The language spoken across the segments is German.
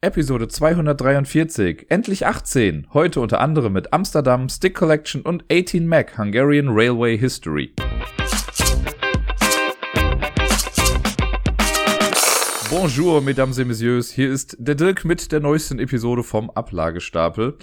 Episode 243, endlich 18, heute unter anderem mit Amsterdam, Stick Collection und 18 Mac, Hungarian Railway History. Bonjour, mesdames et messieurs, hier ist der Dirk mit der neuesten Episode vom Ablagestapel.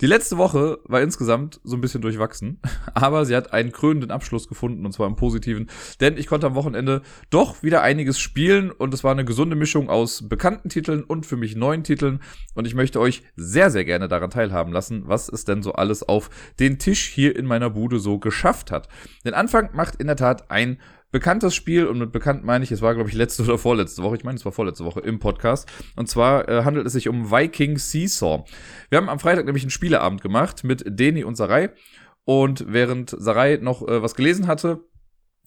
Die letzte Woche war insgesamt so ein bisschen durchwachsen, aber sie hat einen krönenden Abschluss gefunden und zwar im positiven, denn ich konnte am Wochenende doch wieder einiges spielen und es war eine gesunde Mischung aus bekannten Titeln und für mich neuen Titeln und ich möchte euch sehr, sehr gerne daran teilhaben lassen, was es denn so alles auf den Tisch hier in meiner Bude so geschafft hat. Den Anfang macht in der Tat ein bekanntes Spiel und mit bekannt meine ich, es war glaube ich letzte oder vorletzte Woche, ich meine es war vorletzte Woche im Podcast und zwar äh, handelt es sich um Viking Seesaw. Wir haben am Freitag nämlich einen Spieleabend gemacht mit Deni und Sarai und während Sarai noch äh, was gelesen hatte,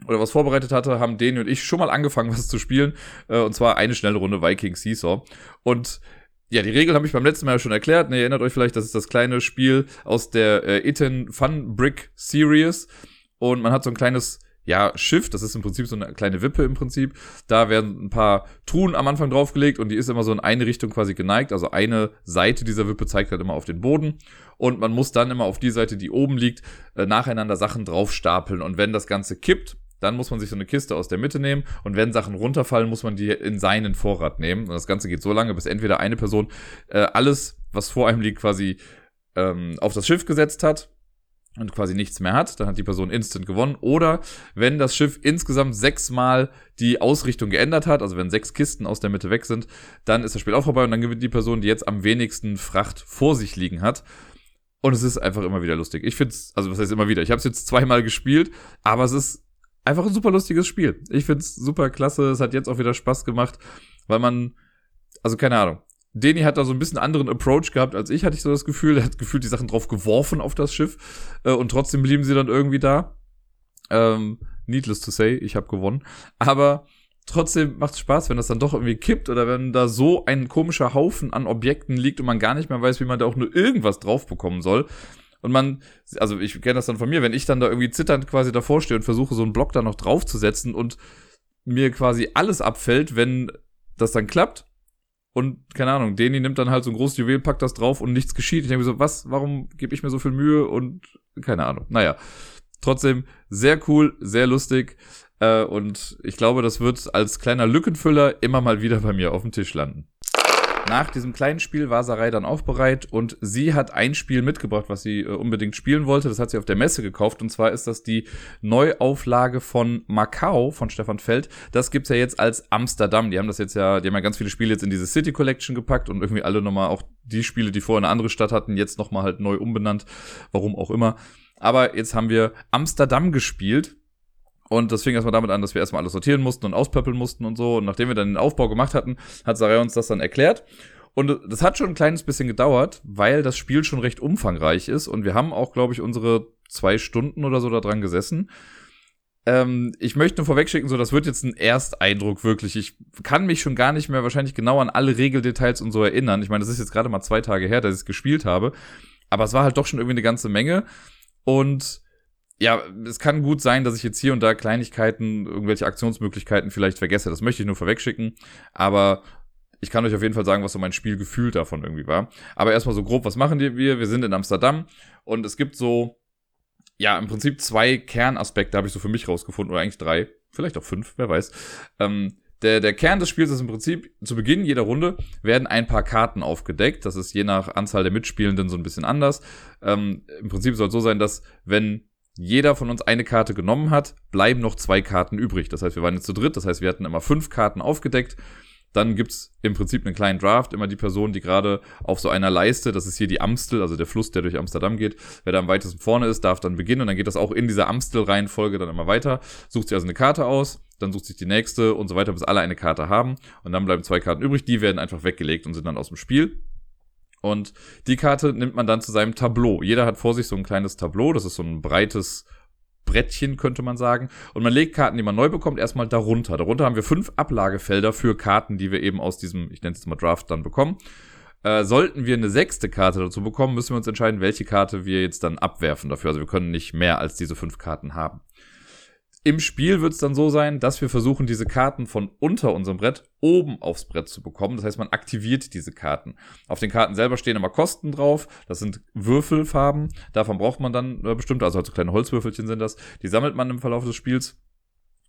oder was vorbereitet hatte, haben Deni und ich schon mal angefangen, was zu spielen. Äh, und zwar eine schnelle Runde Viking Seesaw. Und ja, die Regeln habe ich beim letzten Mal schon erklärt. Ne, ihr erinnert euch vielleicht, das ist das kleine Spiel aus der äh, Iten Fun Brick Series. Und man hat so ein kleines ja, Schiff, das ist im Prinzip so eine kleine Wippe im Prinzip. Da werden ein paar Truhen am Anfang draufgelegt und die ist immer so in eine Richtung quasi geneigt. Also eine Seite dieser Wippe zeigt halt immer auf den Boden. Und man muss dann immer auf die Seite, die oben liegt, äh, nacheinander Sachen draufstapeln. Und wenn das Ganze kippt, dann muss man sich so eine Kiste aus der Mitte nehmen und wenn Sachen runterfallen, muss man die in seinen Vorrat nehmen. Und das Ganze geht so lange, bis entweder eine Person äh, alles, was vor einem liegt, quasi ähm, auf das Schiff gesetzt hat und quasi nichts mehr hat, dann hat die Person instant gewonnen. Oder wenn das Schiff insgesamt sechsmal die Ausrichtung geändert hat, also wenn sechs Kisten aus der Mitte weg sind, dann ist das Spiel auch vorbei und dann gewinnt die Person, die jetzt am wenigsten Fracht vor sich liegen hat. Und es ist einfach immer wieder lustig. Ich finde es, also was heißt immer wieder? Ich habe es jetzt zweimal gespielt, aber es ist einfach ein super lustiges Spiel. Ich finde es super klasse. Es hat jetzt auch wieder Spaß gemacht, weil man, also keine Ahnung, Deni hat da so ein bisschen anderen Approach gehabt als ich, hatte ich so das Gefühl. Er hat gefühlt die Sachen drauf geworfen auf das Schiff äh, und trotzdem blieben sie dann irgendwie da. Ähm, needless to say, ich habe gewonnen. Aber trotzdem macht es Spaß, wenn das dann doch irgendwie kippt oder wenn da so ein komischer Haufen an Objekten liegt und man gar nicht mehr weiß, wie man da auch nur irgendwas drauf bekommen soll. Und man, also ich kenne das dann von mir, wenn ich dann da irgendwie zitternd quasi davor stehe und versuche, so einen Block da noch draufzusetzen und mir quasi alles abfällt, wenn das dann klappt, und keine Ahnung, Deni nimmt dann halt so ein großes Juwel, packt das drauf und nichts geschieht. Ich denke mir so, was, warum gebe ich mir so viel Mühe und keine Ahnung. Naja, trotzdem sehr cool, sehr lustig. Äh, und ich glaube, das wird als kleiner Lückenfüller immer mal wieder bei mir auf dem Tisch landen. Nach diesem kleinen Spiel war Sarai dann auch bereit und sie hat ein Spiel mitgebracht, was sie äh, unbedingt spielen wollte. Das hat sie auf der Messe gekauft und zwar ist das die Neuauflage von Macau von Stefan Feld. Das gibt's ja jetzt als Amsterdam. Die haben das jetzt ja, die haben ja ganz viele Spiele jetzt in diese City Collection gepackt und irgendwie alle nochmal auch die Spiele, die vorher eine andere Stadt hatten, jetzt nochmal halt neu umbenannt. Warum auch immer. Aber jetzt haben wir Amsterdam gespielt und das fing erstmal damit an, dass wir erstmal alles sortieren mussten und auspöppeln mussten und so. Und nachdem wir dann den Aufbau gemacht hatten, hat Sarai uns das dann erklärt. Und das hat schon ein kleines bisschen gedauert, weil das Spiel schon recht umfangreich ist. Und wir haben auch, glaube ich, unsere zwei Stunden oder so da dran gesessen. Ähm, ich möchte nur vorwegschicken, so, das wird jetzt ein Ersteindruck wirklich. Ich kann mich schon gar nicht mehr wahrscheinlich genau an alle Regeldetails und so erinnern. Ich meine, das ist jetzt gerade mal zwei Tage her, dass ich es gespielt habe. Aber es war halt doch schon irgendwie eine ganze Menge. Und ja, es kann gut sein, dass ich jetzt hier und da Kleinigkeiten, irgendwelche Aktionsmöglichkeiten vielleicht vergesse. Das möchte ich nur vorwegschicken. Aber ich kann euch auf jeden Fall sagen, was so mein Spielgefühl davon irgendwie war. Aber erstmal so grob, was machen wir? Wir sind in Amsterdam und es gibt so, ja, im Prinzip zwei Kernaspekte habe ich so für mich rausgefunden, oder eigentlich drei, vielleicht auch fünf, wer weiß. Ähm, der, der Kern des Spiels ist im Prinzip, zu Beginn jeder Runde werden ein paar Karten aufgedeckt. Das ist je nach Anzahl der Mitspielenden so ein bisschen anders. Ähm, Im Prinzip soll es so sein, dass wenn jeder von uns eine Karte genommen hat, bleiben noch zwei Karten übrig. Das heißt, wir waren jetzt zu dritt, das heißt, wir hatten immer fünf Karten aufgedeckt. Dann gibt's im Prinzip einen kleinen Draft, immer die Person, die gerade auf so einer Leiste, das ist hier die Amstel, also der Fluss, der durch Amsterdam geht, wer da am weitesten vorne ist, darf dann beginnen und dann geht das auch in dieser Amstel-Reihenfolge dann immer weiter. Sucht sich also eine Karte aus, dann sucht sich die nächste und so weiter, bis alle eine Karte haben und dann bleiben zwei Karten übrig, die werden einfach weggelegt und sind dann aus dem Spiel. Und die Karte nimmt man dann zu seinem Tableau. Jeder hat vor sich so ein kleines Tableau, das ist so ein breites Brettchen, könnte man sagen. Und man legt Karten, die man neu bekommt, erstmal darunter. Darunter haben wir fünf Ablagefelder für Karten, die wir eben aus diesem, ich nenne es jetzt mal Draft, dann bekommen. Äh, sollten wir eine sechste Karte dazu bekommen, müssen wir uns entscheiden, welche Karte wir jetzt dann abwerfen dafür. Also wir können nicht mehr als diese fünf Karten haben. Im Spiel wird es dann so sein, dass wir versuchen, diese Karten von unter unserem Brett oben aufs Brett zu bekommen. Das heißt, man aktiviert diese Karten. Auf den Karten selber stehen immer Kosten drauf. Das sind Würfelfarben. Davon braucht man dann äh, bestimmte, also halt so kleine Holzwürfelchen sind das. Die sammelt man im Verlauf des Spiels.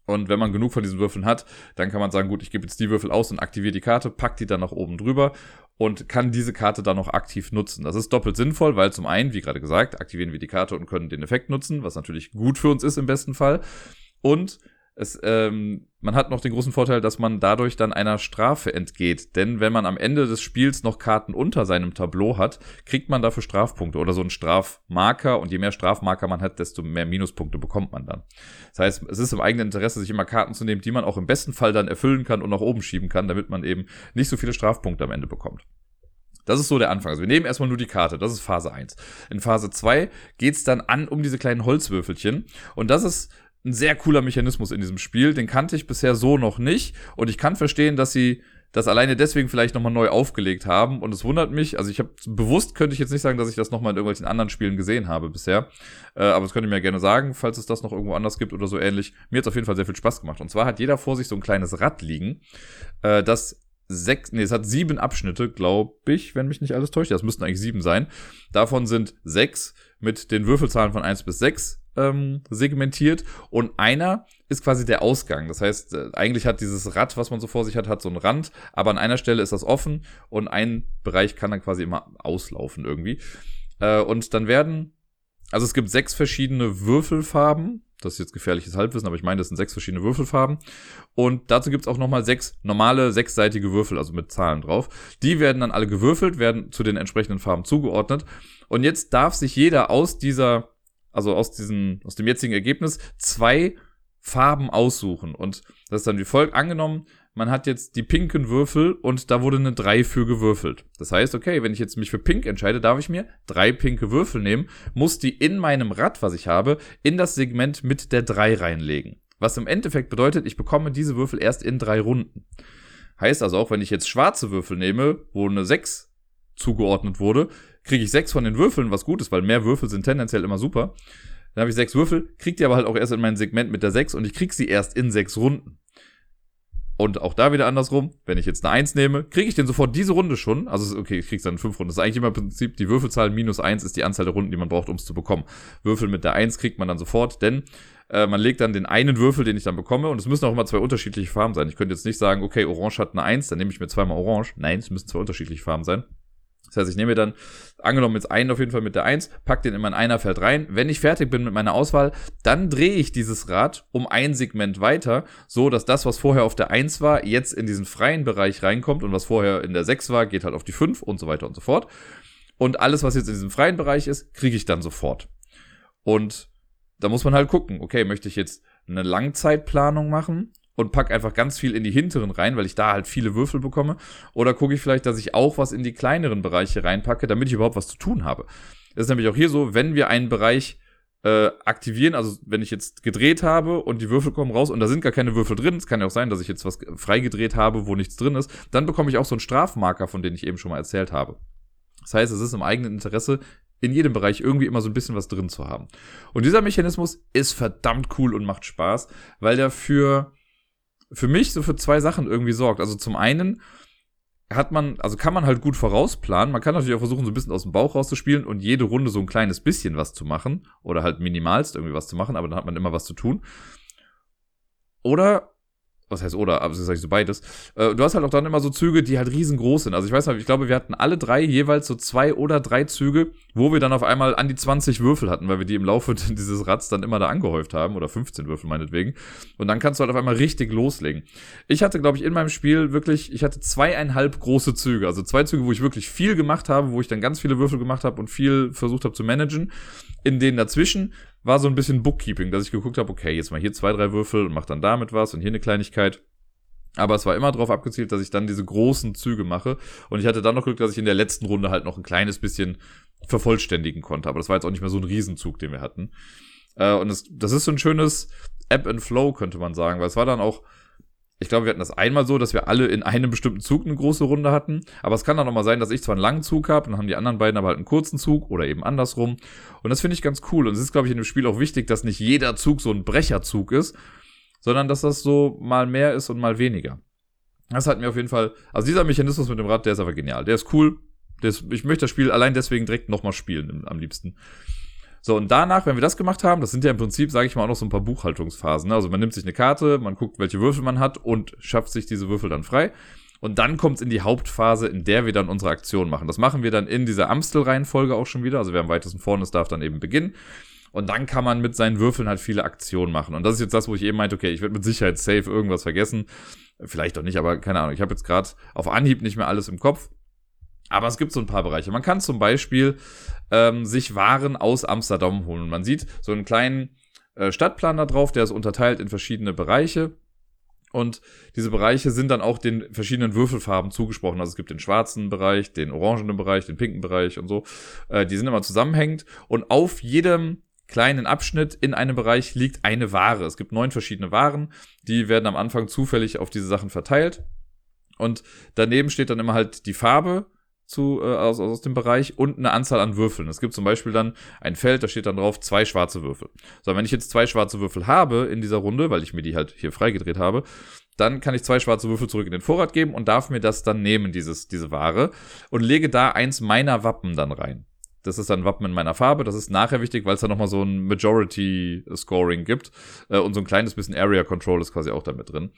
Und wenn man genug von diesen Würfeln hat, dann kann man sagen, gut, ich gebe jetzt die Würfel aus und aktiviere die Karte, pack die dann nach oben drüber und kann diese Karte dann noch aktiv nutzen. Das ist doppelt sinnvoll, weil zum einen, wie gerade gesagt, aktivieren wir die Karte und können den Effekt nutzen, was natürlich gut für uns ist im besten Fall. Und es, ähm, man hat noch den großen Vorteil, dass man dadurch dann einer Strafe entgeht. Denn wenn man am Ende des Spiels noch Karten unter seinem Tableau hat, kriegt man dafür Strafpunkte oder so einen Strafmarker. Und je mehr Strafmarker man hat, desto mehr Minuspunkte bekommt man dann. Das heißt, es ist im eigenen Interesse, sich immer Karten zu nehmen, die man auch im besten Fall dann erfüllen kann und nach oben schieben kann, damit man eben nicht so viele Strafpunkte am Ende bekommt. Das ist so der Anfang. Also wir nehmen erstmal nur die Karte. Das ist Phase 1. In Phase 2 geht's dann an um diese kleinen Holzwürfelchen. Und das ist ein sehr cooler Mechanismus in diesem Spiel. Den kannte ich bisher so noch nicht. Und ich kann verstehen, dass sie das alleine deswegen vielleicht nochmal neu aufgelegt haben. Und es wundert mich, also ich habe bewusst könnte ich jetzt nicht sagen, dass ich das nochmal in irgendwelchen anderen Spielen gesehen habe bisher. Äh, aber das könnt ihr mir gerne sagen, falls es das noch irgendwo anders gibt oder so ähnlich. Mir hat auf jeden Fall sehr viel Spaß gemacht. Und zwar hat jeder vor sich so ein kleines Rad liegen, äh, das sechs, nee, es hat sieben Abschnitte, glaube ich, wenn mich nicht alles täuscht. Das müssten eigentlich sieben sein. Davon sind sechs mit den Würfelzahlen von eins bis sechs ähm, segmentiert und einer ist quasi der Ausgang. Das heißt, äh, eigentlich hat dieses Rad, was man so vor sich hat, hat so einen Rand, aber an einer Stelle ist das offen und ein Bereich kann dann quasi immer auslaufen irgendwie. Äh, und dann werden, also es gibt sechs verschiedene Würfelfarben. Das ist jetzt gefährliches Halbwissen, aber ich meine, das sind sechs verschiedene Würfelfarben. Und dazu gibt's auch nochmal sechs normale sechsseitige Würfel, also mit Zahlen drauf. Die werden dann alle gewürfelt, werden zu den entsprechenden Farben zugeordnet. Und jetzt darf sich jeder aus dieser also aus diesem, aus dem jetzigen Ergebnis, zwei Farben aussuchen. Und das ist dann wie folgt angenommen, man hat jetzt die pinken Würfel und da wurde eine 3 für gewürfelt. Das heißt, okay, wenn ich jetzt mich für pink entscheide, darf ich mir drei pinke Würfel nehmen, muss die in meinem Rad, was ich habe, in das Segment mit der 3 reinlegen. Was im Endeffekt bedeutet, ich bekomme diese Würfel erst in drei Runden. Heißt also auch, wenn ich jetzt schwarze Würfel nehme, wo eine 6 zugeordnet wurde, kriege ich sechs von den Würfeln, was gut ist, weil mehr Würfel sind tendenziell immer super. Dann habe ich sechs Würfel, kriegt die aber halt auch erst in mein Segment mit der sechs und ich krieg sie erst in sechs Runden. Und auch da wieder andersrum, wenn ich jetzt eine Eins nehme, kriege ich den sofort diese Runde schon. Also, okay, ich krieg's dann fünf Runden. Das ist eigentlich immer im Prinzip, die Würfelzahl minus eins ist die Anzahl der Runden, die man braucht, um es zu bekommen. Würfel mit der Eins kriegt man dann sofort, denn äh, man legt dann den einen Würfel, den ich dann bekomme, und es müssen auch immer zwei unterschiedliche Farben sein. Ich könnte jetzt nicht sagen, okay, Orange hat eine Eins, dann nehme ich mir zweimal Orange. Nein, es müssen zwei unterschiedliche Farben sein. Das heißt, ich nehme mir dann, angenommen jetzt einen auf jeden Fall mit der 1, pack den in mein Einerfeld rein. Wenn ich fertig bin mit meiner Auswahl, dann drehe ich dieses Rad um ein Segment weiter, so dass das, was vorher auf der 1 war, jetzt in diesen freien Bereich reinkommt und was vorher in der 6 war, geht halt auf die 5 und so weiter und so fort. Und alles, was jetzt in diesem freien Bereich ist, kriege ich dann sofort. Und da muss man halt gucken, okay, möchte ich jetzt eine Langzeitplanung machen und pack einfach ganz viel in die hinteren rein, weil ich da halt viele Würfel bekomme. Oder gucke ich vielleicht, dass ich auch was in die kleineren Bereiche reinpacke, damit ich überhaupt was zu tun habe. Das ist nämlich auch hier so, wenn wir einen Bereich äh, aktivieren, also wenn ich jetzt gedreht habe und die Würfel kommen raus und da sind gar keine Würfel drin, es kann ja auch sein, dass ich jetzt was freigedreht habe, wo nichts drin ist, dann bekomme ich auch so einen Strafmarker, von dem ich eben schon mal erzählt habe. Das heißt, es ist im eigenen Interesse, in jedem Bereich irgendwie immer so ein bisschen was drin zu haben. Und dieser Mechanismus ist verdammt cool und macht Spaß, weil der für mich so für zwei Sachen irgendwie sorgt. Also zum einen hat man, also kann man halt gut vorausplanen. Man kann natürlich auch versuchen, so ein bisschen aus dem Bauch rauszuspielen und jede Runde so ein kleines bisschen was zu machen. Oder halt minimalst irgendwie was zu machen, aber dann hat man immer was zu tun. Oder was heißt oder, aber das ist eigentlich so beides. Äh, du hast halt auch dann immer so Züge, die halt riesengroß sind. Also ich weiß nicht, ich glaube, wir hatten alle drei jeweils so zwei oder drei Züge, wo wir dann auf einmal an die 20 Würfel hatten, weil wir die im Laufe dieses Rads dann immer da angehäuft haben oder 15 Würfel meinetwegen. Und dann kannst du halt auf einmal richtig loslegen. Ich hatte, glaube ich, in meinem Spiel wirklich, ich hatte zweieinhalb große Züge. Also zwei Züge, wo ich wirklich viel gemacht habe, wo ich dann ganz viele Würfel gemacht habe und viel versucht habe zu managen. In denen dazwischen war so ein bisschen Bookkeeping, dass ich geguckt habe, okay, jetzt mal hier zwei, drei Würfel und mach dann damit was und hier eine Kleinigkeit. Aber es war immer darauf abgezielt, dass ich dann diese großen Züge mache. Und ich hatte dann noch Glück, dass ich in der letzten Runde halt noch ein kleines bisschen vervollständigen konnte. Aber das war jetzt auch nicht mehr so ein Riesenzug, den wir hatten. Äh, und das, das ist so ein schönes App and Flow, könnte man sagen. Weil es war dann auch, ich glaube, wir hatten das einmal so, dass wir alle in einem bestimmten Zug eine große Runde hatten. Aber es kann dann auch mal sein, dass ich zwar einen langen Zug habe, dann haben die anderen beiden aber halt einen kurzen Zug oder eben andersrum. Und das finde ich ganz cool. Und es ist, glaube ich, in dem Spiel auch wichtig, dass nicht jeder Zug so ein Brecherzug ist, sondern dass das so mal mehr ist und mal weniger. Das hat mir auf jeden Fall, also dieser Mechanismus mit dem Rad, der ist aber genial. Der ist cool. Der ist, ich möchte das Spiel allein deswegen direkt nochmal spielen, am liebsten. So, und danach, wenn wir das gemacht haben, das sind ja im Prinzip, sage ich mal, auch noch so ein paar Buchhaltungsphasen. Ne? Also man nimmt sich eine Karte, man guckt, welche Würfel man hat und schafft sich diese Würfel dann frei. Und dann kommt es in die Hauptphase, in der wir dann unsere Aktion machen. Das machen wir dann in dieser Amstel-Reihenfolge auch schon wieder. Also wer am weitesten vorne ist, darf dann eben beginnen. Und dann kann man mit seinen Würfeln halt viele Aktionen machen. Und das ist jetzt das, wo ich eben meinte, okay, ich werde mit Sicherheit safe irgendwas vergessen. Vielleicht doch nicht, aber keine Ahnung. Ich habe jetzt gerade auf Anhieb nicht mehr alles im Kopf. Aber es gibt so ein paar Bereiche. Man kann zum Beispiel ähm, sich Waren aus Amsterdam holen. Man sieht so einen kleinen äh, Stadtplan da drauf, der ist unterteilt in verschiedene Bereiche. Und diese Bereiche sind dann auch den verschiedenen Würfelfarben zugesprochen. Also es gibt den schwarzen Bereich, den orangenen Bereich, den pinken Bereich und so. Äh, die sind immer zusammenhängend. Und auf jedem kleinen Abschnitt in einem Bereich liegt eine Ware. Es gibt neun verschiedene Waren. Die werden am Anfang zufällig auf diese Sachen verteilt. Und daneben steht dann immer halt die Farbe zu, äh, aus, aus dem Bereich und eine Anzahl an Würfeln. Es gibt zum Beispiel dann ein Feld, da steht dann drauf zwei schwarze Würfel. So, wenn ich jetzt zwei schwarze Würfel habe in dieser Runde, weil ich mir die halt hier freigedreht habe, dann kann ich zwei schwarze Würfel zurück in den Vorrat geben und darf mir das dann nehmen, dieses, diese Ware, und lege da eins meiner Wappen dann rein. Das ist dann Wappen in meiner Farbe. Das ist nachher wichtig, weil es da nochmal so ein Majority-Scoring gibt. Äh, und so ein kleines bisschen Area Control ist quasi auch damit drin.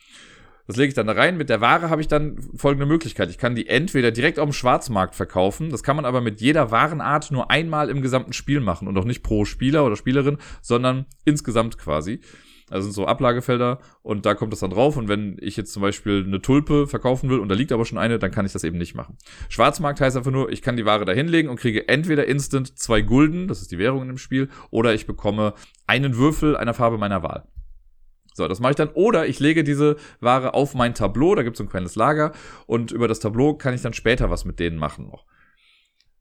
Das lege ich dann da rein. Mit der Ware habe ich dann folgende Möglichkeit. Ich kann die entweder direkt auf dem Schwarzmarkt verkaufen. Das kann man aber mit jeder Warenart nur einmal im gesamten Spiel machen und auch nicht pro Spieler oder Spielerin, sondern insgesamt quasi. Also sind so Ablagefelder und da kommt das dann drauf. Und wenn ich jetzt zum Beispiel eine Tulpe verkaufen will und da liegt aber schon eine, dann kann ich das eben nicht machen. Schwarzmarkt heißt einfach nur, ich kann die Ware da hinlegen und kriege entweder instant zwei Gulden, das ist die Währung in dem Spiel, oder ich bekomme einen Würfel einer Farbe meiner Wahl. So, das mache ich dann. Oder ich lege diese Ware auf mein Tableau, da gibt es ein kleines Lager und über das Tableau kann ich dann später was mit denen machen noch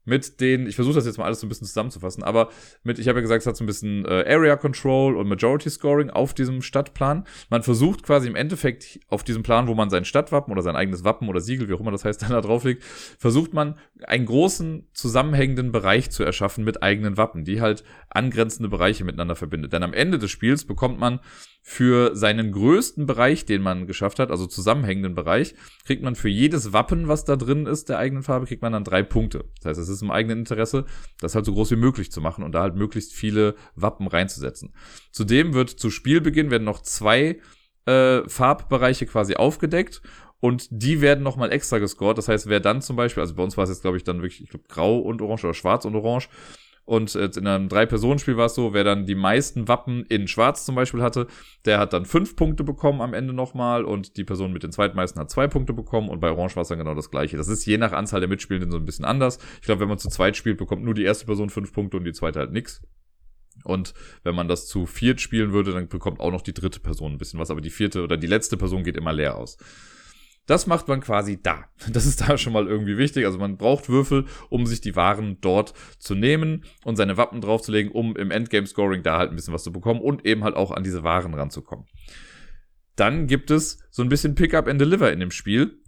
mit den, ich versuche das jetzt mal alles so ein bisschen zusammenzufassen, aber mit, ich habe ja gesagt, es hat so ein bisschen äh, Area Control und Majority Scoring auf diesem Stadtplan. Man versucht quasi im Endeffekt auf diesem Plan, wo man sein Stadtwappen oder sein eigenes Wappen oder Siegel, wie auch immer das heißt, dann da drauflegt, versucht man einen großen zusammenhängenden Bereich zu erschaffen mit eigenen Wappen, die halt angrenzende Bereiche miteinander verbindet. Denn am Ende des Spiels bekommt man für seinen größten Bereich, den man geschafft hat, also zusammenhängenden Bereich, kriegt man für jedes Wappen, was da drin ist, der eigenen Farbe, kriegt man dann drei Punkte. Das heißt, es ist im eigenen Interesse, das halt so groß wie möglich zu machen und da halt möglichst viele Wappen reinzusetzen. Zudem wird zu Spielbeginn werden noch zwei äh, Farbbereiche quasi aufgedeckt und die werden nochmal extra gescored. Das heißt, wer dann zum Beispiel, also bei uns war es jetzt, glaube ich, dann wirklich, ich glaube, grau und orange oder schwarz und orange, und jetzt in einem Drei-Personen-Spiel war es so, wer dann die meisten Wappen in Schwarz zum Beispiel hatte, der hat dann fünf Punkte bekommen am Ende nochmal und die Person mit den zweitmeisten hat zwei Punkte bekommen und bei Orange war es dann genau das gleiche. Das ist je nach Anzahl der Mitspielenden so ein bisschen anders. Ich glaube, wenn man zu zweit spielt, bekommt nur die erste Person fünf Punkte und die zweite halt nix. Und wenn man das zu viert spielen würde, dann bekommt auch noch die dritte Person ein bisschen was, aber die vierte oder die letzte Person geht immer leer aus. Das macht man quasi da. Das ist da schon mal irgendwie wichtig. Also man braucht Würfel, um sich die Waren dort zu nehmen und seine Wappen draufzulegen, um im Endgame-Scoring da halt ein bisschen was zu bekommen und eben halt auch an diese Waren ranzukommen. Dann gibt es so ein bisschen Pick-up and Deliver in dem Spiel.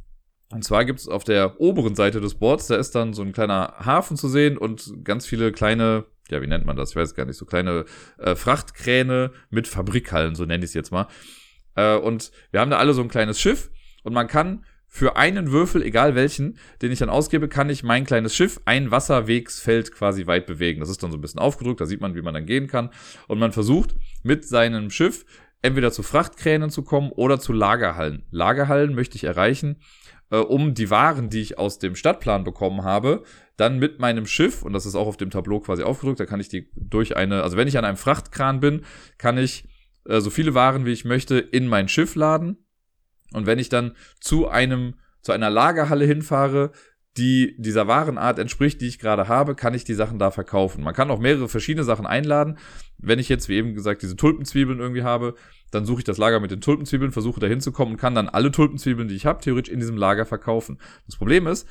Und zwar gibt es auf der oberen Seite des Boards, da ist dann so ein kleiner Hafen zu sehen und ganz viele kleine, ja, wie nennt man das? Ich weiß gar nicht, so kleine äh, Frachtkräne mit Fabrikhallen, so nenne ich es jetzt mal. Äh, und wir haben da alle so ein kleines Schiff und man kann für einen Würfel, egal welchen, den ich dann ausgebe, kann ich mein kleines Schiff ein Wasserwegsfeld quasi weit bewegen. Das ist dann so ein bisschen aufgedrückt, da sieht man, wie man dann gehen kann. Und man versucht mit seinem Schiff entweder zu Frachtkränen zu kommen oder zu Lagerhallen. Lagerhallen möchte ich erreichen, äh, um die Waren, die ich aus dem Stadtplan bekommen habe, dann mit meinem Schiff, und das ist auch auf dem Tableau quasi aufgedrückt, da kann ich die durch eine, also wenn ich an einem Frachtkran bin, kann ich äh, so viele Waren, wie ich möchte, in mein Schiff laden und wenn ich dann zu einem, zu einer Lagerhalle hinfahre, die dieser Warenart entspricht, die ich gerade habe, kann ich die Sachen da verkaufen. Man kann auch mehrere verschiedene Sachen einladen. Wenn ich jetzt, wie eben gesagt, diese Tulpenzwiebeln irgendwie habe, dann suche ich das Lager mit den Tulpenzwiebeln, versuche da hinzukommen und kann dann alle Tulpenzwiebeln, die ich habe, theoretisch in diesem Lager verkaufen. Das Problem ist,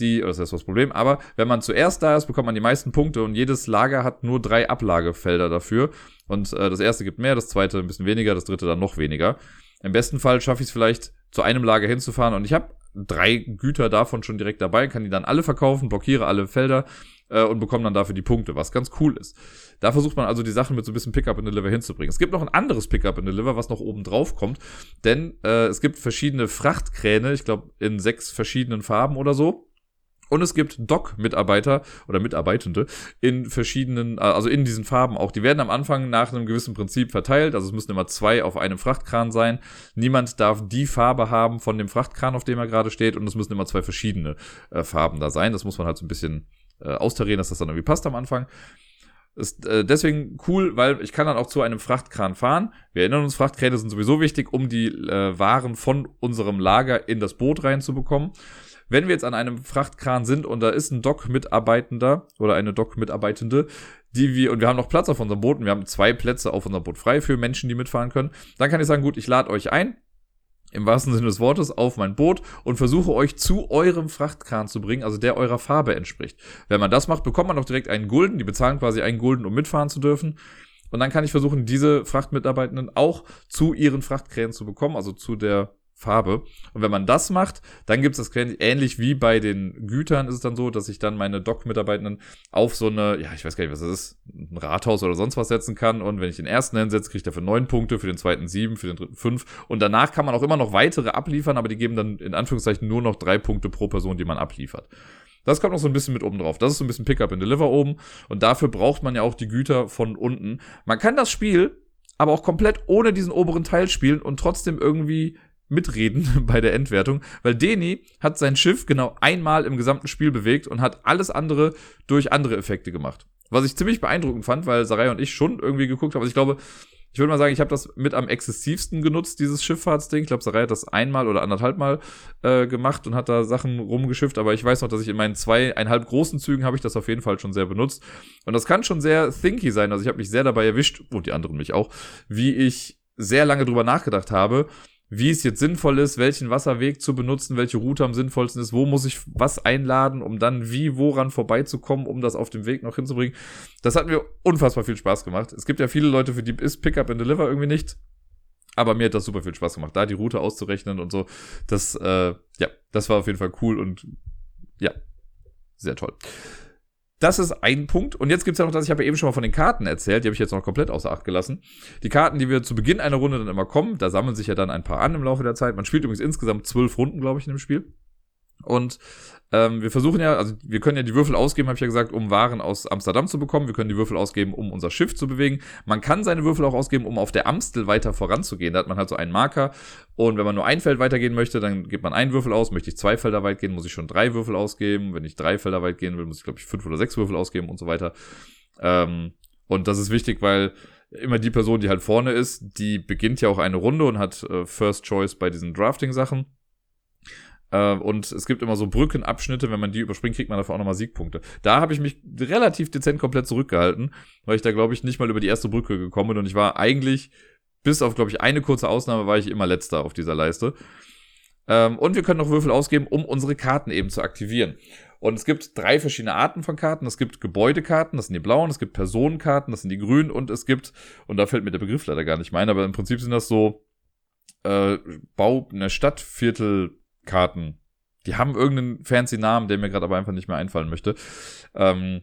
die, das ist das Problem, aber wenn man zuerst da ist, bekommt man die meisten Punkte und jedes Lager hat nur drei Ablagefelder dafür. Und äh, das erste gibt mehr, das zweite ein bisschen weniger, das dritte dann noch weniger. Im besten Fall schaffe ich es vielleicht zu einem Lager hinzufahren und ich habe drei Güter davon schon direkt dabei, kann die dann alle verkaufen, blockiere alle Felder äh, und bekomme dann dafür die Punkte, was ganz cool ist. Da versucht man also die Sachen mit so ein bisschen Pickup in Deliver hinzubringen. Es gibt noch ein anderes Pickup in Deliver, was noch oben drauf kommt, denn äh, es gibt verschiedene Frachtkräne, ich glaube in sechs verschiedenen Farben oder so. Und es gibt Dock-Mitarbeiter oder Mitarbeitende in verschiedenen, äh, also in diesen Farben auch. Die werden am Anfang nach einem gewissen Prinzip verteilt. Also es müssen immer zwei auf einem Frachtkran sein. Niemand darf die Farbe haben von dem Frachtkran, auf dem er gerade steht. Und es müssen immer zwei verschiedene äh, Farben da sein. Das muss man halt so ein bisschen äh, austarieren, dass das dann irgendwie passt am Anfang. Ist äh, deswegen cool, weil ich kann dann auch zu einem Frachtkran fahren. Wir erinnern uns, Frachtkräne sind sowieso wichtig, um die äh, Waren von unserem Lager in das Boot reinzubekommen. Wenn wir jetzt an einem Frachtkran sind und da ist ein Dock-Mitarbeitender oder eine Dock-Mitarbeitende, die wir, und wir haben noch Platz auf unserem Boot und wir haben zwei Plätze auf unserem Boot frei für Menschen, die mitfahren können, dann kann ich sagen, gut, ich lade euch ein, im wahrsten Sinne des Wortes, auf mein Boot und versuche euch zu eurem Frachtkran zu bringen, also der eurer Farbe entspricht. Wenn man das macht, bekommt man auch direkt einen Gulden. Die bezahlen quasi einen Gulden, um mitfahren zu dürfen. Und dann kann ich versuchen, diese Frachtmitarbeitenden auch zu ihren Frachtkränen zu bekommen, also zu der Farbe. Und wenn man das macht, dann gibt es das ähnlich wie bei den Gütern ist es dann so, dass ich dann meine Dock-Mitarbeitenden auf so eine, ja, ich weiß gar nicht, was das ist, ein Rathaus oder sonst was setzen kann. Und wenn ich den ersten hinsetze, kriege ich dafür neun Punkte, für den zweiten sieben, für den dritten fünf. Und danach kann man auch immer noch weitere abliefern, aber die geben dann in Anführungszeichen nur noch drei Punkte pro Person, die man abliefert. Das kommt noch so ein bisschen mit oben drauf. Das ist so ein bisschen Pickup and Deliver oben. Und dafür braucht man ja auch die Güter von unten. Man kann das Spiel aber auch komplett ohne diesen oberen Teil spielen und trotzdem irgendwie mitreden bei der Endwertung, weil Deni hat sein Schiff genau einmal im gesamten Spiel bewegt und hat alles andere durch andere Effekte gemacht. Was ich ziemlich beeindruckend fand, weil Sarai und ich schon irgendwie geguckt haben. Also ich glaube, ich würde mal sagen, ich habe das mit am exzessivsten genutzt, dieses Schifffahrtsding. Ich glaube, Sarai hat das einmal oder anderthalb Mal äh, gemacht und hat da Sachen rumgeschifft. Aber ich weiß noch, dass ich in meinen zweieinhalb großen Zügen habe ich das auf jeden Fall schon sehr benutzt. Und das kann schon sehr thinky sein. Also ich habe mich sehr dabei erwischt, und die anderen mich auch, wie ich sehr lange drüber nachgedacht habe, wie es jetzt sinnvoll ist, welchen Wasserweg zu benutzen, welche Route am sinnvollsten ist, wo muss ich was einladen, um dann wie woran vorbeizukommen, um das auf dem Weg noch hinzubringen. Das hat mir unfassbar viel Spaß gemacht. Es gibt ja viele Leute, für die ist Pickup and Deliver irgendwie nicht. Aber mir hat das super viel Spaß gemacht, da die Route auszurechnen und so. Das, äh, ja, das war auf jeden Fall cool und ja, sehr toll. Das ist ein Punkt. Und jetzt gibt es ja noch das, ich habe ja eben schon mal von den Karten erzählt, die habe ich jetzt noch komplett außer Acht gelassen. Die Karten, die wir zu Beginn einer Runde dann immer kommen, da sammeln sich ja dann ein paar an im Laufe der Zeit. Man spielt übrigens insgesamt zwölf Runden, glaube ich, in dem Spiel. Und ähm, wir versuchen ja, also wir können ja die Würfel ausgeben, habe ich ja gesagt, um Waren aus Amsterdam zu bekommen. Wir können die Würfel ausgeben, um unser Schiff zu bewegen. Man kann seine Würfel auch ausgeben, um auf der Amstel weiter voranzugehen. Da hat man halt so einen Marker. Und wenn man nur ein Feld weitergehen möchte, dann gibt man einen Würfel aus. Möchte ich zwei Felder weit gehen, muss ich schon drei Würfel ausgeben. Wenn ich drei Felder weit gehen will, muss ich, glaube ich, fünf oder sechs Würfel ausgeben und so weiter. Ähm, und das ist wichtig, weil immer die Person, die halt vorne ist, die beginnt ja auch eine Runde und hat äh, First Choice bei diesen Drafting-Sachen. Äh, und es gibt immer so Brückenabschnitte, wenn man die überspringt, kriegt man dafür auch nochmal Siegpunkte. Da habe ich mich relativ dezent komplett zurückgehalten, weil ich da, glaube ich, nicht mal über die erste Brücke gekommen bin. Und ich war eigentlich, bis auf, glaube ich, eine kurze Ausnahme, war ich immer letzter auf dieser Leiste. Ähm, und wir können noch Würfel ausgeben, um unsere Karten eben zu aktivieren. Und es gibt drei verschiedene Arten von Karten. Es gibt Gebäudekarten, das sind die blauen, es gibt Personenkarten, das sind die grünen und es gibt, und da fällt mir der Begriff leider gar nicht mein, aber im Prinzip sind das so äh, Bau, eine Stadtviertel Karten. Die haben irgendeinen fancy Namen, der mir gerade aber einfach nicht mehr einfallen möchte. Ähm,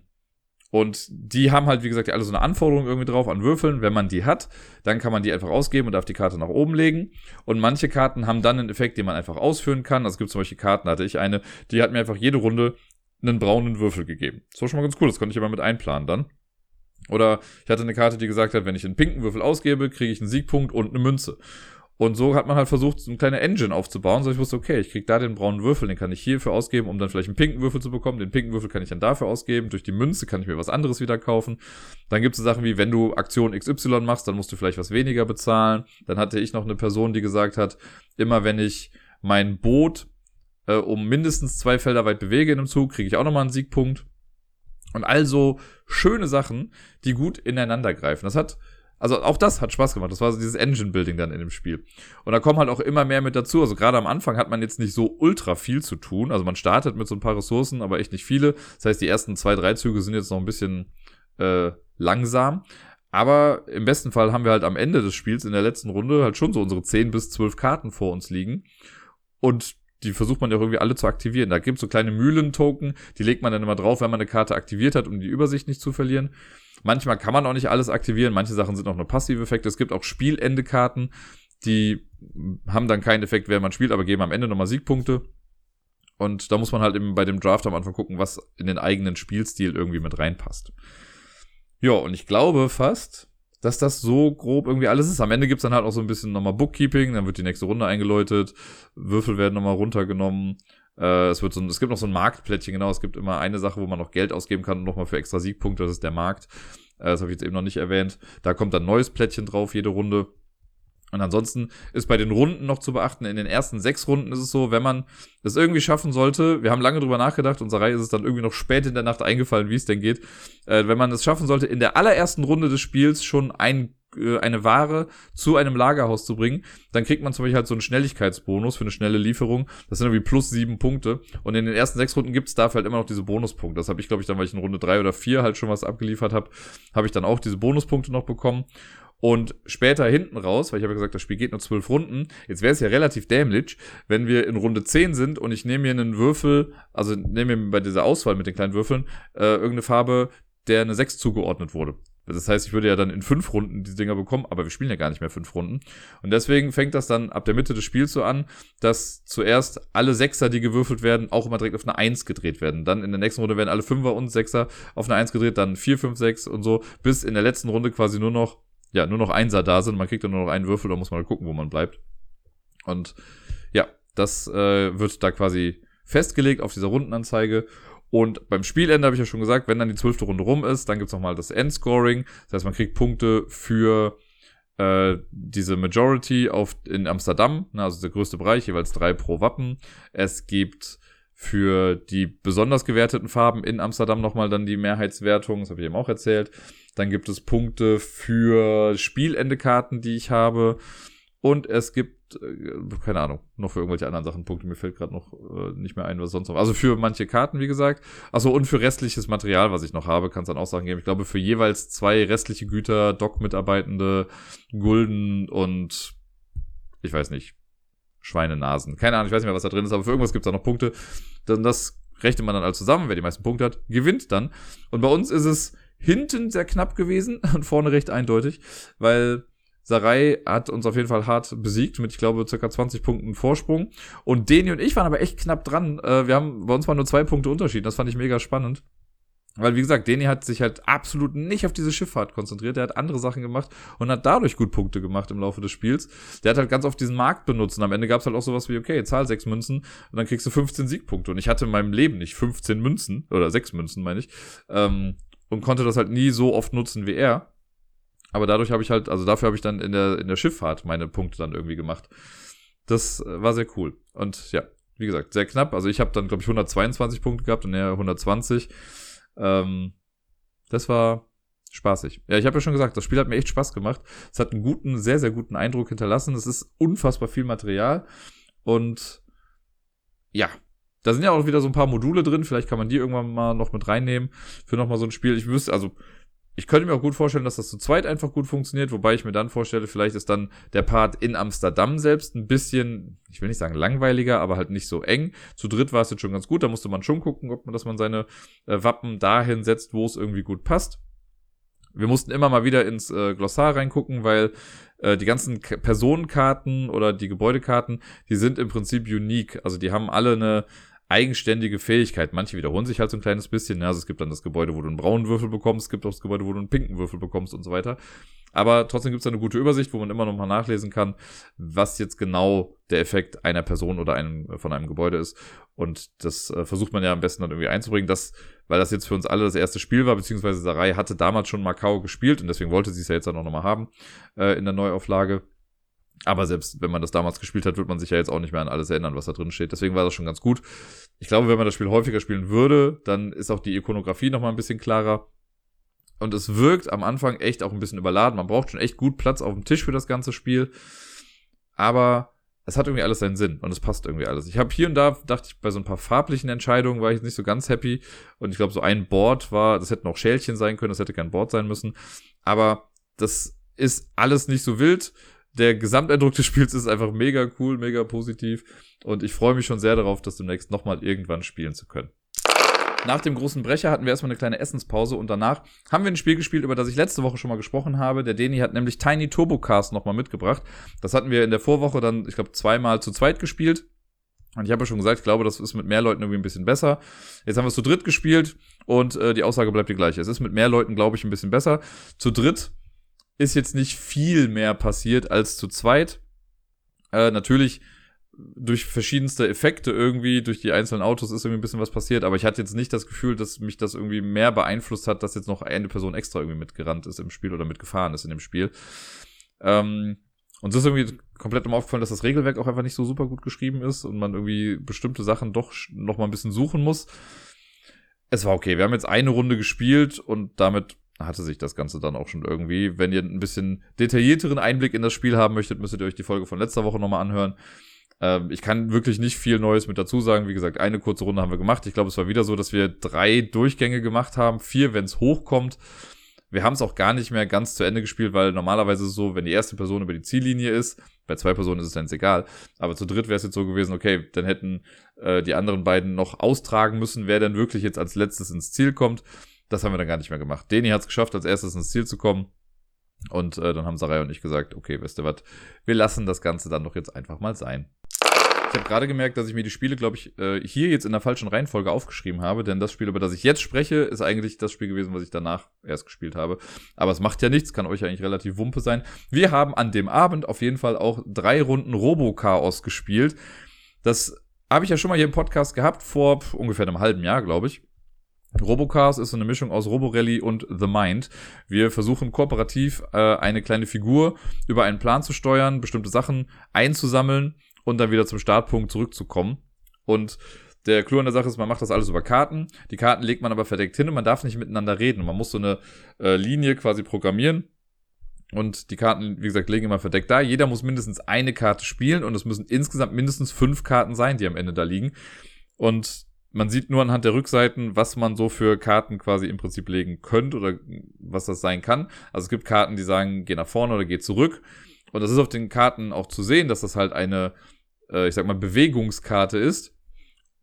und die haben halt, wie gesagt, alle so eine Anforderung irgendwie drauf an Würfeln. Wenn man die hat, dann kann man die einfach ausgeben und darf die Karte nach oben legen. Und manche Karten haben dann einen Effekt, den man einfach ausführen kann. Also es gibt zum Beispiel Karten, hatte ich eine, die hat mir einfach jede Runde einen braunen Würfel gegeben. Das war schon mal ganz cool, das konnte ich aber mit einplanen dann. Oder ich hatte eine Karte, die gesagt hat, wenn ich einen pinken Würfel ausgebe, kriege ich einen Siegpunkt und eine Münze. Und so hat man halt versucht, so eine kleine Engine aufzubauen. So ich wusste, okay, ich krieg da den braunen Würfel, den kann ich hierfür ausgeben, um dann vielleicht einen pinken Würfel zu bekommen. Den pinken Würfel kann ich dann dafür ausgeben. Durch die Münze kann ich mir was anderes wieder kaufen. Dann gibt es so Sachen wie, wenn du Aktion XY machst, dann musst du vielleicht was weniger bezahlen. Dann hatte ich noch eine Person, die gesagt hat, immer wenn ich mein Boot äh, um mindestens zwei Felder weit bewege in einem Zug, kriege ich auch nochmal einen Siegpunkt. Und also schöne Sachen, die gut ineinander greifen. Das hat also auch das hat Spaß gemacht. Das war so dieses Engine-Building dann in dem Spiel. Und da kommen halt auch immer mehr mit dazu. Also gerade am Anfang hat man jetzt nicht so ultra viel zu tun. Also man startet mit so ein paar Ressourcen, aber echt nicht viele. Das heißt, die ersten zwei, drei Züge sind jetzt noch ein bisschen äh, langsam. Aber im besten Fall haben wir halt am Ende des Spiels in der letzten Runde halt schon so unsere 10 bis 12 Karten vor uns liegen. Und die versucht man ja irgendwie alle zu aktivieren. Da gibt's so kleine Mühlen-Token, die legt man dann immer drauf, wenn man eine Karte aktiviert hat, um die Übersicht nicht zu verlieren. Manchmal kann man auch nicht alles aktivieren, manche Sachen sind auch nur passive Effekte. Es gibt auch Spielende-Karten, die haben dann keinen Effekt, während man spielt, aber geben am Ende nochmal Siegpunkte. Und da muss man halt eben bei dem Draft am Anfang gucken, was in den eigenen Spielstil irgendwie mit reinpasst. Ja, und ich glaube fast, dass das so grob irgendwie alles ist. Am Ende gibt's dann halt auch so ein bisschen nochmal Bookkeeping, dann wird die nächste Runde eingeläutet, Würfel werden nochmal runtergenommen. Äh, es wird so ein, es gibt noch so ein Marktplättchen, genau. Es gibt immer eine Sache, wo man noch Geld ausgeben kann und nochmal für extra Siegpunkte, das ist der Markt. Äh, das habe ich jetzt eben noch nicht erwähnt. Da kommt dann neues Plättchen drauf, jede Runde. Und ansonsten ist bei den Runden noch zu beachten, in den ersten sechs Runden ist es so, wenn man das irgendwie schaffen sollte, wir haben lange drüber nachgedacht, unserer Reihe ist es dann irgendwie noch spät in der Nacht eingefallen, wie es denn geht, äh, wenn man es schaffen sollte, in der allerersten Runde des Spiels schon ein, eine Ware zu einem Lagerhaus zu bringen, dann kriegt man zum Beispiel halt so einen Schnelligkeitsbonus für eine schnelle Lieferung. Das sind irgendwie plus sieben Punkte. Und in den ersten sechs Runden gibt's dafür halt immer noch diese Bonuspunkte. Das habe ich, glaube ich, dann, weil ich in Runde drei oder vier halt schon was abgeliefert habe, habe ich dann auch diese Bonuspunkte noch bekommen. Und später hinten raus, weil ich habe ja gesagt, das Spiel geht nur zwölf Runden, jetzt wäre es ja relativ dämlich, wenn wir in Runde zehn sind und ich nehme mir einen Würfel, also nehme mir bei dieser Auswahl mit den kleinen Würfeln, äh, irgendeine Farbe, der eine sechs zugeordnet wurde. Das heißt, ich würde ja dann in fünf Runden die Dinger bekommen, aber wir spielen ja gar nicht mehr fünf Runden. Und deswegen fängt das dann ab der Mitte des Spiels so an, dass zuerst alle Sechser, die gewürfelt werden, auch immer direkt auf eine Eins gedreht werden. Dann in der nächsten Runde werden alle Fünfer und Sechser auf eine Eins gedreht, dann vier, fünf, sechs und so, bis in der letzten Runde quasi nur noch ja, nur noch Einser da sind. Man kriegt dann nur noch einen Würfel, da muss man gucken, wo man bleibt. Und ja, das äh, wird da quasi festgelegt auf dieser Rundenanzeige. Und beim Spielende habe ich ja schon gesagt, wenn dann die zwölfte Runde rum ist, dann gibt's nochmal das Endscoring. Das heißt, man kriegt Punkte für äh, diese Majority auf, in Amsterdam, ne, also der größte Bereich, jeweils drei pro Wappen. Es gibt für die besonders gewerteten Farben in Amsterdam nochmal dann die Mehrheitswertung, das habe ich eben auch erzählt. Dann gibt es Punkte für Spielendekarten, die ich habe. Und es gibt, keine Ahnung, noch für irgendwelche anderen Sachen Punkte. Mir fällt gerade noch äh, nicht mehr ein, was sonst noch. Also für manche Karten, wie gesagt. Also und für restliches Material, was ich noch habe, kann es dann auch Sachen geben. Ich glaube, für jeweils zwei restliche Güter, Doc-Mitarbeitende, Gulden und ich weiß nicht, Schweinenasen. Keine Ahnung, ich weiß nicht mehr, was da drin ist, aber für irgendwas gibt es da noch Punkte. Dann das rechnet man dann alles zusammen, wer die meisten Punkte hat, gewinnt dann. Und bei uns ist es hinten sehr knapp gewesen und vorne recht eindeutig, weil Sarai hat uns auf jeden Fall hart besiegt mit, ich glaube, circa 20 Punkten Vorsprung. Und Deni und ich waren aber echt knapp dran. Äh, wir haben bei uns mal nur zwei Punkte Unterschied. Das fand ich mega spannend. Weil, wie gesagt, Deni hat sich halt absolut nicht auf diese Schifffahrt konzentriert. Der hat andere Sachen gemacht und hat dadurch gut Punkte gemacht im Laufe des Spiels. Der hat halt ganz oft diesen Markt benutzt und am Ende gab es halt auch sowas wie, okay, zahl sechs Münzen und dann kriegst du 15 Siegpunkte. Und ich hatte in meinem Leben nicht 15 Münzen, oder sechs Münzen, meine ich, ähm, und konnte das halt nie so oft nutzen wie er. Aber dadurch habe ich halt, also dafür habe ich dann in der, in der Schifffahrt meine Punkte dann irgendwie gemacht. Das äh, war sehr cool. Und ja, wie gesagt, sehr knapp. Also ich habe dann, glaube ich, 122 Punkte gehabt und er 120. Ähm, das war spaßig. Ja, ich habe ja schon gesagt, das Spiel hat mir echt Spaß gemacht. Es hat einen guten, sehr, sehr guten Eindruck hinterlassen. Es ist unfassbar viel Material. Und ja, da sind ja auch wieder so ein paar Module drin. Vielleicht kann man die irgendwann mal noch mit reinnehmen für nochmal so ein Spiel. Ich wüsste, also ich könnte mir auch gut vorstellen, dass das zu zweit einfach gut funktioniert, wobei ich mir dann vorstelle, vielleicht ist dann der Part in Amsterdam selbst ein bisschen, ich will nicht sagen langweiliger, aber halt nicht so eng. Zu dritt war es jetzt schon ganz gut, da musste man schon gucken, ob man, dass man seine äh, Wappen dahin setzt, wo es irgendwie gut passt. Wir mussten immer mal wieder ins äh, Glossar reingucken, weil äh, die ganzen K Personenkarten oder die Gebäudekarten, die sind im Prinzip unique. Also die haben alle eine eigenständige Fähigkeit. Manche wiederholen sich halt so ein kleines bisschen. Ne? Also es gibt dann das Gebäude, wo du einen braunen Würfel bekommst, es gibt auch das Gebäude, wo du einen pinken Würfel bekommst und so weiter. Aber trotzdem gibt es eine gute Übersicht, wo man immer noch mal nachlesen kann, was jetzt genau der Effekt einer Person oder einem, von einem Gebäude ist. Und das äh, versucht man ja am besten dann irgendwie einzubringen, dass, weil das jetzt für uns alle das erste Spiel war, beziehungsweise Sarai hatte damals schon Macau gespielt und deswegen wollte sie es ja jetzt dann auch nochmal haben äh, in der Neuauflage aber selbst wenn man das damals gespielt hat, wird man sich ja jetzt auch nicht mehr an alles erinnern, was da drin steht. Deswegen war das schon ganz gut. Ich glaube, wenn man das Spiel häufiger spielen würde, dann ist auch die Ikonografie nochmal ein bisschen klarer. Und es wirkt am Anfang echt auch ein bisschen überladen. Man braucht schon echt gut Platz auf dem Tisch für das ganze Spiel. Aber es hat irgendwie alles seinen Sinn und es passt irgendwie alles. Ich habe hier und da, dachte ich, bei so ein paar farblichen Entscheidungen war ich nicht so ganz happy. Und ich glaube, so ein Board war, das hätten auch Schälchen sein können, das hätte kein Board sein müssen. Aber das ist alles nicht so wild der Gesamteindruck des Spiels ist einfach mega cool, mega positiv. Und ich freue mich schon sehr darauf, das demnächst nochmal irgendwann spielen zu können. Nach dem großen Brecher hatten wir erstmal eine kleine Essenspause und danach haben wir ein Spiel gespielt, über das ich letzte Woche schon mal gesprochen habe. Der Deni hat nämlich Tiny Turbo Cast nochmal mitgebracht. Das hatten wir in der Vorwoche dann, ich glaube, zweimal zu zweit gespielt. Und ich habe ja schon gesagt, ich glaube, das ist mit mehr Leuten irgendwie ein bisschen besser. Jetzt haben wir es zu dritt gespielt und äh, die Aussage bleibt die gleiche. Es ist mit mehr Leuten, glaube ich, ein bisschen besser. Zu dritt ist jetzt nicht viel mehr passiert als zu zweit. Äh, natürlich durch verschiedenste Effekte irgendwie, durch die einzelnen Autos ist irgendwie ein bisschen was passiert, aber ich hatte jetzt nicht das Gefühl, dass mich das irgendwie mehr beeinflusst hat, dass jetzt noch eine Person extra irgendwie mitgerannt ist im Spiel oder mitgefahren ist in dem Spiel. Ähm, und es ist irgendwie komplett immer aufgefallen, dass das Regelwerk auch einfach nicht so super gut geschrieben ist und man irgendwie bestimmte Sachen doch noch mal ein bisschen suchen muss. Es war okay. Wir haben jetzt eine Runde gespielt und damit hatte sich das Ganze dann auch schon irgendwie. Wenn ihr ein bisschen detaillierteren Einblick in das Spiel haben möchtet, müsstet ihr euch die Folge von letzter Woche nochmal anhören. Ähm, ich kann wirklich nicht viel Neues mit dazu sagen. Wie gesagt, eine kurze Runde haben wir gemacht. Ich glaube, es war wieder so, dass wir drei Durchgänge gemacht haben, vier, wenn es hochkommt. Wir haben es auch gar nicht mehr ganz zu Ende gespielt, weil normalerweise ist es so, wenn die erste Person über die Ziellinie ist, bei zwei Personen ist es dann egal, aber zu dritt wäre es jetzt so gewesen, okay, dann hätten äh, die anderen beiden noch austragen müssen, wer denn wirklich jetzt als letztes ins Ziel kommt. Das haben wir dann gar nicht mehr gemacht. Deni hat es geschafft, als erstes ins Ziel zu kommen. Und äh, dann haben Sarai und ich gesagt, okay, wisst ihr was, wir lassen das Ganze dann doch jetzt einfach mal sein. Ich habe gerade gemerkt, dass ich mir die Spiele, glaube ich, äh, hier jetzt in der falschen Reihenfolge aufgeschrieben habe, denn das Spiel, über das ich jetzt spreche, ist eigentlich das Spiel gewesen, was ich danach erst gespielt habe. Aber es macht ja nichts, kann euch eigentlich relativ Wumpe sein. Wir haben an dem Abend auf jeden Fall auch drei Runden Robo-Chaos gespielt. Das habe ich ja schon mal hier im Podcast gehabt, vor ungefähr einem halben Jahr, glaube ich. Robocars ist so eine Mischung aus Roborally und The Mind. Wir versuchen kooperativ äh, eine kleine Figur über einen Plan zu steuern, bestimmte Sachen einzusammeln und dann wieder zum Startpunkt zurückzukommen. Und der Clou an der Sache ist, man macht das alles über Karten. Die Karten legt man aber verdeckt hin und man darf nicht miteinander reden. Man muss so eine äh, Linie quasi programmieren. Und die Karten, wie gesagt, legen immer verdeckt da. Jeder muss mindestens eine Karte spielen und es müssen insgesamt mindestens fünf Karten sein, die am Ende da liegen. Und man sieht nur anhand der Rückseiten, was man so für Karten quasi im Prinzip legen könnte oder was das sein kann. Also es gibt Karten, die sagen, geh nach vorne oder geh zurück. Und das ist auf den Karten auch zu sehen, dass das halt eine äh, ich sag mal, Bewegungskarte ist.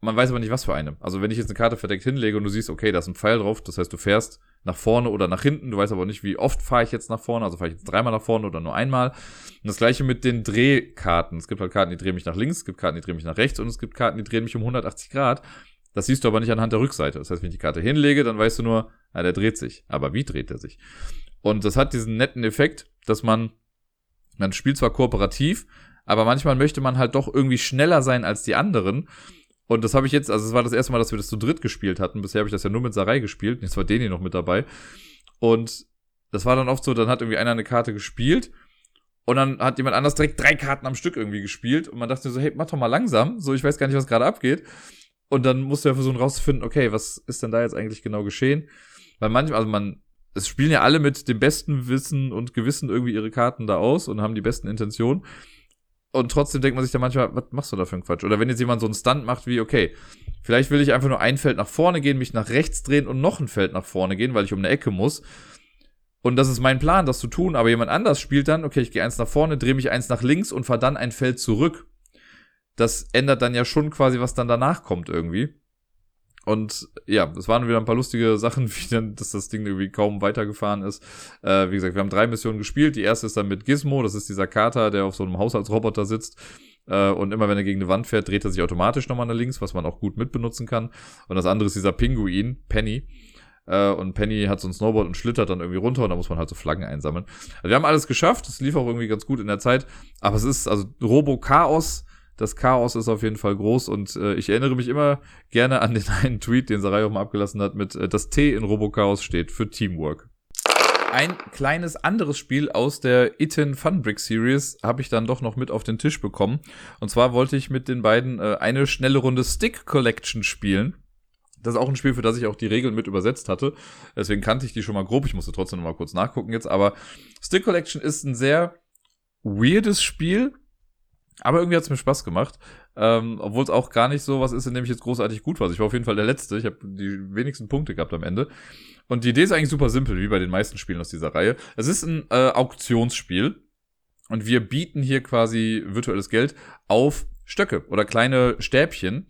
Man weiß aber nicht, was für eine. Also wenn ich jetzt eine Karte verdeckt hinlege und du siehst, okay, da ist ein Pfeil drauf, das heißt, du fährst nach vorne oder nach hinten, du weißt aber nicht, wie oft fahre ich jetzt nach vorne, also fahre ich jetzt dreimal nach vorne oder nur einmal. Und das gleiche mit den Drehkarten. Es gibt halt Karten, die drehen mich nach links, es gibt Karten, die drehen mich nach rechts und es gibt Karten, die drehen mich um 180 Grad. Das siehst du aber nicht anhand der Rückseite. Das heißt, wenn ich die Karte hinlege, dann weißt du nur, ja, der dreht sich. Aber wie dreht er sich? Und das hat diesen netten Effekt, dass man, man spielt zwar kooperativ, aber manchmal möchte man halt doch irgendwie schneller sein als die anderen. Und das habe ich jetzt, also es war das erste Mal, dass wir das zu dritt gespielt hatten. Bisher habe ich das ja nur mit Sarai gespielt. Jetzt war Deni noch mit dabei. Und das war dann oft so, dann hat irgendwie einer eine Karte gespielt und dann hat jemand anders direkt drei Karten am Stück irgendwie gespielt. Und man dachte so, hey, mach doch mal langsam. So, ich weiß gar nicht, was gerade abgeht. Und dann musste er versuchen rauszufinden, okay, was ist denn da jetzt eigentlich genau geschehen? Weil manchmal, also man, es spielen ja alle mit dem besten Wissen und Gewissen irgendwie ihre Karten da aus und haben die besten Intentionen. Und trotzdem denkt man sich dann manchmal, was machst du da für einen Quatsch? Oder wenn jetzt jemand so einen Stunt macht wie, okay, vielleicht will ich einfach nur ein Feld nach vorne gehen, mich nach rechts drehen und noch ein Feld nach vorne gehen, weil ich um eine Ecke muss. Und das ist mein Plan, das zu tun. Aber jemand anders spielt dann, okay, ich gehe eins nach vorne, drehe mich eins nach links und fahre dann ein Feld zurück. Das ändert dann ja schon quasi, was dann danach kommt irgendwie. Und ja, es waren wieder ein paar lustige Sachen, wie dann, dass das Ding irgendwie kaum weitergefahren ist. Äh, wie gesagt, wir haben drei Missionen gespielt. Die erste ist dann mit Gizmo, das ist dieser Kater, der auf so einem Haushaltsroboter sitzt. Äh, und immer wenn er gegen eine Wand fährt, dreht er sich automatisch nochmal nach links, was man auch gut mitbenutzen kann. Und das andere ist dieser Pinguin, Penny. Äh, und Penny hat so ein Snowboard und schlittert dann irgendwie runter und da muss man halt so Flaggen einsammeln. Also wir haben alles geschafft, es lief auch irgendwie ganz gut in der Zeit. Aber es ist, also Robo-Chaos das Chaos ist auf jeden Fall groß und äh, ich erinnere mich immer gerne an den einen Tweet, den Sarai auch mal abgelassen hat, mit äh, das T in Robochaos steht für Teamwork. Ein kleines anderes Spiel aus der Iten Funbrick Series habe ich dann doch noch mit auf den Tisch bekommen. Und zwar wollte ich mit den beiden äh, eine schnelle Runde Stick Collection spielen. Das ist auch ein Spiel, für das ich auch die Regeln mit übersetzt hatte. Deswegen kannte ich die schon mal grob. Ich musste trotzdem noch mal kurz nachgucken jetzt. Aber Stick Collection ist ein sehr weirdes Spiel aber irgendwie hat es mir Spaß gemacht. Ähm, Obwohl es auch gar nicht so was ist, in dem ich jetzt großartig gut war. Also ich war auf jeden Fall der Letzte. Ich habe die wenigsten Punkte gehabt am Ende. Und die Idee ist eigentlich super simpel, wie bei den meisten Spielen aus dieser Reihe. Es ist ein äh, Auktionsspiel. Und wir bieten hier quasi virtuelles Geld auf Stöcke oder kleine Stäbchen,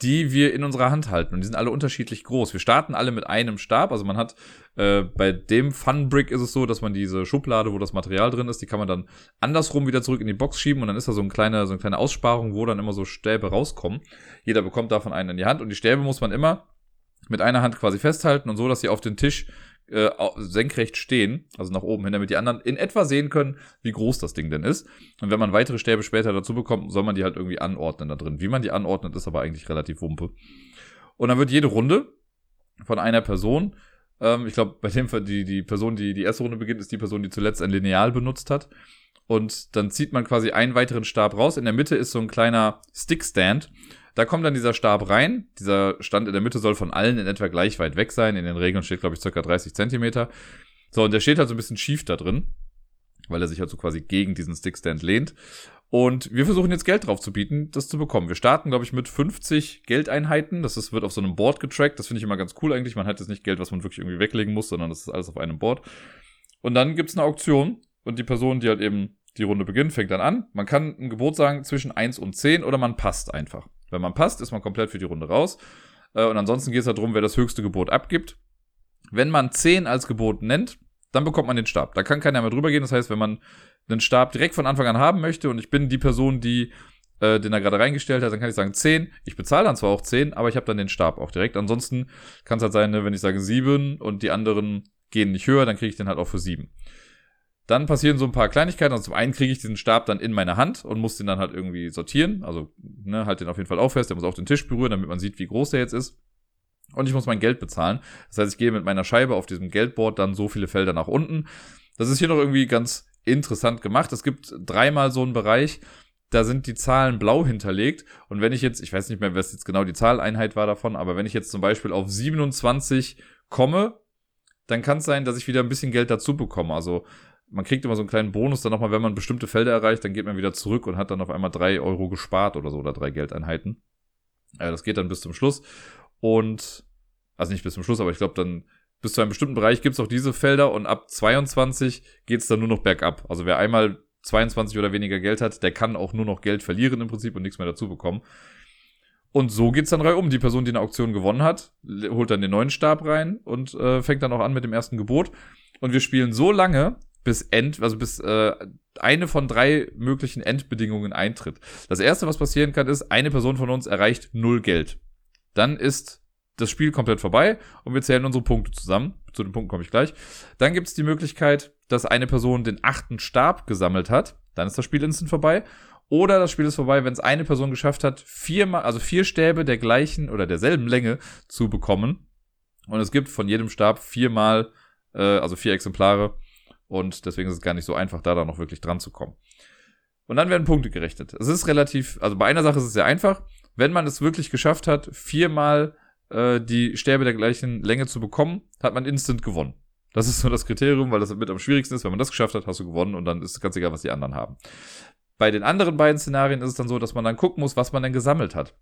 die wir in unserer Hand halten. Und die sind alle unterschiedlich groß. Wir starten alle mit einem Stab. Also man hat äh, bei dem Funbrick ist es so, dass man diese Schublade, wo das Material drin ist, die kann man dann andersrum wieder zurück in die Box schieben und dann ist da so, ein kleine, so eine kleine Aussparung, wo dann immer so Stäbe rauskommen. Jeder bekommt davon einen in die Hand und die Stäbe muss man immer mit einer Hand quasi festhalten und so, dass sie auf den Tisch äh, senkrecht stehen, also nach oben hin, damit die anderen in etwa sehen können, wie groß das Ding denn ist. Und wenn man weitere Stäbe später dazu bekommt, soll man die halt irgendwie anordnen da drin. Wie man die anordnet, ist aber eigentlich relativ wumpe. Und dann wird jede Runde von einer Person, ähm, ich glaube, bei dem Fall, die, die Person, die die erste Runde beginnt, ist die Person, die zuletzt ein Lineal benutzt hat. Und dann zieht man quasi einen weiteren Stab raus. In der Mitte ist so ein kleiner Stickstand. Da kommt dann dieser Stab rein. Dieser Stand in der Mitte soll von allen in etwa gleich weit weg sein. In den Regeln steht, glaube ich, circa 30 Zentimeter. So, und der steht halt so ein bisschen schief da drin, weil er sich halt so quasi gegen diesen Stickstand lehnt. Und wir versuchen jetzt Geld drauf zu bieten, das zu bekommen. Wir starten, glaube ich, mit 50 Geldeinheiten. Das ist, wird auf so einem Board getrackt. Das finde ich immer ganz cool eigentlich. Man hat jetzt nicht Geld, was man wirklich irgendwie weglegen muss, sondern das ist alles auf einem Board. Und dann gibt's eine Auktion. Und die Person, die halt eben die Runde beginnt, fängt dann an. Man kann ein Gebot sagen zwischen 1 und 10 oder man passt einfach. Wenn man passt, ist man komplett für die Runde raus. Äh, und ansonsten geht es halt darum, wer das höchste Gebot abgibt. Wenn man 10 als Gebot nennt, dann bekommt man den Stab. Da kann keiner mehr drüber gehen. Das heißt, wenn man einen Stab direkt von Anfang an haben möchte und ich bin die Person, die äh, den er gerade reingestellt hat, dann kann ich sagen 10. Ich bezahle dann zwar auch 10, aber ich habe dann den Stab auch direkt. Ansonsten kann es halt sein, ne, wenn ich sage 7 und die anderen gehen nicht höher, dann kriege ich den halt auch für 7. Dann passieren so ein paar Kleinigkeiten. Also zum einen kriege ich diesen Stab dann in meine Hand und muss den dann halt irgendwie sortieren. Also ne, halt den auf jeden Fall auch fest. Der muss auch den Tisch berühren, damit man sieht, wie groß der jetzt ist. Und ich muss mein Geld bezahlen. Das heißt, ich gehe mit meiner Scheibe auf diesem Geldboard dann so viele Felder nach unten. Das ist hier noch irgendwie ganz interessant gemacht. Es gibt dreimal so einen Bereich, da sind die Zahlen blau hinterlegt. Und wenn ich jetzt, ich weiß nicht mehr, was jetzt genau die Zahleinheit war davon, aber wenn ich jetzt zum Beispiel auf 27 komme, dann kann es sein, dass ich wieder ein bisschen Geld dazu bekomme. Also man kriegt immer so einen kleinen Bonus dann nochmal, wenn man bestimmte Felder erreicht, dann geht man wieder zurück und hat dann auf einmal drei Euro gespart oder so oder drei Geldeinheiten. Äh, das geht dann bis zum Schluss. Und, also nicht bis zum Schluss, aber ich glaube dann bis zu einem bestimmten Bereich gibt es auch diese Felder und ab 22 geht es dann nur noch bergab. Also wer einmal 22 oder weniger Geld hat, der kann auch nur noch Geld verlieren im Prinzip und nichts mehr dazu bekommen. Und so geht's dann reihum. Die Person, die eine Auktion gewonnen hat, holt dann den neuen Stab rein und äh, fängt dann auch an mit dem ersten Gebot. Und wir spielen so lange, bis End, also bis äh, eine von drei möglichen Endbedingungen eintritt. Das erste, was passieren kann, ist, eine Person von uns erreicht null Geld. Dann ist das Spiel komplett vorbei und wir zählen unsere Punkte zusammen. Zu den Punkten komme ich gleich. Dann gibt es die Möglichkeit, dass eine Person den achten Stab gesammelt hat. Dann ist das Spiel instant vorbei. Oder das Spiel ist vorbei, wenn es eine Person geschafft hat, viermal, also vier Stäbe der gleichen oder derselben Länge zu bekommen. Und es gibt von jedem Stab viermal, äh, also vier Exemplare. Und deswegen ist es gar nicht so einfach, da dann noch wirklich dran zu kommen. Und dann werden Punkte gerechnet. Es ist relativ, also bei einer Sache ist es sehr einfach. Wenn man es wirklich geschafft hat, viermal äh, die Stäbe der gleichen Länge zu bekommen, hat man instant gewonnen. Das ist so das Kriterium, weil das mit am schwierigsten ist. Wenn man das geschafft hat, hast du gewonnen und dann ist es ganz egal, was die anderen haben. Bei den anderen beiden Szenarien ist es dann so, dass man dann gucken muss, was man denn gesammelt hat.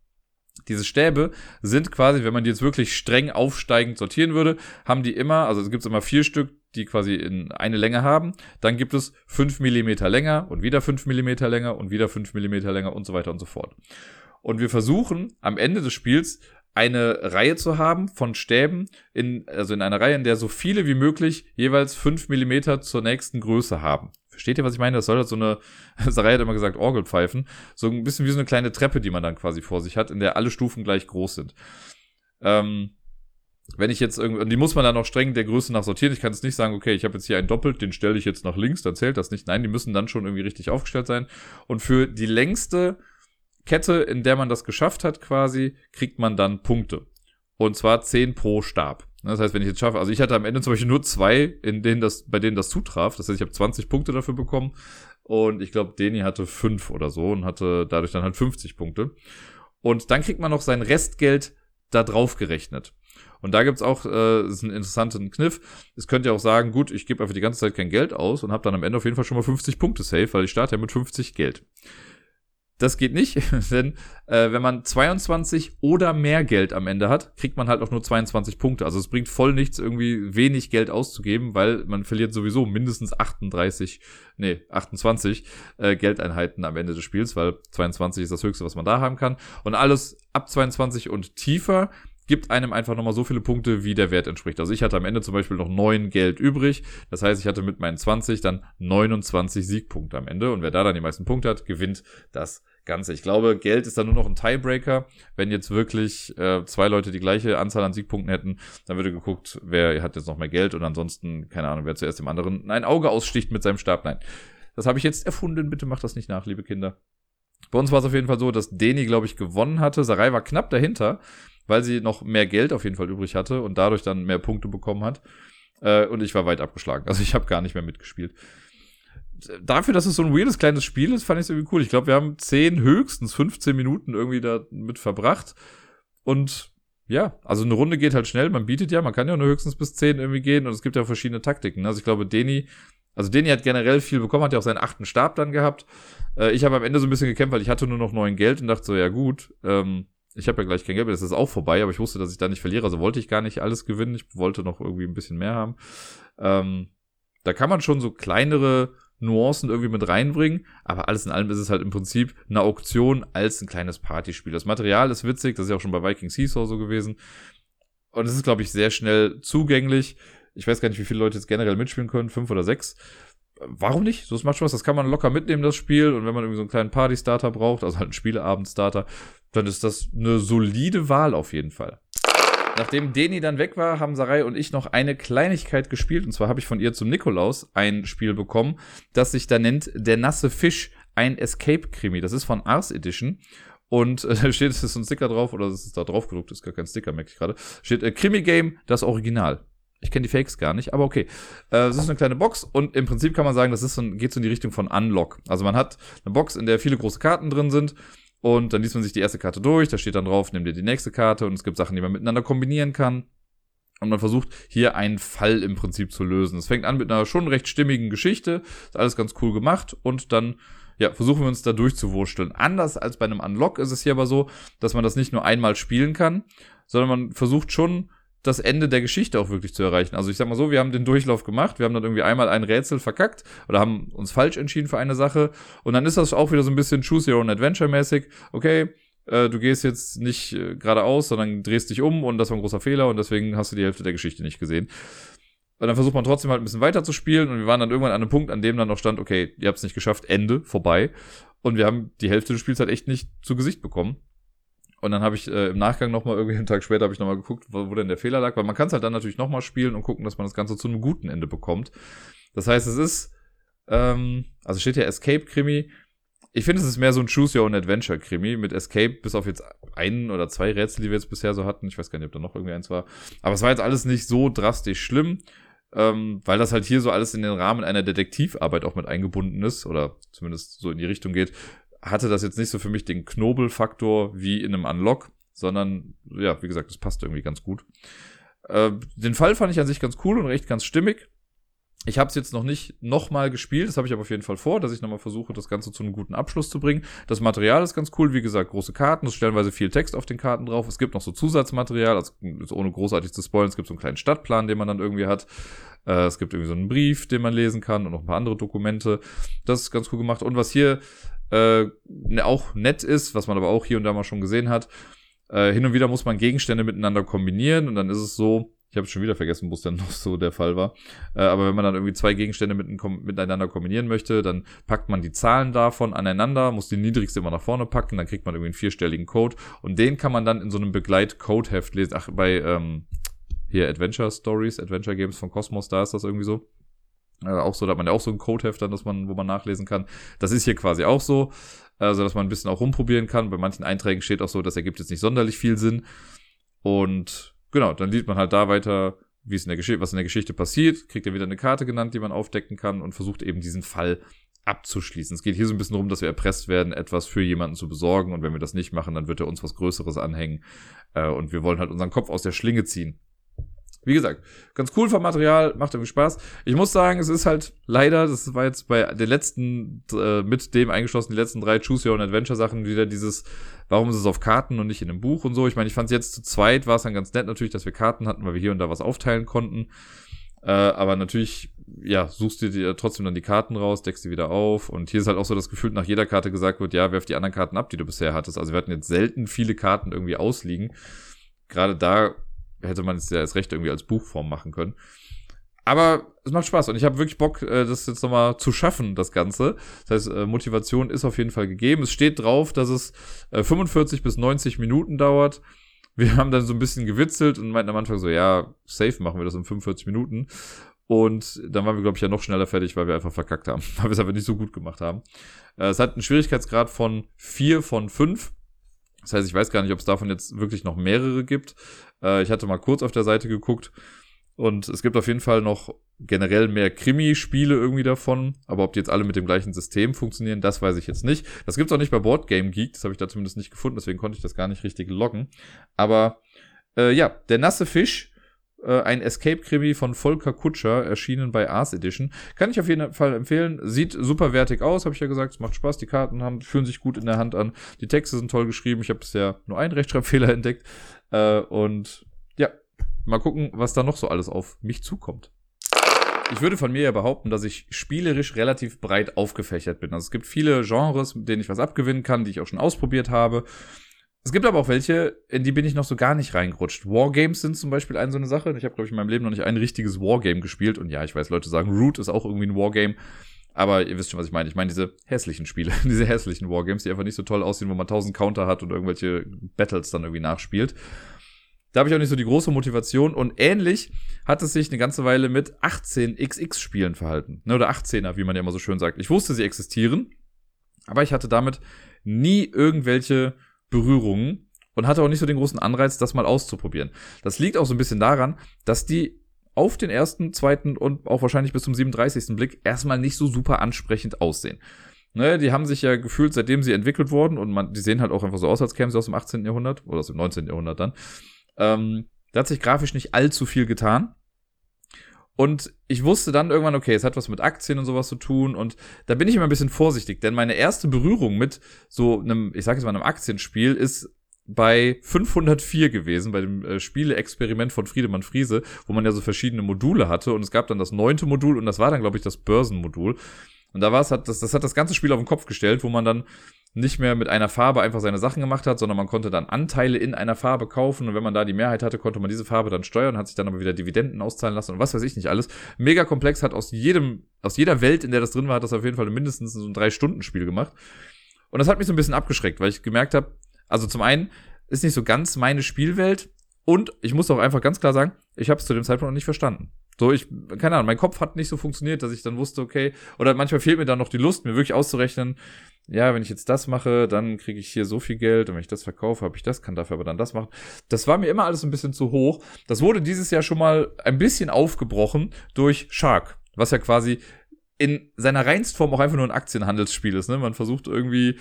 Diese Stäbe sind quasi, wenn man die jetzt wirklich streng aufsteigend sortieren würde, haben die immer, also es gibt immer vier Stück, die quasi in eine Länge haben. Dann gibt es fünf Millimeter länger und wieder fünf Millimeter länger und wieder fünf Millimeter länger und so weiter und so fort. Und wir versuchen am Ende des Spiels eine Reihe zu haben von Stäben, in, also in einer Reihe, in der so viele wie möglich jeweils fünf Millimeter zur nächsten Größe haben. Versteht ihr, was ich meine? Das soll halt so eine, Sarai hat immer gesagt, Orgelpfeifen, so ein bisschen wie so eine kleine Treppe, die man dann quasi vor sich hat, in der alle Stufen gleich groß sind. Ähm, wenn ich jetzt irgendwie, und die muss man dann auch streng der Größe nach sortieren. Ich kann jetzt nicht sagen, okay, ich habe jetzt hier einen doppelt, den stelle ich jetzt nach links, dann zählt das nicht. Nein, die müssen dann schon irgendwie richtig aufgestellt sein. Und für die längste Kette, in der man das geschafft hat, quasi, kriegt man dann Punkte. Und zwar 10 pro Stab. Das heißt, wenn ich jetzt schaffe, also ich hatte am Ende zum Beispiel nur zwei, in denen das, bei denen das zutraf. Das heißt, ich habe 20 Punkte dafür bekommen. Und ich glaube, Deni hatte 5 oder so und hatte dadurch dann halt 50 Punkte. Und dann kriegt man noch sein Restgeld da drauf gerechnet. Und da gibt's auch äh, ist einen interessanten Kniff. Es könnte ja auch sagen, gut, ich gebe einfach die ganze Zeit kein Geld aus und habe dann am Ende auf jeden Fall schon mal 50 Punkte safe, weil ich starte ja mit 50 Geld. Das geht nicht, denn äh, wenn man 22 oder mehr Geld am Ende hat, kriegt man halt auch nur 22 Punkte. Also es bringt voll nichts, irgendwie wenig Geld auszugeben, weil man verliert sowieso mindestens 38, nee, 28 äh, Geldeinheiten am Ende des Spiels, weil 22 ist das Höchste, was man da haben kann. Und alles ab 22 und tiefer gibt einem einfach nochmal so viele Punkte, wie der Wert entspricht. Also ich hatte am Ende zum Beispiel noch 9 Geld übrig. Das heißt, ich hatte mit meinen 20 dann 29 Siegpunkte am Ende. Und wer da dann die meisten Punkte hat, gewinnt das Ganze. Ich glaube, Geld ist dann nur noch ein Tiebreaker. Wenn jetzt wirklich äh, zwei Leute die gleiche Anzahl an Siegpunkten hätten, dann würde geguckt, wer hat jetzt noch mehr Geld und ansonsten, keine Ahnung, wer zuerst dem anderen ein Auge aussticht mit seinem Stab. Nein. Das habe ich jetzt erfunden. Bitte macht das nicht nach, liebe Kinder. Bei uns war es auf jeden Fall so, dass Deni, glaube ich, gewonnen hatte. Sarai war knapp dahinter weil sie noch mehr Geld auf jeden Fall übrig hatte und dadurch dann mehr Punkte bekommen hat. Äh, und ich war weit abgeschlagen. Also ich habe gar nicht mehr mitgespielt. Dafür, dass es so ein weirdes kleines Spiel ist, fand ich es irgendwie cool. Ich glaube, wir haben 10, höchstens 15 Minuten irgendwie damit verbracht. Und ja, also eine Runde geht halt schnell. Man bietet ja, man kann ja nur höchstens bis 10 irgendwie gehen und es gibt ja verschiedene Taktiken. Also ich glaube, Deni, also Deni hat generell viel bekommen, hat ja auch seinen achten Stab dann gehabt. Äh, ich habe am Ende so ein bisschen gekämpft, weil ich hatte nur noch neun Geld und dachte so, ja gut, ähm, ich habe ja gleich kein Geld mehr, das ist auch vorbei, aber ich wusste, dass ich da nicht verliere, also wollte ich gar nicht alles gewinnen, ich wollte noch irgendwie ein bisschen mehr haben. Ähm, da kann man schon so kleinere Nuancen irgendwie mit reinbringen, aber alles in allem ist es halt im Prinzip eine Auktion als ein kleines Partyspiel. Das Material ist witzig, das ist ja auch schon bei Viking Seesaw so gewesen. Und es ist, glaube ich, sehr schnell zugänglich. Ich weiß gar nicht, wie viele Leute jetzt generell mitspielen können, fünf oder sechs warum nicht? So, es macht Spaß. Das kann man locker mitnehmen, das Spiel. Und wenn man irgendwie so einen kleinen Party-Starter braucht, also halt einen Spieleabend-Starter, dann ist das eine solide Wahl auf jeden Fall. Nachdem Deni dann weg war, haben Sarai und ich noch eine Kleinigkeit gespielt. Und zwar habe ich von ihr zum Nikolaus ein Spiel bekommen, das sich da nennt Der nasse Fisch, ein Escape-Krimi. Das ist von Ars Edition. Und äh, da steht, es ist so ein Sticker drauf, oder es ist da drauf gedruckt, ist gar kein Sticker, merke ich gerade. Steht äh, Krimi-Game, das Original. Ich kenne die Fakes gar nicht, aber okay. Äh, es ist eine kleine Box und im Prinzip kann man sagen, das ist so, geht so in die Richtung von Unlock. Also man hat eine Box, in der viele große Karten drin sind und dann liest man sich die erste Karte durch, da steht dann drauf, nimm dir die nächste Karte und es gibt Sachen, die man miteinander kombinieren kann. Und man versucht hier einen Fall im Prinzip zu lösen. Es fängt an mit einer schon recht stimmigen Geschichte, ist alles ganz cool gemacht und dann ja, versuchen wir uns da durchzuwursteln. Anders als bei einem Unlock ist es hier aber so, dass man das nicht nur einmal spielen kann, sondern man versucht schon das Ende der Geschichte auch wirklich zu erreichen. Also ich sag mal so, wir haben den Durchlauf gemacht, wir haben dann irgendwie einmal ein Rätsel verkackt oder haben uns falsch entschieden für eine Sache und dann ist das auch wieder so ein bisschen Choose Your Own Adventure mäßig. Okay, äh, du gehst jetzt nicht äh, geradeaus, sondern drehst dich um und das war ein großer Fehler und deswegen hast du die Hälfte der Geschichte nicht gesehen. Und dann versucht man trotzdem halt ein bisschen weiter zu spielen und wir waren dann irgendwann an einem Punkt, an dem dann noch stand, okay, ihr habt es nicht geschafft, Ende, vorbei. Und wir haben die Hälfte des Spiels halt echt nicht zu Gesicht bekommen. Und dann habe ich äh, im Nachgang nochmal, irgendwie einen Tag später, habe ich nochmal geguckt, wo, wo denn der Fehler lag, weil man kann es halt dann natürlich nochmal spielen und gucken, dass man das Ganze zu einem guten Ende bekommt. Das heißt, es ist, ähm, also steht ja Escape-Krimi. Ich finde, es ist mehr so ein Choose Your Own Adventure-Krimi mit Escape, bis auf jetzt einen oder zwei Rätsel, die wir jetzt bisher so hatten. Ich weiß gar nicht, ob da noch irgendwie eins war. Aber es war jetzt alles nicht so drastisch schlimm, ähm, weil das halt hier so alles in den Rahmen einer Detektivarbeit auch mit eingebunden ist oder zumindest so in die Richtung geht hatte das jetzt nicht so für mich den Knobelfaktor wie in einem Unlock, sondern ja, wie gesagt, das passt irgendwie ganz gut. Äh, den Fall fand ich an sich ganz cool und recht ganz stimmig. Ich habe es jetzt noch nicht nochmal gespielt, das habe ich aber auf jeden Fall vor, dass ich nochmal versuche, das Ganze zu einem guten Abschluss zu bringen. Das Material ist ganz cool, wie gesagt, große Karten, es ist stellenweise viel Text auf den Karten drauf. Es gibt noch so Zusatzmaterial, also ohne großartig zu spoilen, es gibt so einen kleinen Stadtplan, den man dann irgendwie hat. Äh, es gibt irgendwie so einen Brief, den man lesen kann und noch ein paar andere Dokumente. Das ist ganz cool gemacht. Und was hier äh, ne, auch nett ist, was man aber auch hier und da mal schon gesehen hat. Äh, hin und wieder muss man Gegenstände miteinander kombinieren und dann ist es so, ich habe schon wieder vergessen, wo es dann noch so der Fall war. Äh, aber wenn man dann irgendwie zwei Gegenstände mit, miteinander kombinieren möchte, dann packt man die Zahlen davon aneinander, muss die niedrigste immer nach vorne packen, dann kriegt man irgendwie einen vierstelligen Code und den kann man dann in so einem Begleit-Code-Heft lesen. Ach, bei ähm, hier Adventure Stories, Adventure Games von Cosmos, da ist das irgendwie so. Äh, auch so, da hat man ja auch so ein Codeheft dann, dass man, wo man nachlesen kann. Das ist hier quasi auch so, also dass man ein bisschen auch rumprobieren kann. Bei manchen Einträgen steht auch so, das ergibt jetzt nicht sonderlich viel Sinn. Und genau, dann liest man halt da weiter, wie es in der Geschichte, was in der Geschichte passiert, kriegt er wieder eine Karte genannt, die man aufdecken kann und versucht eben diesen Fall abzuschließen. Es geht hier so ein bisschen darum, dass wir erpresst werden, etwas für jemanden zu besorgen und wenn wir das nicht machen, dann wird er uns was Größeres anhängen äh, und wir wollen halt unseren Kopf aus der Schlinge ziehen. Wie gesagt, ganz cool vom Material, macht irgendwie Spaß. Ich muss sagen, es ist halt leider, das war jetzt bei den letzten, äh, mit dem eingeschlossen, die letzten drei Choose Your Own Adventure Sachen wieder dieses, warum ist es auf Karten und nicht in einem Buch und so. Ich meine, ich fand es jetzt zu zweit, war es dann ganz nett natürlich, dass wir Karten hatten, weil wir hier und da was aufteilen konnten. Äh, aber natürlich, ja, suchst du dir trotzdem dann die Karten raus, deckst die wieder auf. Und hier ist halt auch so das Gefühl, nach jeder Karte gesagt wird, ja, werf die anderen Karten ab, die du bisher hattest. Also wir hatten jetzt selten viele Karten irgendwie ausliegen. Gerade da hätte man es ja erst recht irgendwie als Buchform machen können. Aber es macht Spaß und ich habe wirklich Bock, äh, das jetzt nochmal zu schaffen, das Ganze. Das heißt, äh, Motivation ist auf jeden Fall gegeben. Es steht drauf, dass es 45 äh, bis 90 Minuten dauert. Wir haben dann so ein bisschen gewitzelt und meinten am Anfang so, ja, safe machen wir das in 45 Minuten. Und dann waren wir, glaube ich, ja noch schneller fertig, weil wir einfach verkackt haben, weil wir es einfach nicht so gut gemacht haben. Es hat einen Schwierigkeitsgrad von 4 von 5. Das heißt, ich weiß gar nicht, ob es davon jetzt wirklich noch mehrere gibt. Äh, ich hatte mal kurz auf der Seite geguckt. Und es gibt auf jeden Fall noch generell mehr Krimi-Spiele irgendwie davon. Aber ob die jetzt alle mit dem gleichen System funktionieren, das weiß ich jetzt nicht. Das gibt's auch nicht bei Boardgame Geek. Das habe ich da zumindest nicht gefunden. Deswegen konnte ich das gar nicht richtig loggen. Aber äh, ja, der nasse Fisch äh, ein Escape-Krimi von Volker Kutscher, erschienen bei Ars Edition. Kann ich auf jeden Fall empfehlen. Sieht super wertig aus, habe ich ja gesagt. Es macht Spaß. Die Karten haben, fühlen sich gut in der Hand an. Die Texte sind toll geschrieben. Ich habe bisher nur einen Rechtschreibfehler entdeckt. Äh, und ja, mal gucken, was da noch so alles auf mich zukommt. Ich würde von mir ja behaupten, dass ich spielerisch relativ breit aufgefächert bin. Also es gibt viele Genres, mit denen ich was abgewinnen kann, die ich auch schon ausprobiert habe. Es gibt aber auch welche, in die bin ich noch so gar nicht reingerutscht. Wargames sind zum Beispiel eine so eine Sache. Ich habe, glaube ich, in meinem Leben noch nicht ein richtiges Wargame gespielt. Und ja, ich weiß, Leute sagen, Root ist auch irgendwie ein Wargame. Aber ihr wisst schon, was ich meine. Ich meine diese hässlichen Spiele, diese hässlichen Wargames, die einfach nicht so toll aussehen, wo man tausend Counter hat und irgendwelche Battles dann irgendwie nachspielt. Da habe ich auch nicht so die große Motivation. Und ähnlich hat es sich eine ganze Weile mit 18xx-Spielen verhalten. Ne, oder 18er, wie man ja immer so schön sagt. Ich wusste, sie existieren, aber ich hatte damit nie irgendwelche Berührungen und hatte auch nicht so den großen Anreiz, das mal auszuprobieren. Das liegt auch so ein bisschen daran, dass die auf den ersten, zweiten und auch wahrscheinlich bis zum 37. Blick erstmal nicht so super ansprechend aussehen. Ne, die haben sich ja gefühlt, seitdem sie entwickelt wurden, und man, die sehen halt auch einfach so aus, als kämen sie aus dem 18. Jahrhundert oder aus dem 19. Jahrhundert dann. Ähm, da hat sich grafisch nicht allzu viel getan. Und ich wusste dann irgendwann, okay, es hat was mit Aktien und sowas zu tun. Und da bin ich immer ein bisschen vorsichtig, denn meine erste Berührung mit so einem, ich sag jetzt mal, einem Aktienspiel ist bei 504 gewesen, bei dem äh, Spiele-Experiment von Friedemann Friese, wo man ja so verschiedene Module hatte. Und es gab dann das neunte Modul und das war dann, glaube ich, das Börsenmodul. Und da war es, hat, das, das hat das ganze Spiel auf den Kopf gestellt, wo man dann nicht mehr mit einer Farbe einfach seine Sachen gemacht hat, sondern man konnte dann Anteile in einer Farbe kaufen und wenn man da die Mehrheit hatte, konnte man diese Farbe dann steuern, hat sich dann aber wieder Dividenden auszahlen lassen und was weiß ich nicht alles. Mega komplex, hat aus jedem, aus jeder Welt, in der das drin war, hat das auf jeden Fall mindestens so ein Drei-Stunden-Spiel gemacht. Und das hat mich so ein bisschen abgeschreckt, weil ich gemerkt habe, also zum einen ist nicht so ganz meine Spielwelt und ich muss auch einfach ganz klar sagen, ich habe es zu dem Zeitpunkt noch nicht verstanden. So, ich, keine Ahnung, mein Kopf hat nicht so funktioniert, dass ich dann wusste, okay, oder manchmal fehlt mir dann noch die Lust, mir wirklich auszurechnen, ja, wenn ich jetzt das mache, dann kriege ich hier so viel Geld und wenn ich das verkaufe, habe ich das, kann dafür aber dann das machen. Das war mir immer alles ein bisschen zu hoch. Das wurde dieses Jahr schon mal ein bisschen aufgebrochen durch Shark, was ja quasi in seiner Reinstform auch einfach nur ein Aktienhandelsspiel ist. Ne? Man versucht irgendwie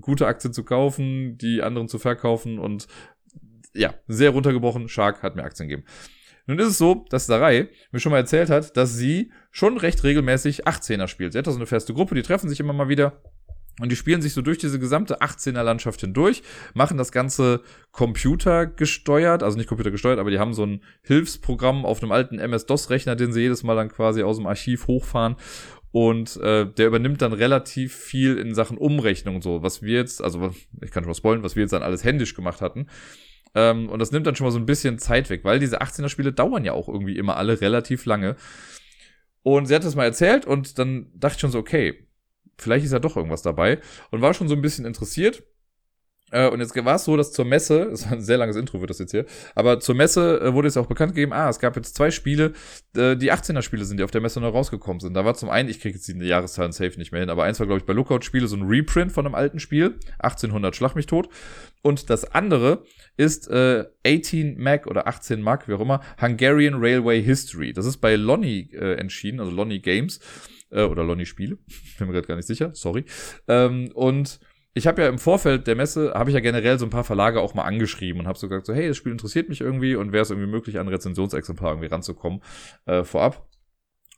gute Aktien zu kaufen, die anderen zu verkaufen und ja, sehr runtergebrochen. Shark hat mir Aktien gegeben. Nun ist es so, dass Sarai mir schon mal erzählt hat, dass sie schon recht regelmäßig 18er spielt. Sie hat da so eine feste Gruppe, die treffen sich immer mal wieder und die spielen sich so durch diese gesamte 18er Landschaft hindurch, machen das Ganze computergesteuert, also nicht computergesteuert, aber die haben so ein Hilfsprogramm auf einem alten MS-DOS-Rechner, den sie jedes Mal dann quasi aus dem Archiv hochfahren. Und äh, der übernimmt dann relativ viel in Sachen Umrechnung und so, was wir jetzt, also ich kann schon mal spoilen, was wir jetzt dann alles händisch gemacht hatten. Ähm, und das nimmt dann schon mal so ein bisschen Zeit weg, weil diese 18er-Spiele dauern ja auch irgendwie immer alle relativ lange. Und sie hat das mal erzählt und dann dachte ich schon so, okay, vielleicht ist ja doch irgendwas dabei und war schon so ein bisschen interessiert. Äh, und jetzt war es so, dass zur Messe, das war ein sehr langes Intro, wird das jetzt hier, aber zur Messe äh, wurde es auch bekannt gegeben, ah, es gab jetzt zwei Spiele, äh, die 18er-Spiele sind, die auf der Messe noch rausgekommen sind. Da war zum einen, ich kriege jetzt die Jahreszahlen safe nicht mehr hin, aber eins war, glaube ich, bei Lookout-Spiele so ein Reprint von einem alten Spiel, 1800 Schlag mich tot. Und das andere ist äh, 18 Mac oder 18 Mac, wie auch immer, Hungarian Railway History. Das ist bei Lonnie äh, entschieden, also Lonnie Games äh, oder Lonnie Spiele. Bin mir gerade gar nicht sicher, sorry. Ähm, und ich habe ja im Vorfeld der Messe, habe ich ja generell so ein paar Verlage auch mal angeschrieben und habe so gesagt, so hey, das Spiel interessiert mich irgendwie und wäre es irgendwie möglich, an Rezensionsexemplar irgendwie ranzukommen äh, vorab.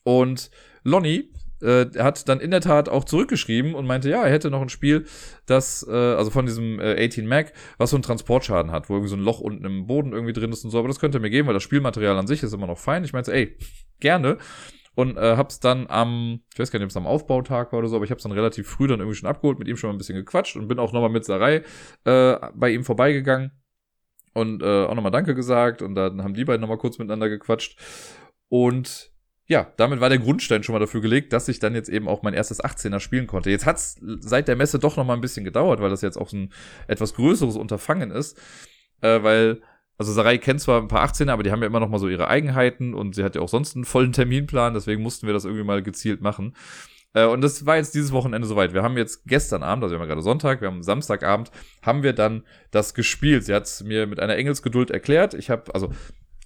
Und Lonnie äh, hat dann in der Tat auch zurückgeschrieben und meinte, ja, er hätte noch ein Spiel, das, äh, also von diesem äh, 18 Mac, was so einen Transportschaden hat, wo irgendwie so ein Loch unten im Boden irgendwie drin ist und so, aber das könnte er mir geben, weil das Spielmaterial an sich ist immer noch fein. Ich meinte, ey, gerne. Und äh, hab's dann am, ich weiß gar nicht, ob es am Aufbautag war oder so, aber ich hab's dann relativ früh dann irgendwie schon abgeholt, mit ihm schon mal ein bisschen gequatscht und bin auch nochmal mit Sarai äh, bei ihm vorbeigegangen und äh, auch nochmal Danke gesagt und dann haben die beiden nochmal kurz miteinander gequatscht. Und ja, damit war der Grundstein schon mal dafür gelegt, dass ich dann jetzt eben auch mein erstes 18er spielen konnte. Jetzt hat's seit der Messe doch noch mal ein bisschen gedauert, weil das jetzt auch so ein etwas größeres Unterfangen ist, äh, weil also Sarai kennt zwar ein paar 18er, aber die haben ja immer noch mal so ihre Eigenheiten und sie hat ja auch sonst einen vollen Terminplan, deswegen mussten wir das irgendwie mal gezielt machen. Äh, und das war jetzt dieses Wochenende soweit. Wir haben jetzt gestern Abend, also wir haben ja gerade Sonntag, wir haben Samstagabend, haben wir dann das gespielt. Sie hat es mir mit einer Engelsgeduld erklärt. Ich habe, also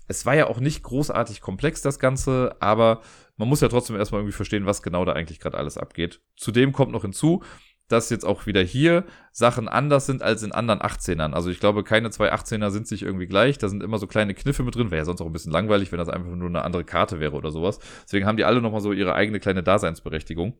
es war ja auch nicht großartig komplex, das Ganze, aber man muss ja trotzdem erstmal irgendwie verstehen, was genau da eigentlich gerade alles abgeht. Zudem kommt noch hinzu, dass jetzt auch wieder hier Sachen anders sind als in anderen 18ern. Also ich glaube, keine zwei 18er sind sich irgendwie gleich. Da sind immer so kleine Kniffe mit drin. Wäre ja sonst auch ein bisschen langweilig, wenn das einfach nur eine andere Karte wäre oder sowas. Deswegen haben die alle nochmal so ihre eigene kleine Daseinsberechtigung.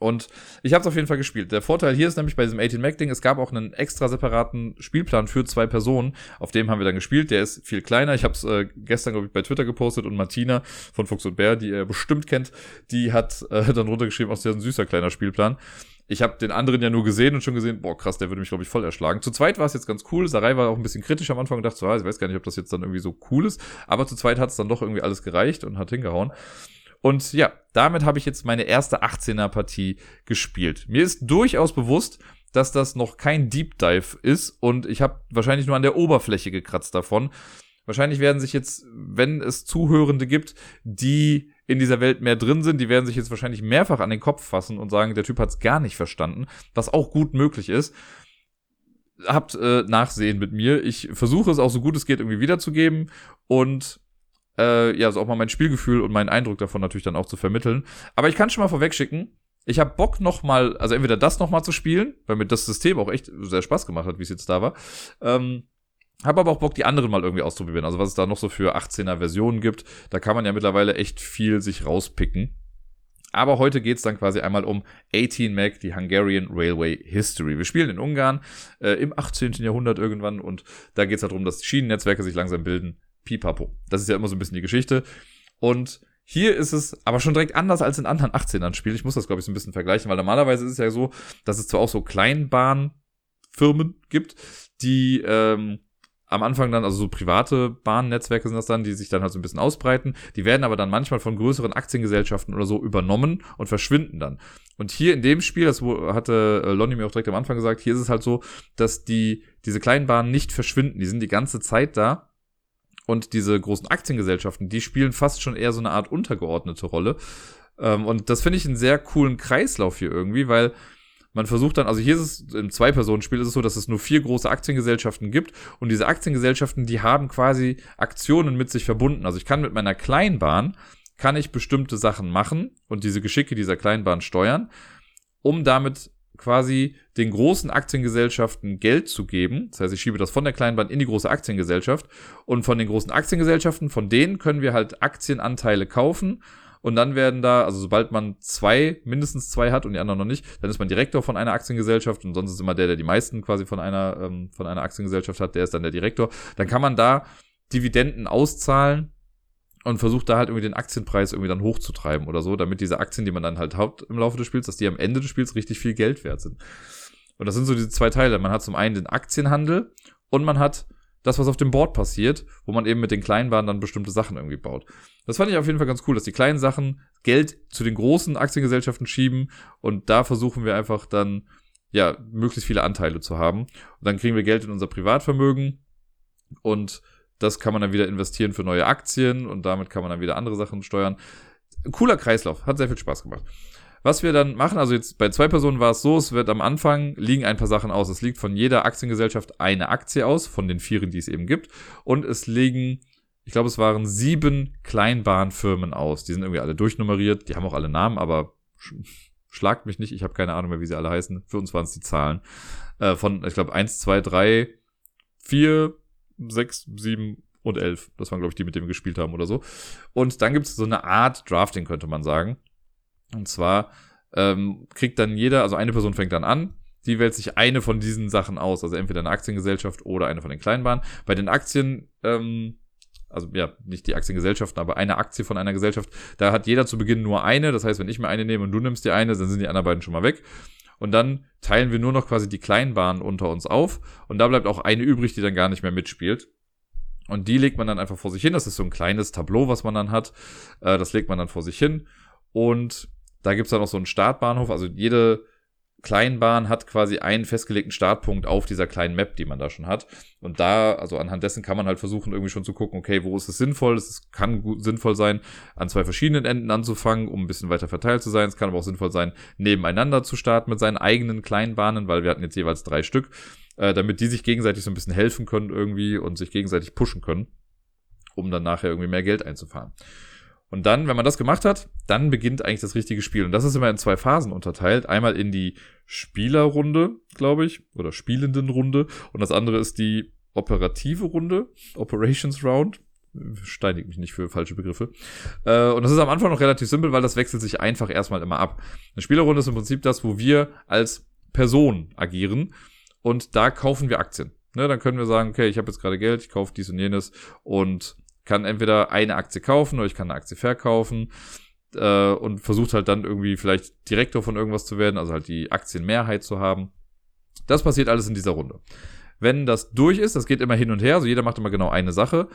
Und ich habe es auf jeden Fall gespielt. Der Vorteil hier ist nämlich bei diesem 18 Mac Ding, es gab auch einen extra separaten Spielplan für zwei Personen. Auf dem haben wir dann gespielt. Der ist viel kleiner. Ich habe es äh, gestern glaube ich bei Twitter gepostet und Martina von Fuchs und Bär, die ihr bestimmt kennt, die hat äh, dann runtergeschrieben, aus der ein süßer kleiner Spielplan. Ich habe den anderen ja nur gesehen und schon gesehen, boah, krass, der würde mich, glaube ich, voll erschlagen. Zu zweit war es jetzt ganz cool. Sarai war auch ein bisschen kritisch am Anfang und dachte so, ah, ich weiß gar nicht, ob das jetzt dann irgendwie so cool ist. Aber zu zweit hat es dann doch irgendwie alles gereicht und hat hingehauen. Und ja, damit habe ich jetzt meine erste 18er Partie gespielt. Mir ist durchaus bewusst, dass das noch kein Deep Dive ist und ich habe wahrscheinlich nur an der Oberfläche gekratzt davon. Wahrscheinlich werden sich jetzt, wenn es Zuhörende gibt, die in dieser Welt mehr drin sind, die werden sich jetzt wahrscheinlich mehrfach an den Kopf fassen und sagen, der Typ hat es gar nicht verstanden, was auch gut möglich ist. Habt äh, Nachsehen mit mir. Ich versuche es auch so gut es geht irgendwie wiederzugeben und äh, ja, so auch mal mein Spielgefühl und meinen Eindruck davon natürlich dann auch zu vermitteln. Aber ich kann schon mal vorwegschicken, ich habe Bock noch mal, also entweder das noch mal zu spielen, weil mir das System auch echt sehr Spaß gemacht hat, wie es jetzt da war. Ähm, habe aber auch Bock, die anderen mal irgendwie auszuprobieren. Also was es da noch so für 18er Versionen gibt. Da kann man ja mittlerweile echt viel sich rauspicken. Aber heute geht's dann quasi einmal um 18 Mac, die Hungarian Railway History. Wir spielen in Ungarn äh, im 18. Jahrhundert irgendwann und da geht's halt darum, dass Schienennetzwerke sich langsam bilden pipapo. Das ist ja immer so ein bisschen die Geschichte. Und hier ist es aber schon direkt anders als in anderen 18ern Spielen. Ich muss das, glaube ich, so ein bisschen vergleichen, weil normalerweise ist es ja so, dass es zwar auch so Kleinbahnfirmen gibt, die ähm, am Anfang dann, also so private Bahnnetzwerke sind das dann, die sich dann halt so ein bisschen ausbreiten. Die werden aber dann manchmal von größeren Aktiengesellschaften oder so übernommen und verschwinden dann. Und hier in dem Spiel, das hatte äh, Lonnie mir auch direkt am Anfang gesagt, hier ist es halt so, dass die, diese kleinen Bahnen nicht verschwinden. Die sind die ganze Zeit da und diese großen Aktiengesellschaften, die spielen fast schon eher so eine Art untergeordnete Rolle. Ähm, und das finde ich einen sehr coolen Kreislauf hier irgendwie, weil man versucht dann, also hier ist es im Zwei-Personen-Spiel ist es so, dass es nur vier große Aktiengesellschaften gibt und diese Aktiengesellschaften, die haben quasi Aktionen mit sich verbunden. Also ich kann mit meiner Kleinbahn, kann ich bestimmte Sachen machen und diese Geschicke dieser Kleinbahn steuern, um damit quasi den großen Aktiengesellschaften Geld zu geben. Das heißt, ich schiebe das von der Kleinbahn in die große Aktiengesellschaft und von den großen Aktiengesellschaften, von denen können wir halt Aktienanteile kaufen und dann werden da, also sobald man zwei, mindestens zwei hat und die anderen noch nicht, dann ist man Direktor von einer Aktiengesellschaft und sonst ist immer der, der die meisten quasi von einer, ähm, von einer Aktiengesellschaft hat, der ist dann der Direktor. Dann kann man da Dividenden auszahlen und versucht da halt irgendwie den Aktienpreis irgendwie dann hochzutreiben oder so, damit diese Aktien, die man dann halt hat im Laufe des Spiels, dass die am Ende des Spiels richtig viel Geld wert sind. Und das sind so diese zwei Teile. Man hat zum einen den Aktienhandel und man hat das, was auf dem Board passiert, wo man eben mit den kleinen Waren dann bestimmte Sachen irgendwie baut. Das fand ich auf jeden Fall ganz cool, dass die kleinen Sachen Geld zu den großen Aktiengesellschaften schieben und da versuchen wir einfach dann, ja, möglichst viele Anteile zu haben. Und dann kriegen wir Geld in unser Privatvermögen und das kann man dann wieder investieren für neue Aktien und damit kann man dann wieder andere Sachen steuern. Cooler Kreislauf, hat sehr viel Spaß gemacht. Was wir dann machen, also jetzt bei zwei Personen war es so, es wird am Anfang liegen ein paar Sachen aus. Es liegt von jeder Aktiengesellschaft eine Aktie aus, von den vieren, die es eben gibt. Und es liegen, ich glaube, es waren sieben Kleinbahnfirmen aus. Die sind irgendwie alle durchnummeriert, die haben auch alle Namen, aber Schlagt mich nicht, ich habe keine Ahnung mehr, wie sie alle heißen. Für uns waren es die Zahlen. Äh, von, ich glaube, 1, 2, 3, 4, 6, 7 und 11. Das waren, glaube ich, die, mit denen wir gespielt haben oder so. Und dann gibt es so eine Art Drafting, könnte man sagen. Und zwar ähm, kriegt dann jeder, also eine Person fängt dann an, die wählt sich eine von diesen Sachen aus, also entweder eine Aktiengesellschaft oder eine von den Kleinbahnen. Bei den Aktien, ähm, also ja, nicht die Aktiengesellschaften, aber eine Aktie von einer Gesellschaft, da hat jeder zu Beginn nur eine. Das heißt, wenn ich mir eine nehme und du nimmst dir eine, dann sind die anderen beiden schon mal weg. Und dann teilen wir nur noch quasi die Kleinbahnen unter uns auf. Und da bleibt auch eine übrig, die dann gar nicht mehr mitspielt. Und die legt man dann einfach vor sich hin. Das ist so ein kleines Tableau, was man dann hat. Äh, das legt man dann vor sich hin. Und da gibt's dann noch so einen Startbahnhof. Also jede Kleinbahn hat quasi einen festgelegten Startpunkt auf dieser kleinen Map, die man da schon hat. Und da, also anhand dessen kann man halt versuchen, irgendwie schon zu gucken, okay, wo ist es sinnvoll? Es kann gut, sinnvoll sein, an zwei verschiedenen Enden anzufangen, um ein bisschen weiter verteilt zu sein. Es kann aber auch sinnvoll sein, nebeneinander zu starten mit seinen eigenen Kleinbahnen, weil wir hatten jetzt jeweils drei Stück, äh, damit die sich gegenseitig so ein bisschen helfen können irgendwie und sich gegenseitig pushen können, um dann nachher irgendwie mehr Geld einzufahren. Und dann, wenn man das gemacht hat, dann beginnt eigentlich das richtige Spiel. Und das ist immer in zwei Phasen unterteilt. Einmal in die Spielerrunde, glaube ich, oder spielenden Runde. Und das andere ist die operative Runde, Operations Round. Steinigt mich nicht für falsche Begriffe. Äh, und das ist am Anfang noch relativ simpel, weil das wechselt sich einfach erstmal immer ab. Eine Spielerrunde ist im Prinzip das, wo wir als Person agieren. Und da kaufen wir Aktien. Ne, dann können wir sagen, okay, ich habe jetzt gerade Geld, ich kaufe dies und jenes und kann entweder eine Aktie kaufen oder ich kann eine Aktie verkaufen äh, und versucht halt dann irgendwie vielleicht Direktor von irgendwas zu werden, also halt die Aktienmehrheit zu haben. Das passiert alles in dieser Runde. Wenn das durch ist, das geht immer hin und her, also jeder macht immer genau eine Sache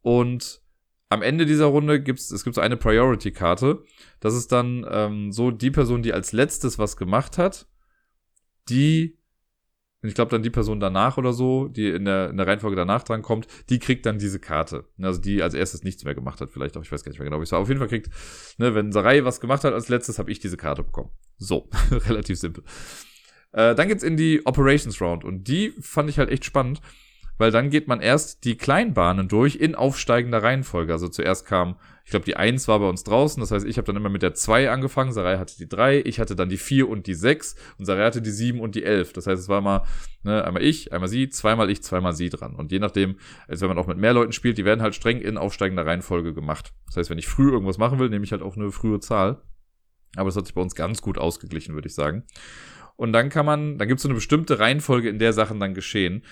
und am Ende dieser Runde gibt's es gibt so eine Priority-Karte. Das ist dann ähm, so die Person, die als letztes was gemacht hat, die und ich glaube dann die Person danach oder so, die in der, in der Reihenfolge danach dran kommt, die kriegt dann diese Karte. Also die als erstes nichts mehr gemacht hat, vielleicht auch, ich weiß gar nicht mehr genau, wie es war. Auf jeden Fall kriegt, ne, wenn Sarai was gemacht hat als letztes, habe ich diese Karte bekommen. So, relativ simpel. Äh, dann geht's in die Operations Round und die fand ich halt echt spannend, weil dann geht man erst die Kleinbahnen durch in aufsteigender Reihenfolge. Also zuerst kam, ich glaube, die 1 war bei uns draußen, das heißt, ich habe dann immer mit der 2 angefangen, Sarai hatte die 3, ich hatte dann die 4 und die 6 und Sarai hatte die 7 und die 11. Das heißt, es war mal ne, einmal ich, einmal sie, zweimal ich, zweimal sie dran. Und je nachdem, also wenn man auch mit mehr Leuten spielt, die werden halt streng in aufsteigender Reihenfolge gemacht. Das heißt, wenn ich früh irgendwas machen will, nehme ich halt auch eine frühe Zahl. Aber das hat sich bei uns ganz gut ausgeglichen, würde ich sagen. Und dann kann man, dann gibt es so eine bestimmte Reihenfolge, in der Sachen dann geschehen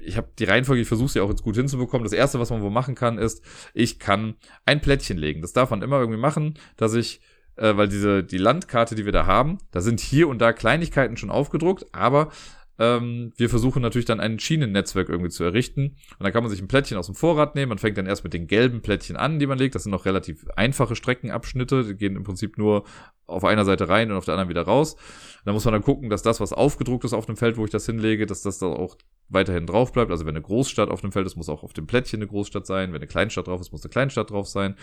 ich habe die Reihenfolge, ich versuche sie auch jetzt gut hinzubekommen. Das erste, was man wo machen kann, ist, ich kann ein Plättchen legen. Das darf man immer irgendwie machen, dass ich, äh, weil diese, die Landkarte, die wir da haben, da sind hier und da Kleinigkeiten schon aufgedruckt, aber ähm, wir versuchen natürlich dann ein Schienennetzwerk irgendwie zu errichten. Und dann kann man sich ein Plättchen aus dem Vorrat nehmen. Man fängt dann erst mit den gelben Plättchen an, die man legt. Das sind noch relativ einfache Streckenabschnitte. Die gehen im Prinzip nur auf einer Seite rein und auf der anderen wieder raus. Da muss man dann gucken, dass das, was aufgedruckt ist auf dem Feld, wo ich das hinlege, dass das da auch weiterhin drauf bleibt. Also wenn eine Großstadt auf dem Feld ist, muss auch auf dem Plättchen eine Großstadt sein. Wenn eine Kleinstadt drauf ist, muss eine Kleinstadt drauf sein.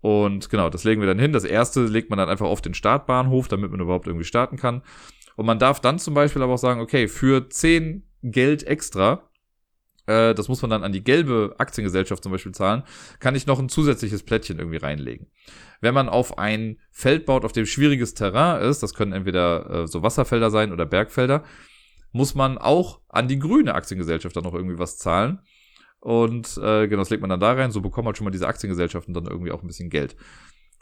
Und genau, das legen wir dann hin. Das erste legt man dann einfach auf den Startbahnhof, damit man überhaupt irgendwie starten kann. Und man darf dann zum Beispiel aber auch sagen, okay, für 10 Geld extra, äh, das muss man dann an die gelbe Aktiengesellschaft zum Beispiel zahlen, kann ich noch ein zusätzliches Plättchen irgendwie reinlegen. Wenn man auf ein Feld baut, auf dem schwieriges Terrain ist, das können entweder äh, so Wasserfelder sein oder Bergfelder, muss man auch an die grüne Aktiengesellschaft dann noch irgendwie was zahlen. Und äh, genau, das legt man dann da rein, so bekommt man schon mal diese Aktiengesellschaften dann irgendwie auch ein bisschen Geld.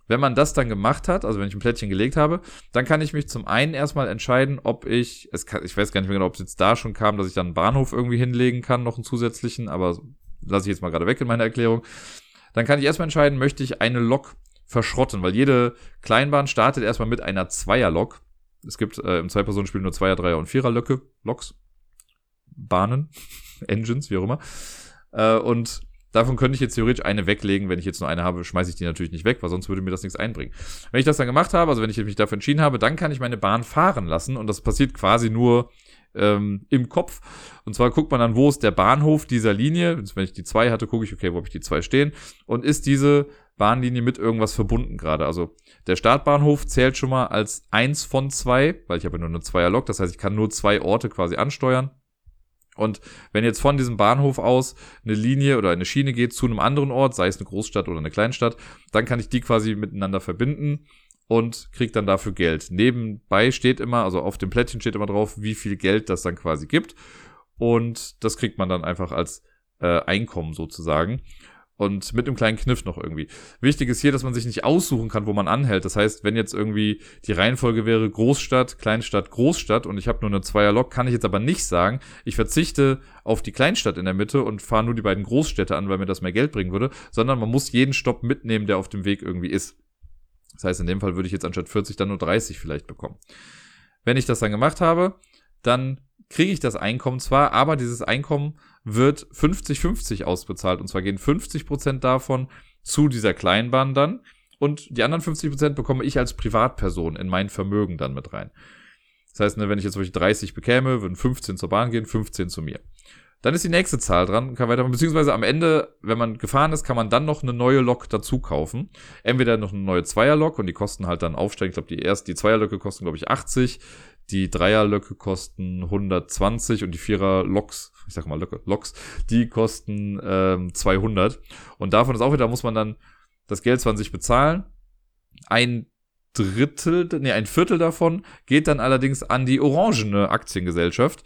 Wenn man das dann gemacht hat, also wenn ich ein Plättchen gelegt habe, dann kann ich mich zum einen erstmal entscheiden, ob ich, es kann, ich weiß gar nicht mehr genau, ob es jetzt da schon kam, dass ich dann einen Bahnhof irgendwie hinlegen kann, noch einen zusätzlichen, aber lasse ich jetzt mal gerade weg in meiner Erklärung. Dann kann ich erstmal entscheiden, möchte ich eine Lok verschrotten, weil jede Kleinbahn startet erstmal mit einer Zweierlok. Es gibt äh, im Zwei-Personen-Spiel nur Zweier-, Dreier- und Vierer-Löcke, Loks, Bahnen, Engines, wie auch immer. Äh, und Davon könnte ich jetzt theoretisch eine weglegen. Wenn ich jetzt nur eine habe, schmeiße ich die natürlich nicht weg, weil sonst würde mir das nichts einbringen. Wenn ich das dann gemacht habe, also wenn ich mich dafür entschieden habe, dann kann ich meine Bahn fahren lassen und das passiert quasi nur ähm, im Kopf. Und zwar guckt man dann, wo ist der Bahnhof dieser Linie. Wenn ich die zwei hatte, gucke ich, okay, wo habe ich die zwei stehen und ist diese Bahnlinie mit irgendwas verbunden gerade. Also der Startbahnhof zählt schon mal als eins von zwei, weil ich habe nur eine Zweierlok, das heißt, ich kann nur zwei Orte quasi ansteuern. Und wenn jetzt von diesem Bahnhof aus eine Linie oder eine Schiene geht zu einem anderen Ort, sei es eine Großstadt oder eine Kleinstadt, dann kann ich die quasi miteinander verbinden und kriegt dann dafür Geld. Nebenbei steht immer, also auf dem Plättchen steht immer drauf, wie viel Geld das dann quasi gibt. Und das kriegt man dann einfach als äh, Einkommen sozusagen. Und mit einem kleinen Kniff noch irgendwie. Wichtig ist hier, dass man sich nicht aussuchen kann, wo man anhält. Das heißt, wenn jetzt irgendwie die Reihenfolge wäre Großstadt, Kleinstadt, Großstadt und ich habe nur eine Zweierlok, kann ich jetzt aber nicht sagen, ich verzichte auf die Kleinstadt in der Mitte und fahre nur die beiden Großstädte an, weil mir das mehr Geld bringen würde, sondern man muss jeden Stopp mitnehmen, der auf dem Weg irgendwie ist. Das heißt, in dem Fall würde ich jetzt anstatt 40 dann nur 30 vielleicht bekommen. Wenn ich das dann gemacht habe, dann kriege ich das Einkommen zwar, aber dieses Einkommen wird 50-50 ausbezahlt. Und zwar gehen 50% davon zu dieser Kleinbahn dann. Und die anderen 50% bekomme ich als Privatperson in mein Vermögen dann mit rein. Das heißt, ne, wenn ich jetzt wirklich 30 bekäme, würden 15 zur Bahn gehen, 15 zu mir. Dann ist die nächste Zahl dran, kann weitermachen. Beziehungsweise am Ende, wenn man gefahren ist, kann man dann noch eine neue Lok dazu kaufen. Entweder noch eine neue Zweierlok und die kosten halt dann aufsteigen. Ich glaube, die erste, die Zweierlöcke kosten, glaube ich, 80. Die Dreierlöcke kosten 120 und die Vierer-Loks, ich sag mal Löcke, Loks, die kosten ähm, 200. Und davon ist auch wieder, muss man dann das Geld zwar an sich bezahlen. Ein Drittel, nee, ein Viertel davon geht dann allerdings an die orangene Aktiengesellschaft,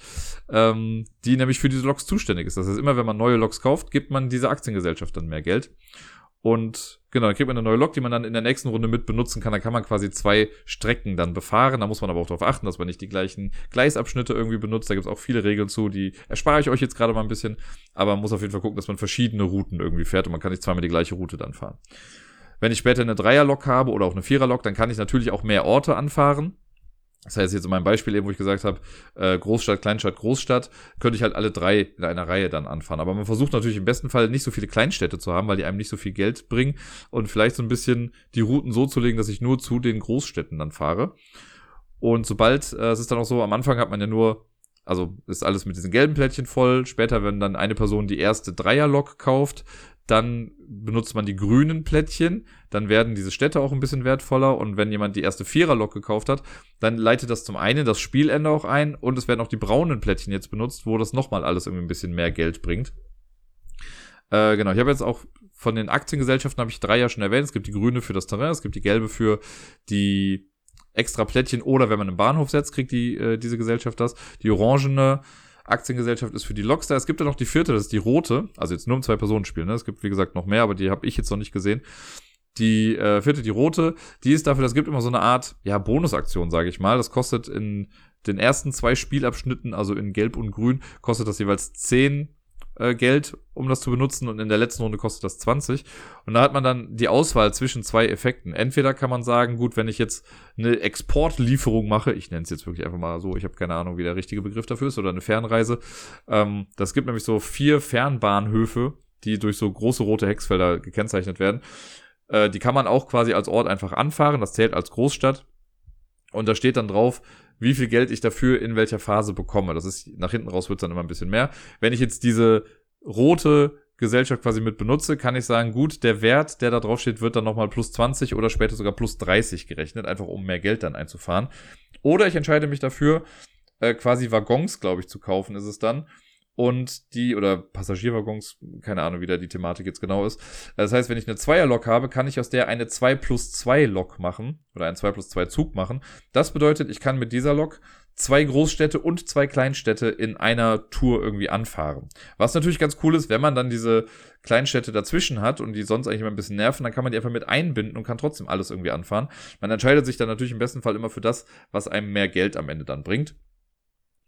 ähm, die nämlich für diese Loks zuständig ist. Das heißt, immer wenn man neue Loks kauft, gibt man dieser Aktiengesellschaft dann mehr Geld. Und genau, dann kriegt man eine neue Lok, die man dann in der nächsten Runde mit benutzen kann. Da kann man quasi zwei Strecken dann befahren. Da muss man aber auch darauf achten, dass man nicht die gleichen Gleisabschnitte irgendwie benutzt. Da gibt es auch viele Regeln zu, die erspare ich euch jetzt gerade mal ein bisschen. Aber man muss auf jeden Fall gucken, dass man verschiedene Routen irgendwie fährt und man kann nicht zweimal die gleiche Route dann fahren. Wenn ich später eine Dreierlok habe oder auch eine Viererlok, dann kann ich natürlich auch mehr Orte anfahren. Das heißt, jetzt in meinem Beispiel eben, wo ich gesagt habe, äh, Großstadt, Kleinstadt, Großstadt, könnte ich halt alle drei in einer Reihe dann anfahren. Aber man versucht natürlich im besten Fall nicht so viele Kleinstädte zu haben, weil die einem nicht so viel Geld bringen und vielleicht so ein bisschen die Routen so zu legen, dass ich nur zu den Großstädten dann fahre. Und sobald, äh, es ist dann auch so, am Anfang hat man ja nur also ist alles mit diesen gelben Plättchen voll. Später, wenn dann eine Person die erste Dreierlok kauft, dann benutzt man die grünen Plättchen, dann werden diese Städte auch ein bisschen wertvoller und wenn jemand die erste Viererlok gekauft hat, dann leitet das zum einen das Spielende auch ein und es werden auch die braunen Plättchen jetzt benutzt, wo das nochmal alles irgendwie ein bisschen mehr Geld bringt. Äh, genau, ich habe jetzt auch von den Aktiengesellschaften habe ich drei ja schon erwähnt. Es gibt die grüne für das Terrain, es gibt die gelbe für die extra Plättchen oder wenn man einen Bahnhof setzt, kriegt die äh, diese Gesellschaft das. Die orangene Aktiengesellschaft ist für die Lockstar. Es gibt ja noch die vierte, das ist die rote. Also jetzt nur um zwei Personen spielen. Ne? Es gibt, wie gesagt, noch mehr, aber die habe ich jetzt noch nicht gesehen. Die äh, vierte, die rote, die ist dafür, das gibt immer so eine Art, ja, Bonusaktion, sage ich mal. Das kostet in den ersten zwei Spielabschnitten, also in Gelb und Grün, kostet das jeweils 10 äh, Geld, um das zu benutzen und in der letzten Runde kostet das 20. Und da hat man dann die Auswahl zwischen zwei Effekten. Entweder kann man sagen, gut, wenn ich jetzt eine Exportlieferung mache, ich nenne es jetzt wirklich einfach mal so, ich habe keine Ahnung, wie der richtige Begriff dafür ist, oder eine Fernreise. Ähm, das gibt nämlich so vier Fernbahnhöfe, die durch so große rote Hexfelder gekennzeichnet werden. Äh, die kann man auch quasi als Ort einfach anfahren, das zählt als Großstadt. Und da steht dann drauf, wie viel Geld ich dafür in welcher Phase bekomme. Das ist, nach hinten raus wird dann immer ein bisschen mehr. Wenn ich jetzt diese rote Gesellschaft quasi mit benutze, kann ich sagen, gut, der Wert, der da drauf steht, wird dann nochmal plus 20 oder später sogar plus 30 gerechnet, einfach um mehr Geld dann einzufahren. Oder ich entscheide mich dafür, äh, quasi Waggons, glaube ich, zu kaufen, ist es dann und die, oder Passagierwaggons, keine Ahnung, wie da die Thematik jetzt genau ist. Das heißt, wenn ich eine Zweierlok habe, kann ich aus der eine 2 plus 2 Lok machen oder einen 2 plus 2 Zug machen. Das bedeutet, ich kann mit dieser Lok zwei Großstädte und zwei Kleinstädte in einer Tour irgendwie anfahren. Was natürlich ganz cool ist, wenn man dann diese Kleinstädte dazwischen hat und die sonst eigentlich immer ein bisschen nerven, dann kann man die einfach mit einbinden und kann trotzdem alles irgendwie anfahren. Man entscheidet sich dann natürlich im besten Fall immer für das, was einem mehr Geld am Ende dann bringt.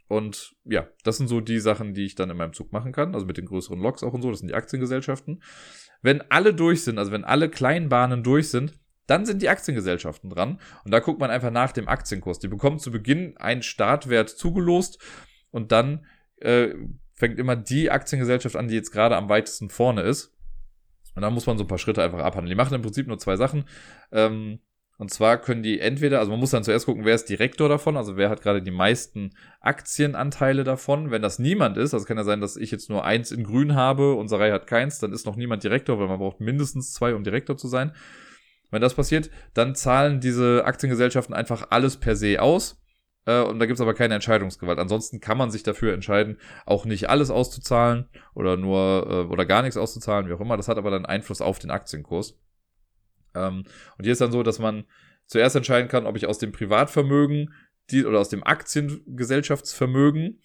Und ja, das sind so die Sachen, die ich dann in meinem Zug machen kann. Also mit den größeren Loks auch und so. Das sind die Aktiengesellschaften. Wenn alle durch sind, also wenn alle Kleinbahnen durch sind, dann sind die Aktiengesellschaften dran. Und da guckt man einfach nach dem Aktienkurs. Die bekommen zu Beginn einen Startwert zugelost und dann äh, fängt immer die Aktiengesellschaft an, die jetzt gerade am weitesten vorne ist. Und dann muss man so ein paar Schritte einfach abhandeln. Die machen im Prinzip nur zwei Sachen. Ähm, und zwar können die entweder, also man muss dann zuerst gucken, wer ist Direktor davon, also wer hat gerade die meisten Aktienanteile davon. Wenn das niemand ist, also kann ja sein, dass ich jetzt nur eins in grün habe, unsere Reihe hat keins, dann ist noch niemand Direktor, weil man braucht mindestens zwei, um Direktor zu sein. Wenn das passiert, dann zahlen diese Aktiengesellschaften einfach alles per se aus. Äh, und da gibt's aber keine Entscheidungsgewalt. Ansonsten kann man sich dafür entscheiden, auch nicht alles auszuzahlen oder nur äh, oder gar nichts auszuzahlen, wie auch immer. Das hat aber dann Einfluss auf den Aktienkurs. Ähm, und hier ist dann so, dass man zuerst entscheiden kann, ob ich aus dem Privatvermögen die, oder aus dem Aktiengesellschaftsvermögen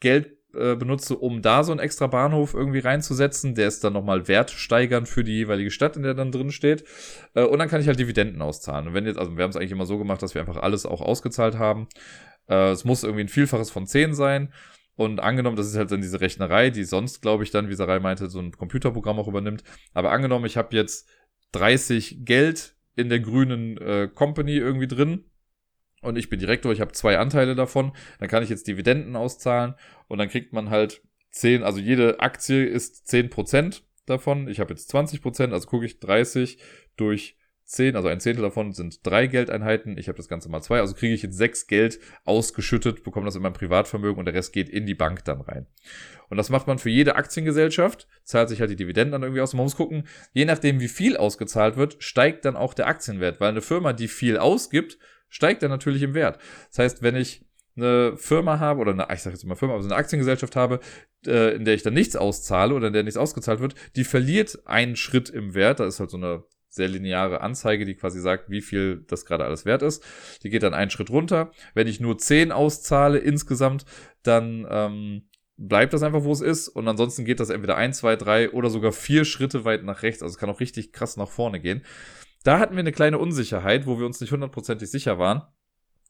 Geld äh, benutze, um da so einen extra Bahnhof irgendwie reinzusetzen. Der ist dann nochmal wertsteigernd für die jeweilige Stadt, in der dann drin steht. Äh, und dann kann ich halt Dividenden auszahlen. Und wenn jetzt, also wir haben es eigentlich immer so gemacht, dass wir einfach alles auch ausgezahlt haben. Äh, es muss irgendwie ein Vielfaches von 10 sein. Und angenommen, das ist halt dann diese Rechnerei, die sonst, glaube ich, dann, wie Sarai meinte, so ein Computerprogramm auch übernimmt. Aber angenommen, ich habe jetzt 30 Geld in der grünen äh, Company irgendwie drin und ich bin Direktor, ich habe zwei Anteile davon, dann kann ich jetzt Dividenden auszahlen und dann kriegt man halt 10, also jede Aktie ist 10% davon. Ich habe jetzt 20%, also gucke ich 30 durch 10, also ein Zehntel davon sind drei Geldeinheiten. Ich habe das Ganze mal zwei, also kriege ich jetzt sechs Geld ausgeschüttet, bekomme das in meinem Privatvermögen und der Rest geht in die Bank dann rein. Und das macht man für jede Aktiengesellschaft, zahlt sich halt die Dividenden dann irgendwie aus. Man muss gucken, je nachdem wie viel ausgezahlt wird, steigt dann auch der Aktienwert, weil eine Firma, die viel ausgibt, steigt dann natürlich im Wert. Das heißt, wenn ich eine Firma habe oder eine, ich sage jetzt mal Firma, also eine Aktiengesellschaft habe, äh, in der ich dann nichts auszahle oder in der nichts ausgezahlt wird, die verliert einen Schritt im Wert. Da ist halt so eine sehr lineare Anzeige, die quasi sagt, wie viel das gerade alles wert ist. Die geht dann einen Schritt runter. Wenn ich nur 10 auszahle insgesamt, dann ähm, bleibt das einfach, wo es ist. Und ansonsten geht das entweder ein, zwei, drei oder sogar vier Schritte weit nach rechts. Also es kann auch richtig krass nach vorne gehen. Da hatten wir eine kleine Unsicherheit, wo wir uns nicht hundertprozentig sicher waren.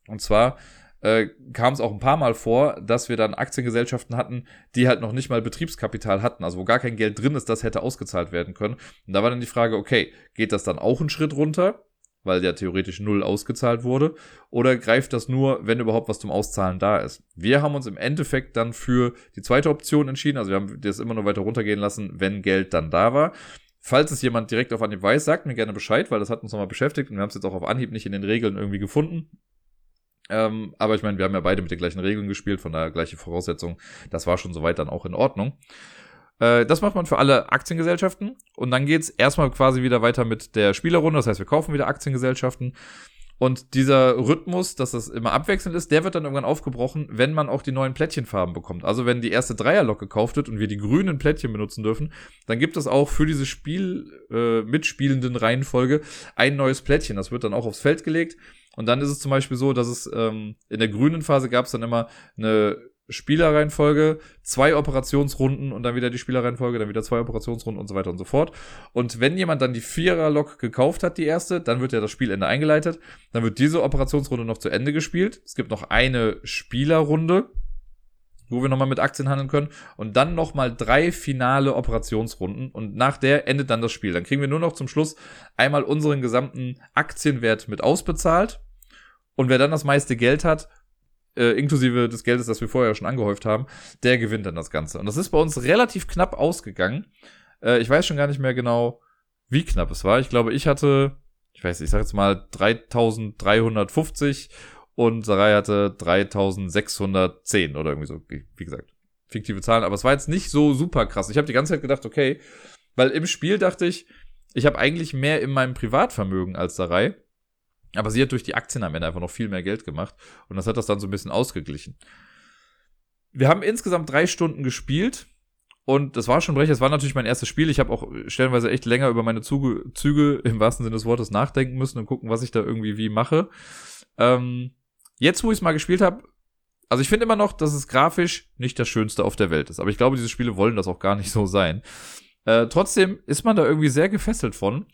Und zwar äh, kam es auch ein paar Mal vor, dass wir dann Aktiengesellschaften hatten, die halt noch nicht mal Betriebskapital hatten, also wo gar kein Geld drin ist, das hätte ausgezahlt werden können. Und da war dann die Frage, okay, geht das dann auch einen Schritt runter? weil ja theoretisch null ausgezahlt wurde, oder greift das nur, wenn überhaupt was zum Auszahlen da ist? Wir haben uns im Endeffekt dann für die zweite Option entschieden, also wir haben das immer nur weiter runtergehen lassen, wenn Geld dann da war. Falls es jemand direkt auf Anhieb weiß, sagt mir gerne Bescheid, weil das hat uns nochmal beschäftigt und wir haben es jetzt auch auf Anhieb nicht in den Regeln irgendwie gefunden. Ähm, aber ich meine, wir haben ja beide mit den gleichen Regeln gespielt, von daher gleiche Voraussetzungen. Das war schon soweit dann auch in Ordnung. Äh, das macht man für alle Aktiengesellschaften. Und dann geht's erstmal quasi wieder weiter mit der Spielerrunde. Das heißt, wir kaufen wieder Aktiengesellschaften. Und dieser Rhythmus, dass das immer abwechselnd ist, der wird dann irgendwann aufgebrochen, wenn man auch die neuen Plättchenfarben bekommt. Also wenn die erste Dreierlok gekauft wird und wir die grünen Plättchen benutzen dürfen, dann gibt es auch für diese Spiel äh, mitspielenden Reihenfolge ein neues Plättchen. Das wird dann auch aufs Feld gelegt. Und dann ist es zum Beispiel so, dass es ähm, in der grünen Phase gab es dann immer eine Spielerreihenfolge, zwei Operationsrunden und dann wieder die Spielerreihenfolge, dann wieder zwei Operationsrunden und so weiter und so fort. Und wenn jemand dann die Vierer-Lok gekauft hat, die erste, dann wird ja das Spielende eingeleitet. Dann wird diese Operationsrunde noch zu Ende gespielt. Es gibt noch eine Spielerrunde, wo wir nochmal mit Aktien handeln können. Und dann nochmal drei finale Operationsrunden. Und nach der endet dann das Spiel. Dann kriegen wir nur noch zum Schluss einmal unseren gesamten Aktienwert mit ausbezahlt. Und wer dann das meiste Geld hat, äh, inklusive des Geldes, das wir vorher schon angehäuft haben, der gewinnt dann das Ganze. Und das ist bei uns relativ knapp ausgegangen. Äh, ich weiß schon gar nicht mehr genau, wie knapp es war. Ich glaube, ich hatte, ich weiß, ich sag jetzt mal 3350 und Sarai hatte 3610 oder irgendwie so, wie gesagt. Fiktive Zahlen, aber es war jetzt nicht so super krass. Ich habe die ganze Zeit gedacht, okay, weil im Spiel dachte ich, ich habe eigentlich mehr in meinem Privatvermögen als Sarai. Aber sie hat durch die Aktien am Ende einfach noch viel mehr Geld gemacht und das hat das dann so ein bisschen ausgeglichen. Wir haben insgesamt drei Stunden gespielt und das war schon recht. Es war natürlich mein erstes Spiel. Ich habe auch stellenweise echt länger über meine Züge, Züge im wahrsten Sinne des Wortes nachdenken müssen und gucken, was ich da irgendwie wie mache. Ähm, jetzt, wo ich es mal gespielt habe, also ich finde immer noch, dass es grafisch nicht das Schönste auf der Welt ist. Aber ich glaube, diese Spiele wollen das auch gar nicht so sein. Äh, trotzdem ist man da irgendwie sehr gefesselt von.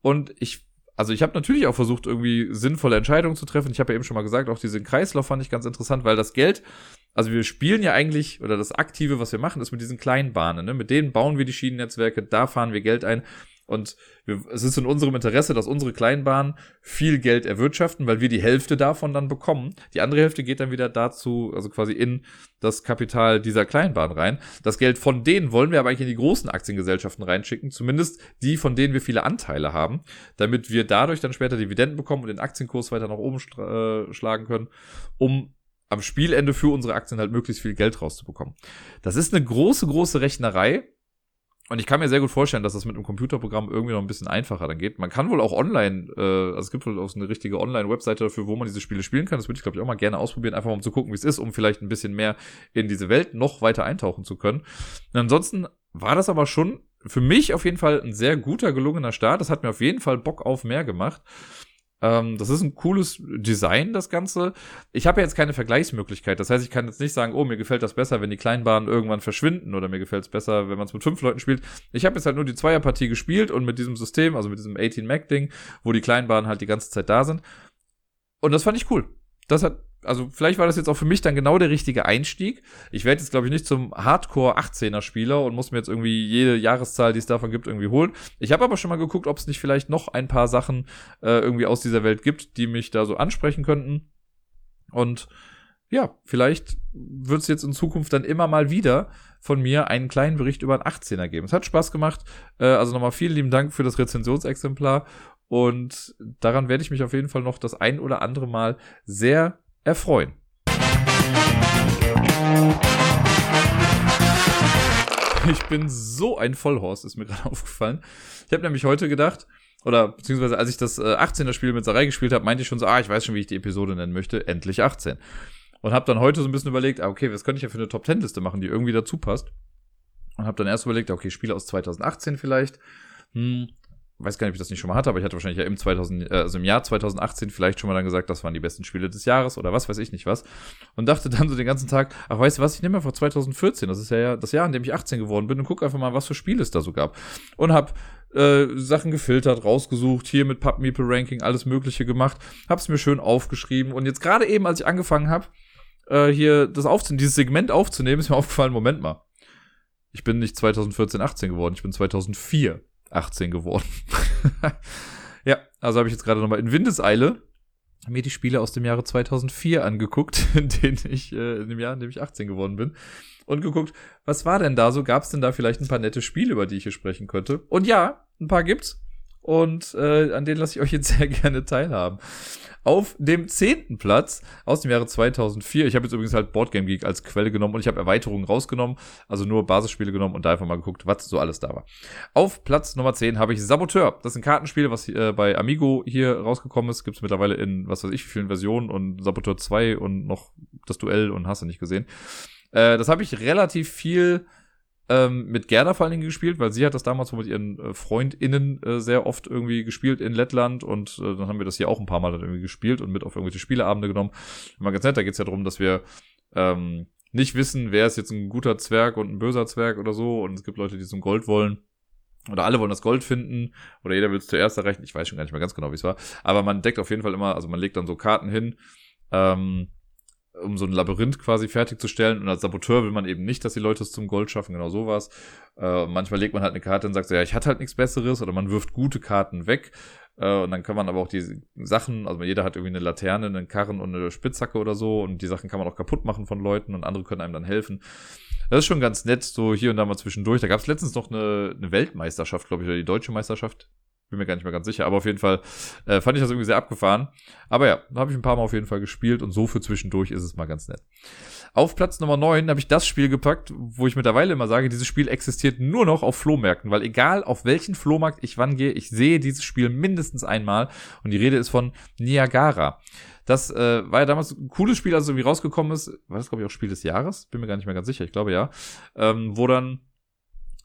Und ich also ich habe natürlich auch versucht, irgendwie sinnvolle Entscheidungen zu treffen. Ich habe ja eben schon mal gesagt, auch diesen Kreislauf fand ich ganz interessant, weil das Geld, also wir spielen ja eigentlich, oder das Aktive, was wir machen, ist mit diesen kleinen Bahnen. Ne? Mit denen bauen wir die Schienennetzwerke, da fahren wir Geld ein. Und wir, es ist in unserem Interesse, dass unsere Kleinbahnen viel Geld erwirtschaften, weil wir die Hälfte davon dann bekommen. Die andere Hälfte geht dann wieder dazu, also quasi in das Kapital dieser Kleinbahn rein. Das Geld von denen wollen wir aber eigentlich in die großen Aktiengesellschaften reinschicken, zumindest die, von denen wir viele Anteile haben, damit wir dadurch dann später Dividenden bekommen und den Aktienkurs weiter nach oben äh, schlagen können, um am Spielende für unsere Aktien halt möglichst viel Geld rauszubekommen. Das ist eine große, große Rechnerei und ich kann mir sehr gut vorstellen, dass das mit einem Computerprogramm irgendwie noch ein bisschen einfacher dann geht. Man kann wohl auch online, äh, also es gibt wohl auch so eine richtige Online-Webseite dafür, wo man diese Spiele spielen kann. Das würde ich, glaube ich, auch mal gerne ausprobieren, einfach um zu gucken, wie es ist, um vielleicht ein bisschen mehr in diese Welt noch weiter eintauchen zu können. Und ansonsten war das aber schon für mich auf jeden Fall ein sehr guter, gelungener Start. Das hat mir auf jeden Fall Bock auf mehr gemacht. Ähm, das ist ein cooles Design, das Ganze. Ich habe ja jetzt keine Vergleichsmöglichkeit. Das heißt, ich kann jetzt nicht sagen, oh, mir gefällt das besser, wenn die Kleinbahnen irgendwann verschwinden oder mir gefällt es besser, wenn man es mit fünf Leuten spielt. Ich habe jetzt halt nur die Zweierpartie gespielt und mit diesem System, also mit diesem 18-Mac-Ding, wo die Kleinbahnen halt die ganze Zeit da sind. Und das fand ich cool. Das hat also vielleicht war das jetzt auch für mich dann genau der richtige Einstieg. Ich werde jetzt, glaube ich, nicht zum Hardcore 18er Spieler und muss mir jetzt irgendwie jede Jahreszahl, die es davon gibt, irgendwie holen. Ich habe aber schon mal geguckt, ob es nicht vielleicht noch ein paar Sachen äh, irgendwie aus dieser Welt gibt, die mich da so ansprechen könnten. Und ja, vielleicht wird es jetzt in Zukunft dann immer mal wieder von mir einen kleinen Bericht über einen 18er geben. Es hat Spaß gemacht. Äh, also nochmal vielen lieben Dank für das Rezensionsexemplar. Und daran werde ich mich auf jeden Fall noch das ein oder andere Mal sehr erfreuen. Ich bin so ein Vollhorst, ist mir gerade aufgefallen. Ich habe nämlich heute gedacht, oder beziehungsweise als ich das äh, 18er Spiel mit Sarai gespielt habe, meinte ich schon so, ah, ich weiß schon, wie ich die Episode nennen möchte, endlich 18. Und habe dann heute so ein bisschen überlegt, ah, okay, was könnte ich ja für eine Top-10-Liste machen, die irgendwie dazu passt. Und habe dann erst überlegt, okay, Spiele aus 2018 vielleicht. Hm, weiß gar nicht, ob ich das nicht schon mal hatte, aber ich hatte wahrscheinlich ja im 2000, äh, also im Jahr 2018 vielleicht schon mal dann gesagt, das waren die besten Spiele des Jahres oder was weiß ich nicht was. Und dachte dann so den ganzen Tag, ach weißt du was, ich nehme einfach 2014, das ist ja das Jahr, in dem ich 18 geworden bin und guck einfach mal, was für Spiele es da so gab. Und hab äh, Sachen gefiltert, rausgesucht, hier mit Pub Meeple Ranking alles mögliche gemacht, hab's mir schön aufgeschrieben und jetzt gerade eben, als ich angefangen habe, äh, hier das aufzunehmen, dieses Segment aufzunehmen, ist mir aufgefallen, Moment mal. Ich bin nicht 2014, 18 geworden, ich bin 2004 18 geworden. ja, also habe ich jetzt gerade nochmal in Windeseile mir die Spiele aus dem Jahre 2004 angeguckt, in denen ich, äh, in dem Jahr, in dem ich 18 geworden bin. Und geguckt, was war denn da so? Gab es denn da vielleicht ein paar nette Spiele, über die ich hier sprechen könnte? Und ja, ein paar gibt's. Und äh, an denen lasse ich euch jetzt sehr gerne teilhaben auf dem zehnten Platz aus dem Jahre 2004. Ich habe jetzt übrigens halt Boardgame Geek als Quelle genommen und ich habe Erweiterungen rausgenommen, also nur Basisspiele genommen und da einfach mal geguckt, was so alles da war. Auf Platz Nummer 10 habe ich Saboteur. Das ist ein Kartenspiel, was äh, bei Amigo hier rausgekommen ist. Gibt es mittlerweile in, was weiß ich, vielen Versionen und Saboteur 2 und noch das Duell und hast du nicht gesehen. Äh, das habe ich relativ viel ähm, mit Gerda vor allen Dingen gespielt, weil sie hat das damals mit ihren äh, FreundInnen äh, sehr oft irgendwie gespielt in Lettland und äh, dann haben wir das hier auch ein paar Mal dann irgendwie gespielt und mit auf irgendwelche Spieleabende genommen. Immer ganz nett, da geht's ja darum, dass wir ähm, nicht wissen, wer ist jetzt ein guter Zwerg und ein böser Zwerg oder so und es gibt Leute, die zum Gold wollen. Oder alle wollen das Gold finden, oder jeder will es zuerst erreichen. Ich weiß schon gar nicht mehr ganz genau, wie es war. Aber man deckt auf jeden Fall immer, also man legt dann so Karten hin, ähm, um so ein Labyrinth quasi fertigzustellen. Und als Saboteur will man eben nicht, dass die Leute es zum Gold schaffen, genau sowas. Äh, manchmal legt man halt eine Karte und sagt so, ja, ich hatte halt nichts Besseres, oder man wirft gute Karten weg. Äh, und dann kann man aber auch die Sachen, also jeder hat irgendwie eine Laterne, einen Karren und eine Spitzhacke oder so. Und die Sachen kann man auch kaputt machen von Leuten und andere können einem dann helfen. Das ist schon ganz nett, so hier und da mal zwischendurch. Da gab es letztens noch eine, eine Weltmeisterschaft, glaube ich, oder die deutsche Meisterschaft bin mir gar nicht mehr ganz sicher, aber auf jeden Fall äh, fand ich das irgendwie sehr abgefahren. Aber ja, habe ich ein paar Mal auf jeden Fall gespielt und so für zwischendurch ist es mal ganz nett. Auf Platz Nummer 9 habe ich das Spiel gepackt, wo ich mittlerweile immer sage, dieses Spiel existiert nur noch auf Flohmärkten, weil egal auf welchen Flohmarkt ich wann gehe, ich sehe dieses Spiel mindestens einmal und die Rede ist von Niagara. Das äh, war ja damals ein cooles Spiel, als es irgendwie rausgekommen ist. War das, glaube ich, auch Spiel des Jahres? Bin mir gar nicht mehr ganz sicher, ich glaube ja. Ähm, wo dann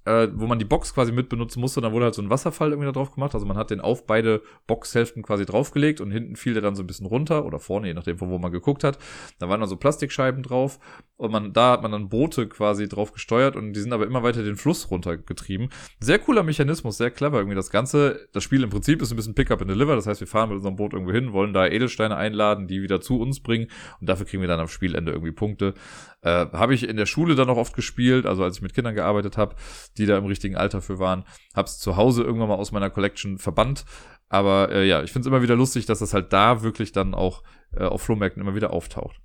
äh, wo man die Box quasi mit benutzen musste. Dann wurde halt so ein Wasserfall irgendwie da drauf gemacht. Also man hat den auf beide Boxhälften quasi draufgelegt und hinten fiel der dann so ein bisschen runter oder vorne, je nachdem, von wo man geguckt hat. Da waren dann so Plastikscheiben drauf und man, da hat man dann Boote quasi drauf gesteuert und die sind aber immer weiter den Fluss runtergetrieben. Sehr cooler Mechanismus, sehr clever irgendwie das Ganze. Das Spiel im Prinzip ist ein bisschen Pick-up and Deliver. Das heißt, wir fahren mit unserem Boot irgendwo hin, wollen da Edelsteine einladen, die wieder zu uns bringen und dafür kriegen wir dann am Spielende irgendwie Punkte. Äh, habe ich in der Schule dann auch oft gespielt, also als ich mit Kindern gearbeitet habe, die da im richtigen Alter für waren. Hab's zu Hause irgendwann mal aus meiner Collection verbannt. Aber äh, ja, ich finde es immer wieder lustig, dass das halt da wirklich dann auch äh, auf Flohmärkten immer wieder auftaucht.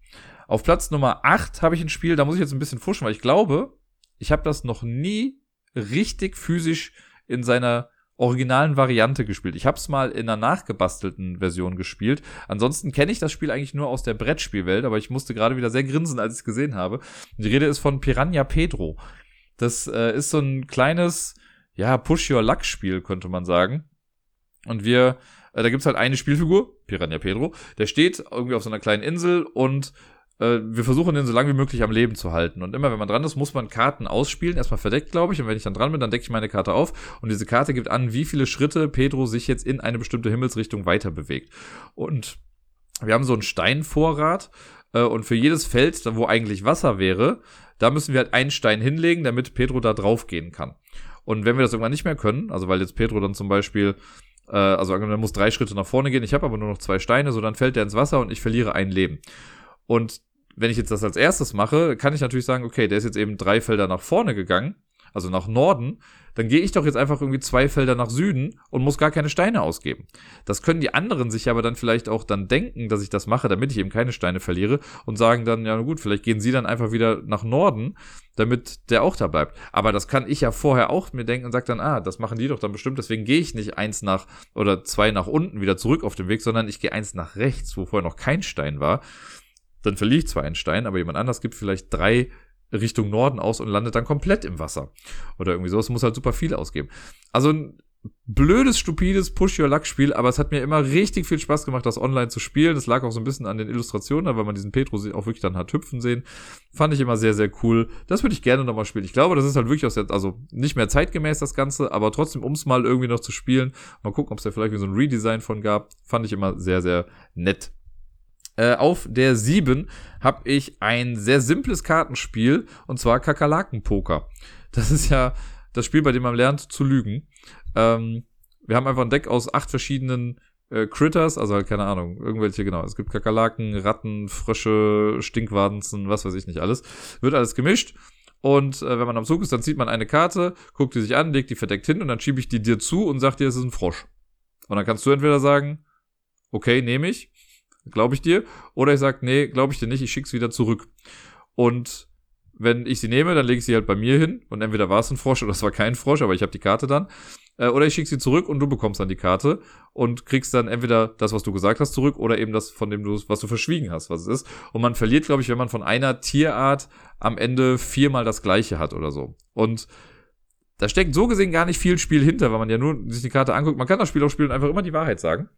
Auf Platz Nummer 8 habe ich ein Spiel, da muss ich jetzt ein bisschen fuschen, weil ich glaube, ich habe das noch nie richtig physisch in seiner originalen Variante gespielt. Ich habe es mal in einer nachgebastelten Version gespielt. Ansonsten kenne ich das Spiel eigentlich nur aus der Brettspielwelt, aber ich musste gerade wieder sehr grinsen, als ich es gesehen habe. Die Rede ist von Piranha Pedro. Das äh, ist so ein kleines, ja, Push-Your-Luck-Spiel, könnte man sagen. Und wir, äh, da gibt's halt eine Spielfigur, Piranha Pedro, der steht irgendwie auf so einer kleinen Insel und äh, wir versuchen den so lange wie möglich am Leben zu halten. Und immer wenn man dran ist, muss man Karten ausspielen. Erstmal verdeckt, glaube ich. Und wenn ich dann dran bin, dann decke ich meine Karte auf. Und diese Karte gibt an, wie viele Schritte Pedro sich jetzt in eine bestimmte Himmelsrichtung weiter bewegt. Und wir haben so einen Steinvorrat. Äh, und für jedes Feld, wo eigentlich Wasser wäre, da müssen wir halt einen Stein hinlegen, damit Pedro da drauf gehen kann. Und wenn wir das irgendwann nicht mehr können, also weil jetzt Pedro dann zum Beispiel äh, also er muss drei Schritte nach vorne gehen, ich habe aber nur noch zwei Steine, so dann fällt er ins Wasser und ich verliere ein Leben. Und wenn ich jetzt das als erstes mache, kann ich natürlich sagen, okay, der ist jetzt eben drei Felder nach vorne gegangen, also nach Norden, dann gehe ich doch jetzt einfach irgendwie zwei Felder nach Süden und muss gar keine Steine ausgeben. Das können die anderen sich aber dann vielleicht auch dann denken, dass ich das mache, damit ich eben keine Steine verliere und sagen dann, ja gut, vielleicht gehen sie dann einfach wieder nach Norden, damit der auch da bleibt. Aber das kann ich ja vorher auch mir denken und sage dann, ah, das machen die doch dann bestimmt, deswegen gehe ich nicht eins nach oder zwei nach unten wieder zurück auf den Weg, sondern ich gehe eins nach rechts, wo vorher noch kein Stein war dann verliere ich zwar einen Stein, aber jemand anders gibt vielleicht drei Richtung Norden aus und landet dann komplett im Wasser. Oder irgendwie so. Es muss halt super viel ausgeben. Also ein blödes, stupides Push-Your-Luck-Spiel, aber es hat mir immer richtig viel Spaß gemacht, das online zu spielen. Das lag auch so ein bisschen an den Illustrationen, weil man diesen Petro auch wirklich dann hat hüpfen sehen. Fand ich immer sehr, sehr cool. Das würde ich gerne nochmal spielen. Ich glaube, das ist halt wirklich aus der, also nicht mehr zeitgemäß das Ganze, aber trotzdem, um es mal irgendwie noch zu spielen, mal gucken, ob es da vielleicht so ein Redesign von gab, fand ich immer sehr, sehr nett. Äh, auf der 7 habe ich ein sehr simples Kartenspiel und zwar Kakerlaken-Poker. Das ist ja das Spiel, bei dem man lernt zu lügen. Ähm, wir haben einfach ein Deck aus acht verschiedenen äh, Critters, also halt keine Ahnung, irgendwelche, genau. Es gibt Kakerlaken, Ratten, Frösche, Stinkwadenzen, was weiß ich nicht alles. Wird alles gemischt. Und äh, wenn man am Zug ist, dann zieht man eine Karte, guckt die sich an, legt die verdeckt hin und dann schiebe ich die dir zu und sag dir, es ist ein Frosch. Und dann kannst du entweder sagen, okay, nehme ich glaube ich dir. Oder ich sage, nee, glaube ich dir nicht, ich schick's wieder zurück. Und wenn ich sie nehme, dann lege ich sie halt bei mir hin und entweder war es ein Frosch oder es war kein Frosch, aber ich habe die Karte dann. Äh, oder ich schicke sie zurück und du bekommst dann die Karte und kriegst dann entweder das, was du gesagt hast, zurück oder eben das, von dem du, was du verschwiegen hast, was es ist. Und man verliert, glaube ich, wenn man von einer Tierart am Ende viermal das gleiche hat oder so. Und da steckt so gesehen gar nicht viel Spiel hinter, weil man ja nur sich die Karte anguckt. Man kann das Spiel auch spielen und einfach immer die Wahrheit sagen.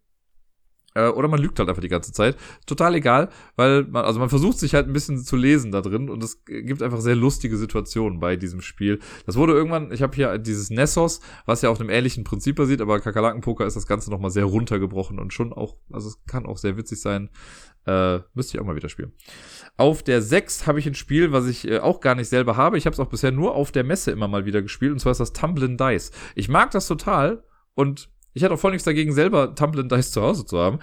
Äh, oder man lügt halt einfach die ganze Zeit. Total egal, weil man, also man versucht sich halt ein bisschen zu lesen da drin und es gibt einfach sehr lustige Situationen bei diesem Spiel. Das wurde irgendwann, ich habe hier dieses Nessos, was ja auf einem ähnlichen Prinzip basiert, aber Kakerlakenpoker ist das Ganze nochmal sehr runtergebrochen und schon auch, also es kann auch sehr witzig sein. Äh, müsste ich auch mal wieder spielen. Auf der 6 habe ich ein Spiel, was ich äh, auch gar nicht selber habe. Ich habe es auch bisher nur auf der Messe immer mal wieder gespielt und zwar ist das Tumblin Dice. Ich mag das total und ich hatte auch voll nichts dagegen, selber Tumblr Dice zu Hause zu haben.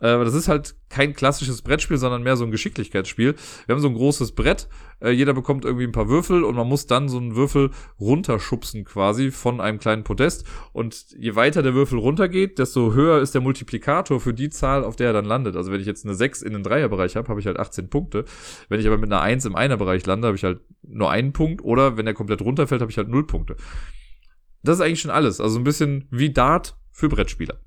Äh, aber das ist halt kein klassisches Brettspiel, sondern mehr so ein Geschicklichkeitsspiel. Wir haben so ein großes Brett, äh, jeder bekommt irgendwie ein paar Würfel und man muss dann so einen Würfel runterschubsen quasi von einem kleinen Podest. Und je weiter der Würfel runtergeht, desto höher ist der Multiplikator für die Zahl, auf der er dann landet. Also wenn ich jetzt eine 6 in den Dreierbereich habe, habe ich halt 18 Punkte. Wenn ich aber mit einer 1 im Einerbereich lande, habe ich halt nur einen Punkt. Oder wenn er komplett runterfällt, habe ich halt 0 Punkte. Das ist eigentlich schon alles. Also ein bisschen wie Dart, für Brettspieler.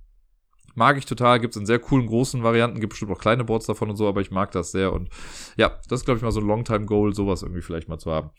Mag ich total, gibt es in sehr coolen großen Varianten, gibt bestimmt auch kleine Boards davon und so, aber ich mag das sehr und ja, das ist glaube ich mal so ein Longtime-Goal, sowas irgendwie vielleicht mal zu haben.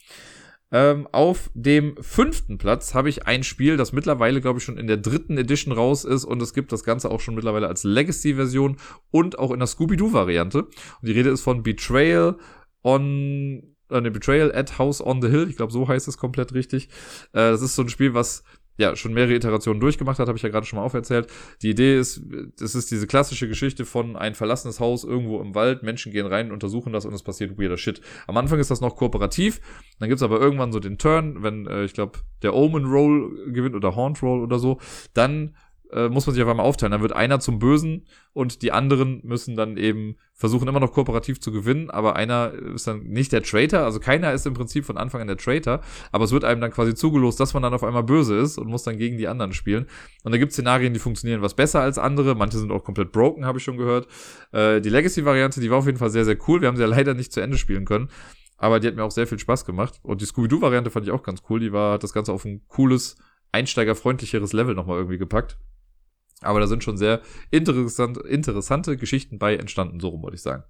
Ähm, auf dem fünften Platz habe ich ein Spiel, das mittlerweile, glaube ich, schon in der dritten Edition raus ist und es gibt das Ganze auch schon mittlerweile als Legacy-Version und auch in der Scooby-Doo-Variante. Und die Rede ist von Betrayal on, äh, Betrayal at House on the Hill. Ich glaube, so heißt es komplett richtig. Äh, das ist so ein Spiel, was ja schon mehrere Iterationen durchgemacht hat, habe ich ja gerade schon mal auferzählt. Die Idee ist, das ist diese klassische Geschichte von ein verlassenes Haus irgendwo im Wald, Menschen gehen rein, untersuchen das und es passiert weirder Shit. Am Anfang ist das noch kooperativ, dann gibt's aber irgendwann so den Turn, wenn äh, ich glaube der Omen Roll gewinnt oder Haunt Roll oder so, dann äh, muss man sich auf einmal aufteilen. Dann wird einer zum Bösen und die anderen müssen dann eben versuchen, immer noch kooperativ zu gewinnen, aber einer ist dann nicht der Traitor, also keiner ist im Prinzip von Anfang an der Traitor, aber es wird einem dann quasi zugelost, dass man dann auf einmal böse ist und muss dann gegen die anderen spielen. Und da gibt es Szenarien, die funktionieren was besser als andere, manche sind auch komplett broken, habe ich schon gehört. Äh, die Legacy-Variante, die war auf jeden Fall sehr, sehr cool. Wir haben sie ja leider nicht zu Ende spielen können. Aber die hat mir auch sehr viel Spaß gemacht. Und die Scooby-Doo-Variante fand ich auch ganz cool. Die war, hat das Ganze auf ein cooles, einsteigerfreundlicheres Level nochmal irgendwie gepackt. Aber da sind schon sehr interessant, interessante Geschichten bei entstanden, so rum wollte ich sagen.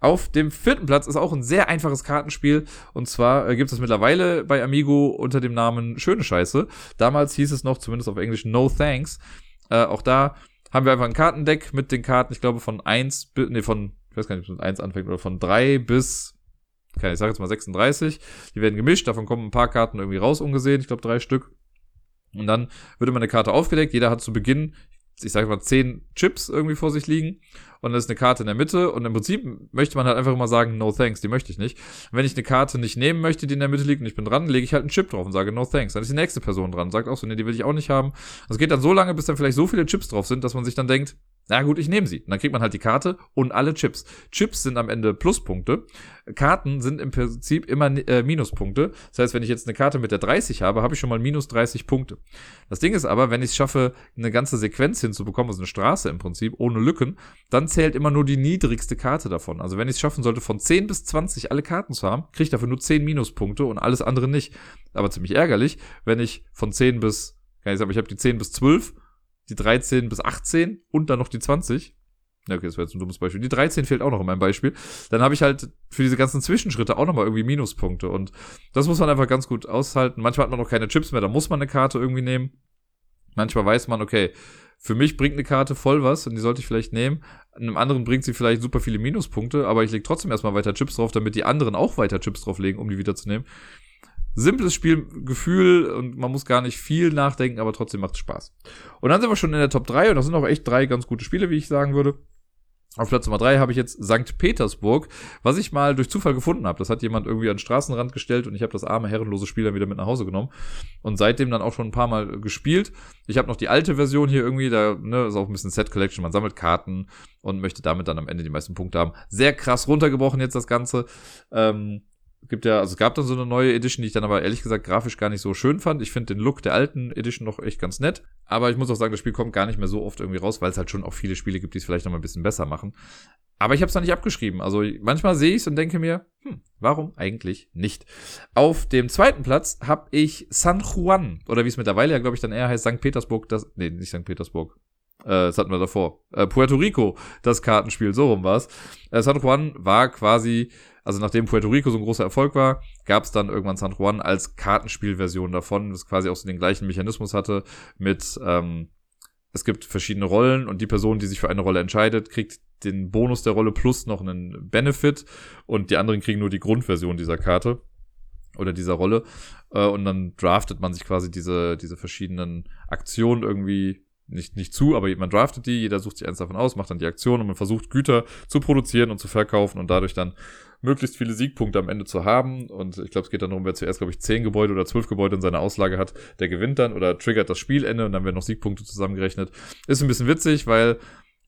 Auf dem vierten Platz ist auch ein sehr einfaches Kartenspiel. Und zwar äh, gibt es mittlerweile bei Amigo unter dem Namen Schöne Scheiße. Damals hieß es noch, zumindest auf Englisch, No Thanks. Äh, auch da haben wir einfach ein Kartendeck mit den Karten, ich glaube, von eins, nee, von weiß gar nicht, ob es mit 1 anfängt, oder von 3 bis, kann ich sage jetzt mal 36. Die werden gemischt, davon kommen ein paar Karten irgendwie raus ungesehen, ich glaube drei Stück. Und dann wird immer eine Karte aufgedeckt. Jeder hat zu Beginn, ich sage mal, zehn Chips irgendwie vor sich liegen. Und dann ist eine Karte in der Mitte. Und im Prinzip möchte man halt einfach immer sagen, no thanks, die möchte ich nicht. Und wenn ich eine Karte nicht nehmen möchte, die in der Mitte liegt und ich bin dran, lege ich halt einen Chip drauf und sage no thanks. Dann ist die nächste Person dran, sagt auch so, nee, die will ich auch nicht haben. Das geht dann so lange, bis dann vielleicht so viele Chips drauf sind, dass man sich dann denkt, na gut, ich nehme sie. Und dann kriegt man halt die Karte und alle Chips. Chips sind am Ende Pluspunkte. Karten sind im Prinzip immer äh, Minuspunkte. Das heißt, wenn ich jetzt eine Karte mit der 30 habe, habe ich schon mal minus 30 Punkte. Das Ding ist aber, wenn ich es schaffe, eine ganze Sequenz hinzubekommen, also eine Straße im Prinzip, ohne Lücken, dann zählt immer nur die niedrigste Karte davon. Also wenn ich es schaffen sollte, von 10 bis 20 alle Karten zu haben, kriege ich dafür nur 10 Minuspunkte und alles andere nicht. Aber ziemlich ärgerlich, wenn ich von 10 bis, kann ich sagen, ich habe die 10 bis 12 die 13 bis 18 und dann noch die 20. Ja, okay, das wäre jetzt ein dummes Beispiel. Die 13 fehlt auch noch in meinem Beispiel. Dann habe ich halt für diese ganzen Zwischenschritte auch nochmal irgendwie Minuspunkte. Und das muss man einfach ganz gut aushalten. Manchmal hat man noch keine Chips mehr, da muss man eine Karte irgendwie nehmen. Manchmal weiß man, okay, für mich bringt eine Karte voll was und die sollte ich vielleicht nehmen. Einem anderen bringt sie vielleicht super viele Minuspunkte, aber ich lege trotzdem erstmal weiter Chips drauf, damit die anderen auch weiter Chips drauflegen, um die wiederzunehmen simples Spielgefühl und man muss gar nicht viel nachdenken, aber trotzdem macht es Spaß. Und dann sind wir schon in der Top 3 und das sind auch echt drei ganz gute Spiele, wie ich sagen würde. Auf Platz Nummer 3 habe ich jetzt St. Petersburg, was ich mal durch Zufall gefunden habe. Das hat jemand irgendwie an den Straßenrand gestellt und ich habe das arme, herrenlose Spiel dann wieder mit nach Hause genommen. Und seitdem dann auch schon ein paar Mal gespielt. Ich habe noch die alte Version hier irgendwie, da ne, ist auch ein bisschen Set Collection. Man sammelt Karten und möchte damit dann am Ende die meisten Punkte haben. Sehr krass runtergebrochen jetzt das Ganze. Ähm, gibt ja, also es gab dann so eine neue Edition, die ich dann aber ehrlich gesagt grafisch gar nicht so schön fand. Ich finde den Look der alten Edition noch echt ganz nett. Aber ich muss auch sagen, das Spiel kommt gar nicht mehr so oft irgendwie raus, weil es halt schon auch viele Spiele gibt, die es vielleicht noch mal ein bisschen besser machen. Aber ich habe es noch nicht abgeschrieben. Also manchmal sehe ich es und denke mir, hm, warum eigentlich nicht? Auf dem zweiten Platz habe ich San Juan, oder wie es mittlerweile ja, glaube ich, dann eher heißt, St. Petersburg, das, nee, nicht St. Petersburg, äh, das hatten wir davor. Äh, Puerto Rico, das Kartenspiel, so rum war's. Äh, San Juan war quasi also nachdem Puerto Rico so ein großer Erfolg war, gab es dann irgendwann San Juan als Kartenspielversion davon, das quasi auch so den gleichen Mechanismus hatte mit, ähm, es gibt verschiedene Rollen und die Person, die sich für eine Rolle entscheidet, kriegt den Bonus der Rolle plus noch einen Benefit und die anderen kriegen nur die Grundversion dieser Karte oder dieser Rolle. Äh, und dann draftet man sich quasi diese, diese verschiedenen Aktionen irgendwie nicht, nicht zu, aber man draftet die, jeder sucht sich eins davon aus, macht dann die Aktion und man versucht Güter zu produzieren und zu verkaufen und dadurch dann möglichst viele Siegpunkte am Ende zu haben. Und ich glaube, es geht dann darum, wer zuerst, glaube ich, zehn Gebäude oder zwölf Gebäude in seiner Auslage hat, der gewinnt dann oder triggert das Spielende und dann werden noch Siegpunkte zusammengerechnet. Ist ein bisschen witzig, weil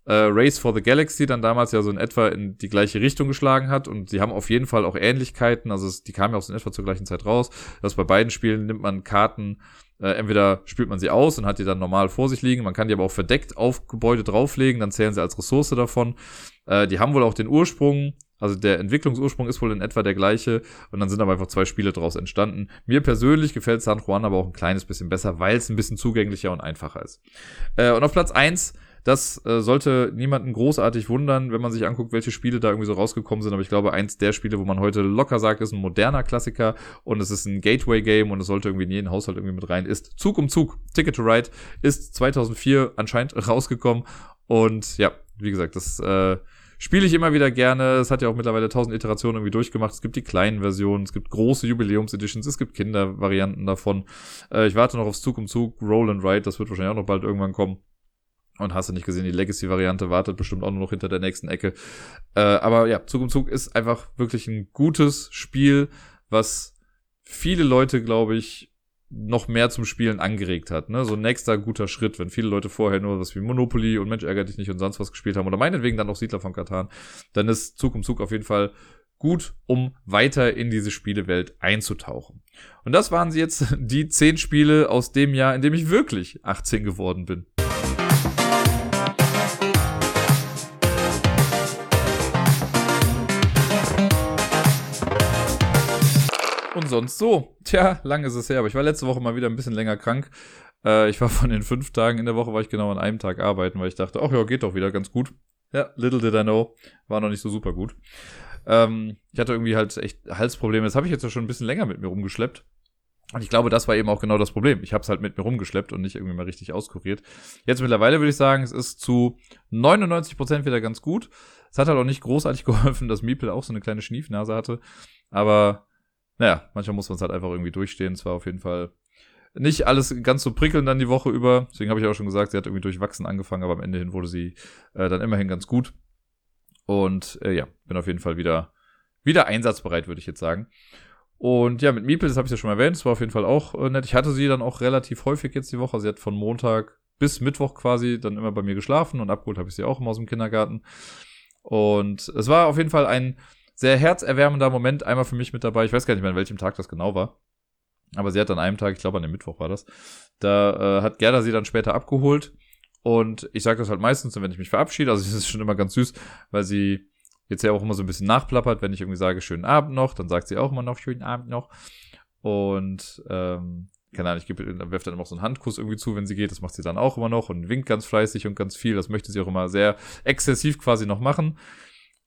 äh, Race for the Galaxy dann damals ja so in etwa in die gleiche Richtung geschlagen hat und sie haben auf jeden Fall auch Ähnlichkeiten. Also es, die kamen ja auch so in etwa zur gleichen Zeit raus. Dass bei beiden Spielen nimmt man Karten äh, entweder spielt man sie aus und hat die dann normal vor sich liegen, man kann die aber auch verdeckt auf Gebäude drauflegen, dann zählen sie als Ressource davon. Äh, die haben wohl auch den Ursprung, also der Entwicklungsursprung ist wohl in etwa der gleiche und dann sind aber einfach zwei Spiele daraus entstanden. Mir persönlich gefällt San Juan aber auch ein kleines bisschen besser, weil es ein bisschen zugänglicher und einfacher ist. Äh, und auf Platz eins das äh, sollte niemanden großartig wundern, wenn man sich anguckt, welche Spiele da irgendwie so rausgekommen sind. Aber ich glaube, eins der Spiele, wo man heute locker sagt, ist ein moderner Klassiker und es ist ein Gateway-Game und es sollte irgendwie in jeden Haushalt irgendwie mit rein, ist Zug um Zug. Ticket to Ride ist 2004 anscheinend rausgekommen und ja, wie gesagt, das äh, spiele ich immer wieder gerne. Es hat ja auch mittlerweile tausend Iterationen irgendwie durchgemacht. Es gibt die kleinen Versionen, es gibt große Jubiläums-Editions, es gibt Kindervarianten davon. Äh, ich warte noch aufs Zug um Zug, Roll and Ride, das wird wahrscheinlich auch noch bald irgendwann kommen. Und hast du nicht gesehen, die Legacy-Variante wartet bestimmt auch nur noch hinter der nächsten Ecke. Äh, aber ja, Zug um Zug ist einfach wirklich ein gutes Spiel, was viele Leute, glaube ich, noch mehr zum Spielen angeregt hat. Ne? So ein nächster guter Schritt, wenn viele Leute vorher nur was wie Monopoly und Mensch ärgert dich nicht und sonst was gespielt haben oder meinetwegen dann auch Siedler von Katan, dann ist Zug um Zug auf jeden Fall gut, um weiter in diese Spielewelt einzutauchen. Und das waren sie jetzt die zehn Spiele aus dem Jahr, in dem ich wirklich 18 geworden bin. Und sonst so. Tja, lang ist es her, aber ich war letzte Woche mal wieder ein bisschen länger krank. Äh, ich war von den fünf Tagen in der Woche, war ich genau an einem Tag arbeiten, weil ich dachte, ach ja, geht doch wieder ganz gut. Ja, little did I know, war noch nicht so super gut. Ähm, ich hatte irgendwie halt echt Halsprobleme. Das habe ich jetzt ja schon ein bisschen länger mit mir rumgeschleppt. Und ich glaube, das war eben auch genau das Problem. Ich habe es halt mit mir rumgeschleppt und nicht irgendwie mal richtig auskuriert. Jetzt mittlerweile würde ich sagen, es ist zu 99 Prozent wieder ganz gut. Es hat halt auch nicht großartig geholfen, dass Miepel auch so eine kleine Schniefnase hatte. Aber naja, manchmal muss man es halt einfach irgendwie durchstehen. Es war auf jeden Fall nicht alles ganz so prickelnd dann die Woche über. Deswegen habe ich auch schon gesagt, sie hat irgendwie durchwachsen angefangen, aber am Ende hin wurde sie äh, dann immerhin ganz gut. Und äh, ja, bin auf jeden Fall wieder, wieder einsatzbereit, würde ich jetzt sagen. Und ja, mit Miepel, das habe ich ja schon erwähnt, das war auf jeden Fall auch äh, nett. Ich hatte sie dann auch relativ häufig jetzt die Woche. Sie hat von Montag bis Mittwoch quasi dann immer bei mir geschlafen und abgeholt habe ich sie auch immer aus dem Kindergarten. Und es war auf jeden Fall ein sehr herzerwärmender Moment einmal für mich mit dabei. Ich weiß gar nicht mehr, an welchem Tag das genau war. Aber sie hat an einem Tag, ich glaube an dem Mittwoch war das, da äh, hat Gerda sie dann später abgeholt. Und ich sage das halt meistens, wenn ich mich verabschiede. Also es ist schon immer ganz süß, weil sie jetzt ja auch immer so ein bisschen nachplappert, wenn ich irgendwie sage, schönen Abend noch, dann sagt sie auch immer noch schönen Abend noch. Und ähm, keine Ahnung, ich werft dann immer so einen Handkuss irgendwie zu, wenn sie geht. Das macht sie dann auch immer noch und winkt ganz fleißig und ganz viel. Das möchte sie auch immer sehr exzessiv quasi noch machen.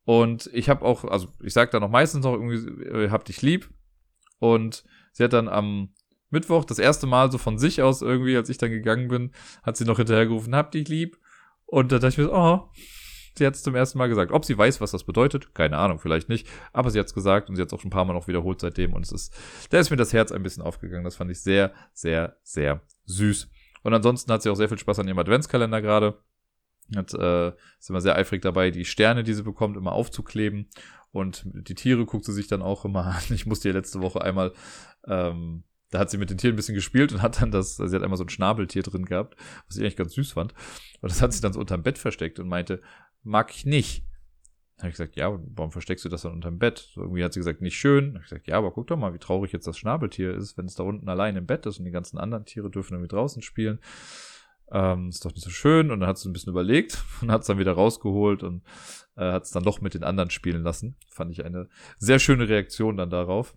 Und ich habe auch, also ich sage dann noch meistens noch irgendwie, äh, hab dich lieb. Und sie hat dann am Mittwoch das erste Mal so von sich aus irgendwie, als ich dann gegangen bin, hat sie noch hinterhergerufen, hab dich lieb. Und da dachte ich mir so, oh, Sie hat es zum ersten Mal gesagt. Ob sie weiß, was das bedeutet, keine Ahnung, vielleicht nicht. Aber sie hat es gesagt und sie hat es auch schon ein paar Mal noch wiederholt seitdem. Und es ist, da ist mir das Herz ein bisschen aufgegangen. Das fand ich sehr, sehr, sehr süß. Und ansonsten hat sie auch sehr viel Spaß an ihrem Adventskalender gerade. Hat, äh, ist immer sehr eifrig dabei, die Sterne, die sie bekommt, immer aufzukleben. Und die Tiere guckt sie sich dann auch immer an. Ich musste ihr letzte Woche einmal ähm, da hat sie mit den Tieren ein bisschen gespielt und hat dann das, sie hat einmal so ein Schnabeltier drin gehabt, was ich eigentlich ganz süß fand. Und das hat sie dann so unterm Bett versteckt und meinte, mag ich nicht. Dann habe ich gesagt, ja, warum versteckst du das dann unterm Bett? So irgendwie hat sie gesagt, nicht schön. Dann habe ich gesagt, ja, aber guck doch mal, wie traurig jetzt das Schnabeltier ist, wenn es da unten allein im Bett ist und die ganzen anderen Tiere dürfen irgendwie draußen spielen. Ähm, ist doch nicht so schön. Und dann hat sie ein bisschen überlegt und hat es dann wieder rausgeholt und äh, hat es dann doch mit den anderen spielen lassen. Fand ich eine sehr schöne Reaktion dann darauf.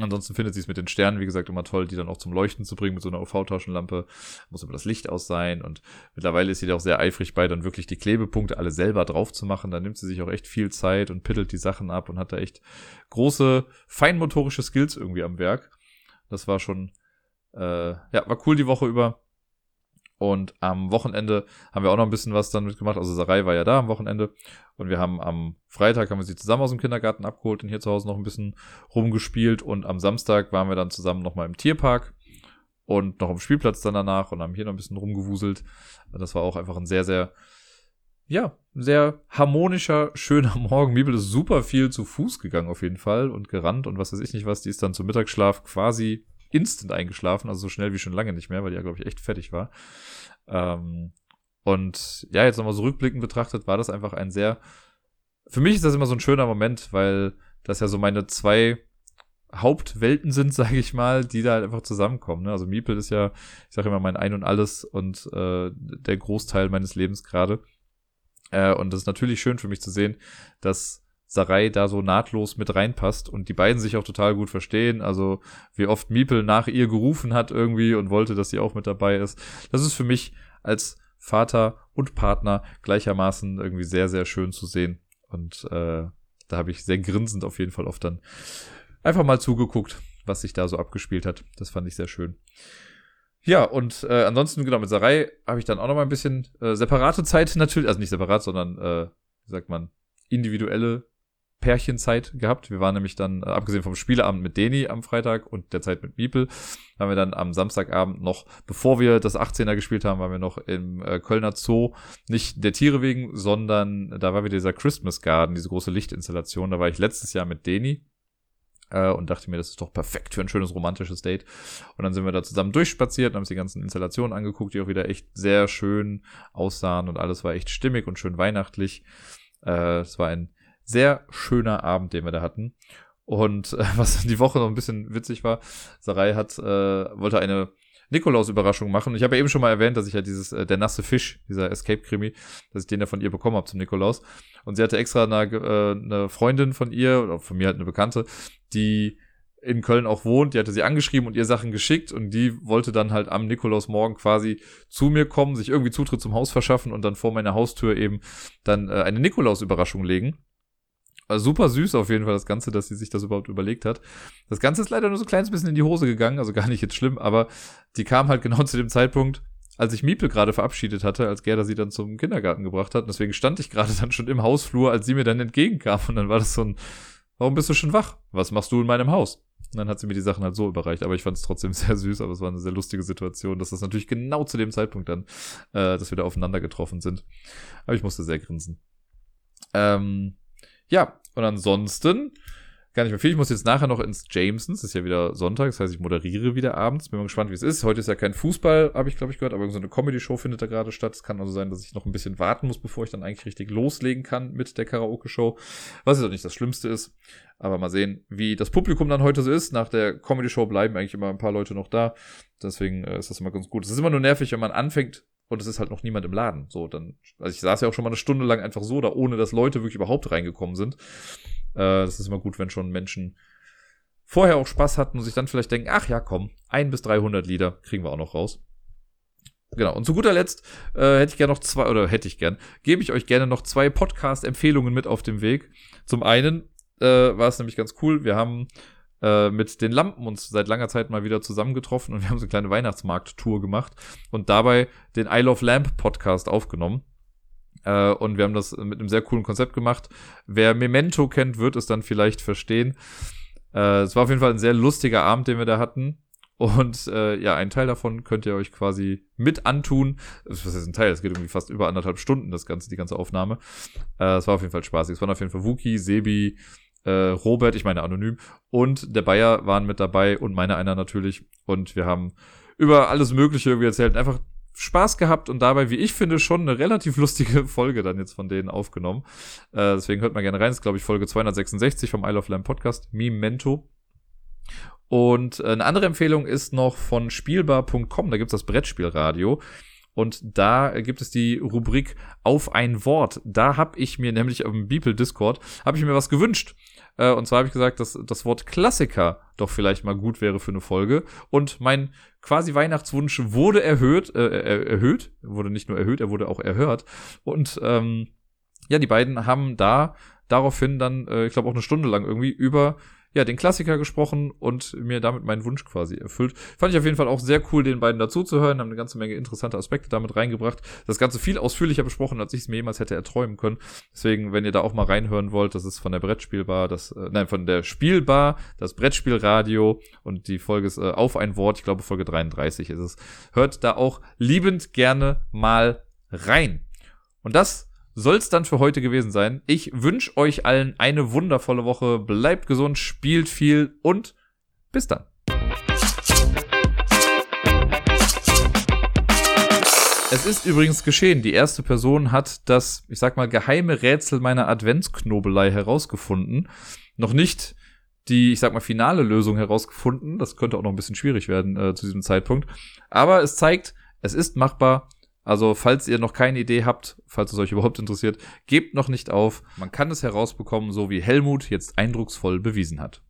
Ansonsten findet sie es mit den Sternen, wie gesagt, immer toll, die dann auch zum Leuchten zu bringen mit so einer UV-Taschenlampe. Muss aber das Licht aus sein. Und mittlerweile ist sie da auch sehr eifrig bei, dann wirklich die Klebepunkte alle selber drauf zu machen. Da nimmt sie sich auch echt viel Zeit und pittelt die Sachen ab und hat da echt große feinmotorische Skills irgendwie am Werk. Das war schon, äh, ja, war cool die Woche über. Und am Wochenende haben wir auch noch ein bisschen was dann mitgemacht. Also Sarai war ja da am Wochenende. Und wir haben am Freitag haben wir sie zusammen aus dem Kindergarten abgeholt und hier zu Hause noch ein bisschen rumgespielt. Und am Samstag waren wir dann zusammen nochmal im Tierpark und noch am Spielplatz dann danach und haben hier noch ein bisschen rumgewuselt. Das war auch einfach ein sehr, sehr, ja, sehr harmonischer, schöner Morgen. Mibel ist super viel zu Fuß gegangen auf jeden Fall und gerannt und was weiß ich nicht was. Die ist dann zum Mittagsschlaf quasi instant eingeschlafen, also so schnell wie schon lange nicht mehr, weil die ja, glaube ich, echt fertig war. Ähm, und ja, jetzt nochmal so rückblickend betrachtet, war das einfach ein sehr, für mich ist das immer so ein schöner Moment, weil das ja so meine zwei Hauptwelten sind, sage ich mal, die da halt einfach zusammenkommen. Ne? Also Miepel ist ja, ich sage immer, mein Ein und Alles und äh, der Großteil meines Lebens gerade. Äh, und das ist natürlich schön für mich zu sehen, dass Sarai da so nahtlos mit reinpasst und die beiden sich auch total gut verstehen. Also wie oft Miepel nach ihr gerufen hat irgendwie und wollte, dass sie auch mit dabei ist. Das ist für mich als Vater und Partner gleichermaßen irgendwie sehr, sehr schön zu sehen. Und äh, da habe ich sehr grinsend auf jeden Fall oft dann einfach mal zugeguckt, was sich da so abgespielt hat. Das fand ich sehr schön. Ja, und äh, ansonsten, genau, mit Sarai habe ich dann auch noch mal ein bisschen äh, separate Zeit natürlich, also nicht separat, sondern, äh, wie sagt man, individuelle Pärchenzeit gehabt. Wir waren nämlich dann, äh, abgesehen vom Spieleabend mit Deni am Freitag und der Zeit mit Miepel, haben wir dann am Samstagabend noch, bevor wir das 18er gespielt haben, waren wir noch im äh, Kölner Zoo, nicht der Tiere wegen, sondern da war wieder dieser Christmas Garden, diese große Lichtinstallation. Da war ich letztes Jahr mit Deni äh, und dachte mir, das ist doch perfekt für ein schönes romantisches Date. Und dann sind wir da zusammen durchspaziert und haben uns die ganzen Installationen angeguckt, die auch wieder echt sehr schön aussahen und alles war echt stimmig und schön weihnachtlich. Es war ein sehr schöner Abend, den wir da hatten. Und äh, was die Woche noch ein bisschen witzig war, Sarai hat, äh, wollte eine Nikolaus-Überraschung machen. Ich habe ja eben schon mal erwähnt, dass ich ja dieses, äh, der nasse Fisch, dieser Escape-Krimi, dass ich den ja von ihr bekommen habe zum Nikolaus. Und sie hatte extra eine, äh, eine Freundin von ihr, oder von mir halt eine Bekannte, die in Köln auch wohnt, die hatte sie angeschrieben und ihr Sachen geschickt und die wollte dann halt am Nikolausmorgen quasi zu mir kommen, sich irgendwie Zutritt zum Haus verschaffen und dann vor meiner Haustür eben dann äh, eine Nikolaus-Überraschung legen. Also super süß auf jeden Fall das Ganze, dass sie sich das überhaupt überlegt hat. Das Ganze ist leider nur so ein kleines bisschen in die Hose gegangen, also gar nicht jetzt schlimm, aber die kam halt genau zu dem Zeitpunkt, als ich Miepel gerade verabschiedet hatte, als Gerda sie dann zum Kindergarten gebracht hat. Und deswegen stand ich gerade dann schon im Hausflur, als sie mir dann entgegenkam. Und dann war das so ein, warum bist du schon wach? Was machst du in meinem Haus? Und dann hat sie mir die Sachen halt so überreicht. Aber ich fand es trotzdem sehr süß, aber es war eine sehr lustige Situation, dass das natürlich genau zu dem Zeitpunkt dann, äh, dass wir da aufeinander getroffen sind. Aber ich musste sehr grinsen. Ähm, ja, und ansonsten gar nicht mehr viel. Ich muss jetzt nachher noch ins Jamesons. Es ist ja wieder Sonntag, das heißt, ich moderiere wieder abends. Bin mal gespannt, wie es ist. Heute ist ja kein Fußball, habe ich, glaube ich, gehört, aber so eine Comedy-Show findet da gerade statt. Es kann also sein, dass ich noch ein bisschen warten muss, bevor ich dann eigentlich richtig loslegen kann mit der Karaoke-Show. Was auch nicht das Schlimmste ist. Aber mal sehen, wie das Publikum dann heute so ist. Nach der Comedy-Show bleiben eigentlich immer ein paar Leute noch da. Deswegen äh, ist das immer ganz gut. Es ist immer nur nervig, wenn man anfängt, und es ist halt noch niemand im Laden. So, dann, also ich saß ja auch schon mal eine Stunde lang einfach so da, ohne dass Leute wirklich überhaupt reingekommen sind. Äh, das ist immer gut, wenn schon Menschen vorher auch Spaß hatten und sich dann vielleicht denken, ach ja, komm, ein bis 300 Lieder kriegen wir auch noch raus. Genau. Und zu guter Letzt äh, hätte ich gerne noch zwei, oder hätte ich gern, gebe ich euch gerne noch zwei Podcast-Empfehlungen mit auf dem Weg. Zum einen äh, war es nämlich ganz cool. Wir haben äh, mit den Lampen uns seit langer Zeit mal wieder zusammengetroffen und wir haben so eine kleine Weihnachtsmarkt-Tour gemacht und dabei den I Love Lamp Podcast aufgenommen. Äh, und wir haben das mit einem sehr coolen Konzept gemacht. Wer Memento kennt, wird es dann vielleicht verstehen. Äh, es war auf jeden Fall ein sehr lustiger Abend, den wir da hatten. Und äh, ja, ein Teil davon könnt ihr euch quasi mit antun. Was ist ein Teil? Es geht irgendwie fast über anderthalb Stunden, das Ganze, die ganze Aufnahme. Äh, es war auf jeden Fall spaßig. Es waren auf jeden Fall Wookie, Sebi, äh, Robert, ich meine anonym, und der Bayer waren mit dabei und meine einer natürlich. Und wir haben über alles Mögliche irgendwie erzählt. Einfach Spaß gehabt und dabei, wie ich finde, schon eine relativ lustige Folge dann jetzt von denen aufgenommen. Äh, deswegen hört mal gerne rein. Das ist, glaube ich, Folge 266 vom Isle of Lamb Podcast, Memento. Und äh, eine andere Empfehlung ist noch von spielbar.com, da gibt's das Brettspielradio. Und da gibt es die Rubrik auf ein Wort. Da habe ich mir nämlich im Beeple Discord, habe ich mir was gewünscht. Äh, und zwar habe ich gesagt, dass das Wort Klassiker doch vielleicht mal gut wäre für eine Folge. Und mein quasi Weihnachtswunsch wurde erhöht, äh, äh, erhöht, wurde nicht nur erhöht, er wurde auch erhört. Und ähm, ja, die beiden haben da daraufhin dann, äh, ich glaube auch eine Stunde lang irgendwie über ja, den Klassiker gesprochen und mir damit meinen Wunsch quasi erfüllt. Fand ich auf jeden Fall auch sehr cool, den beiden dazu zu hören, haben eine ganze Menge interessante Aspekte damit reingebracht. Das Ganze viel ausführlicher besprochen, als ich es mir jemals hätte erträumen können. Deswegen, wenn ihr da auch mal reinhören wollt, das ist von der Brettspielbar, das, äh, nein, von der Spielbar, das Brettspielradio und die Folge ist äh, auf ein Wort, ich glaube Folge 33 ist es. Hört da auch liebend gerne mal rein. Und das soll es dann für heute gewesen sein. Ich wünsche euch allen eine wundervolle Woche. Bleibt gesund, spielt viel und bis dann. Es ist übrigens geschehen. Die erste Person hat das, ich sag mal, geheime Rätsel meiner Adventsknobelei herausgefunden. Noch nicht die, ich sag mal, finale Lösung herausgefunden. Das könnte auch noch ein bisschen schwierig werden äh, zu diesem Zeitpunkt. Aber es zeigt, es ist machbar. Also, falls ihr noch keine Idee habt, falls es euch überhaupt interessiert, gebt noch nicht auf. Man kann es herausbekommen, so wie Helmut jetzt eindrucksvoll bewiesen hat.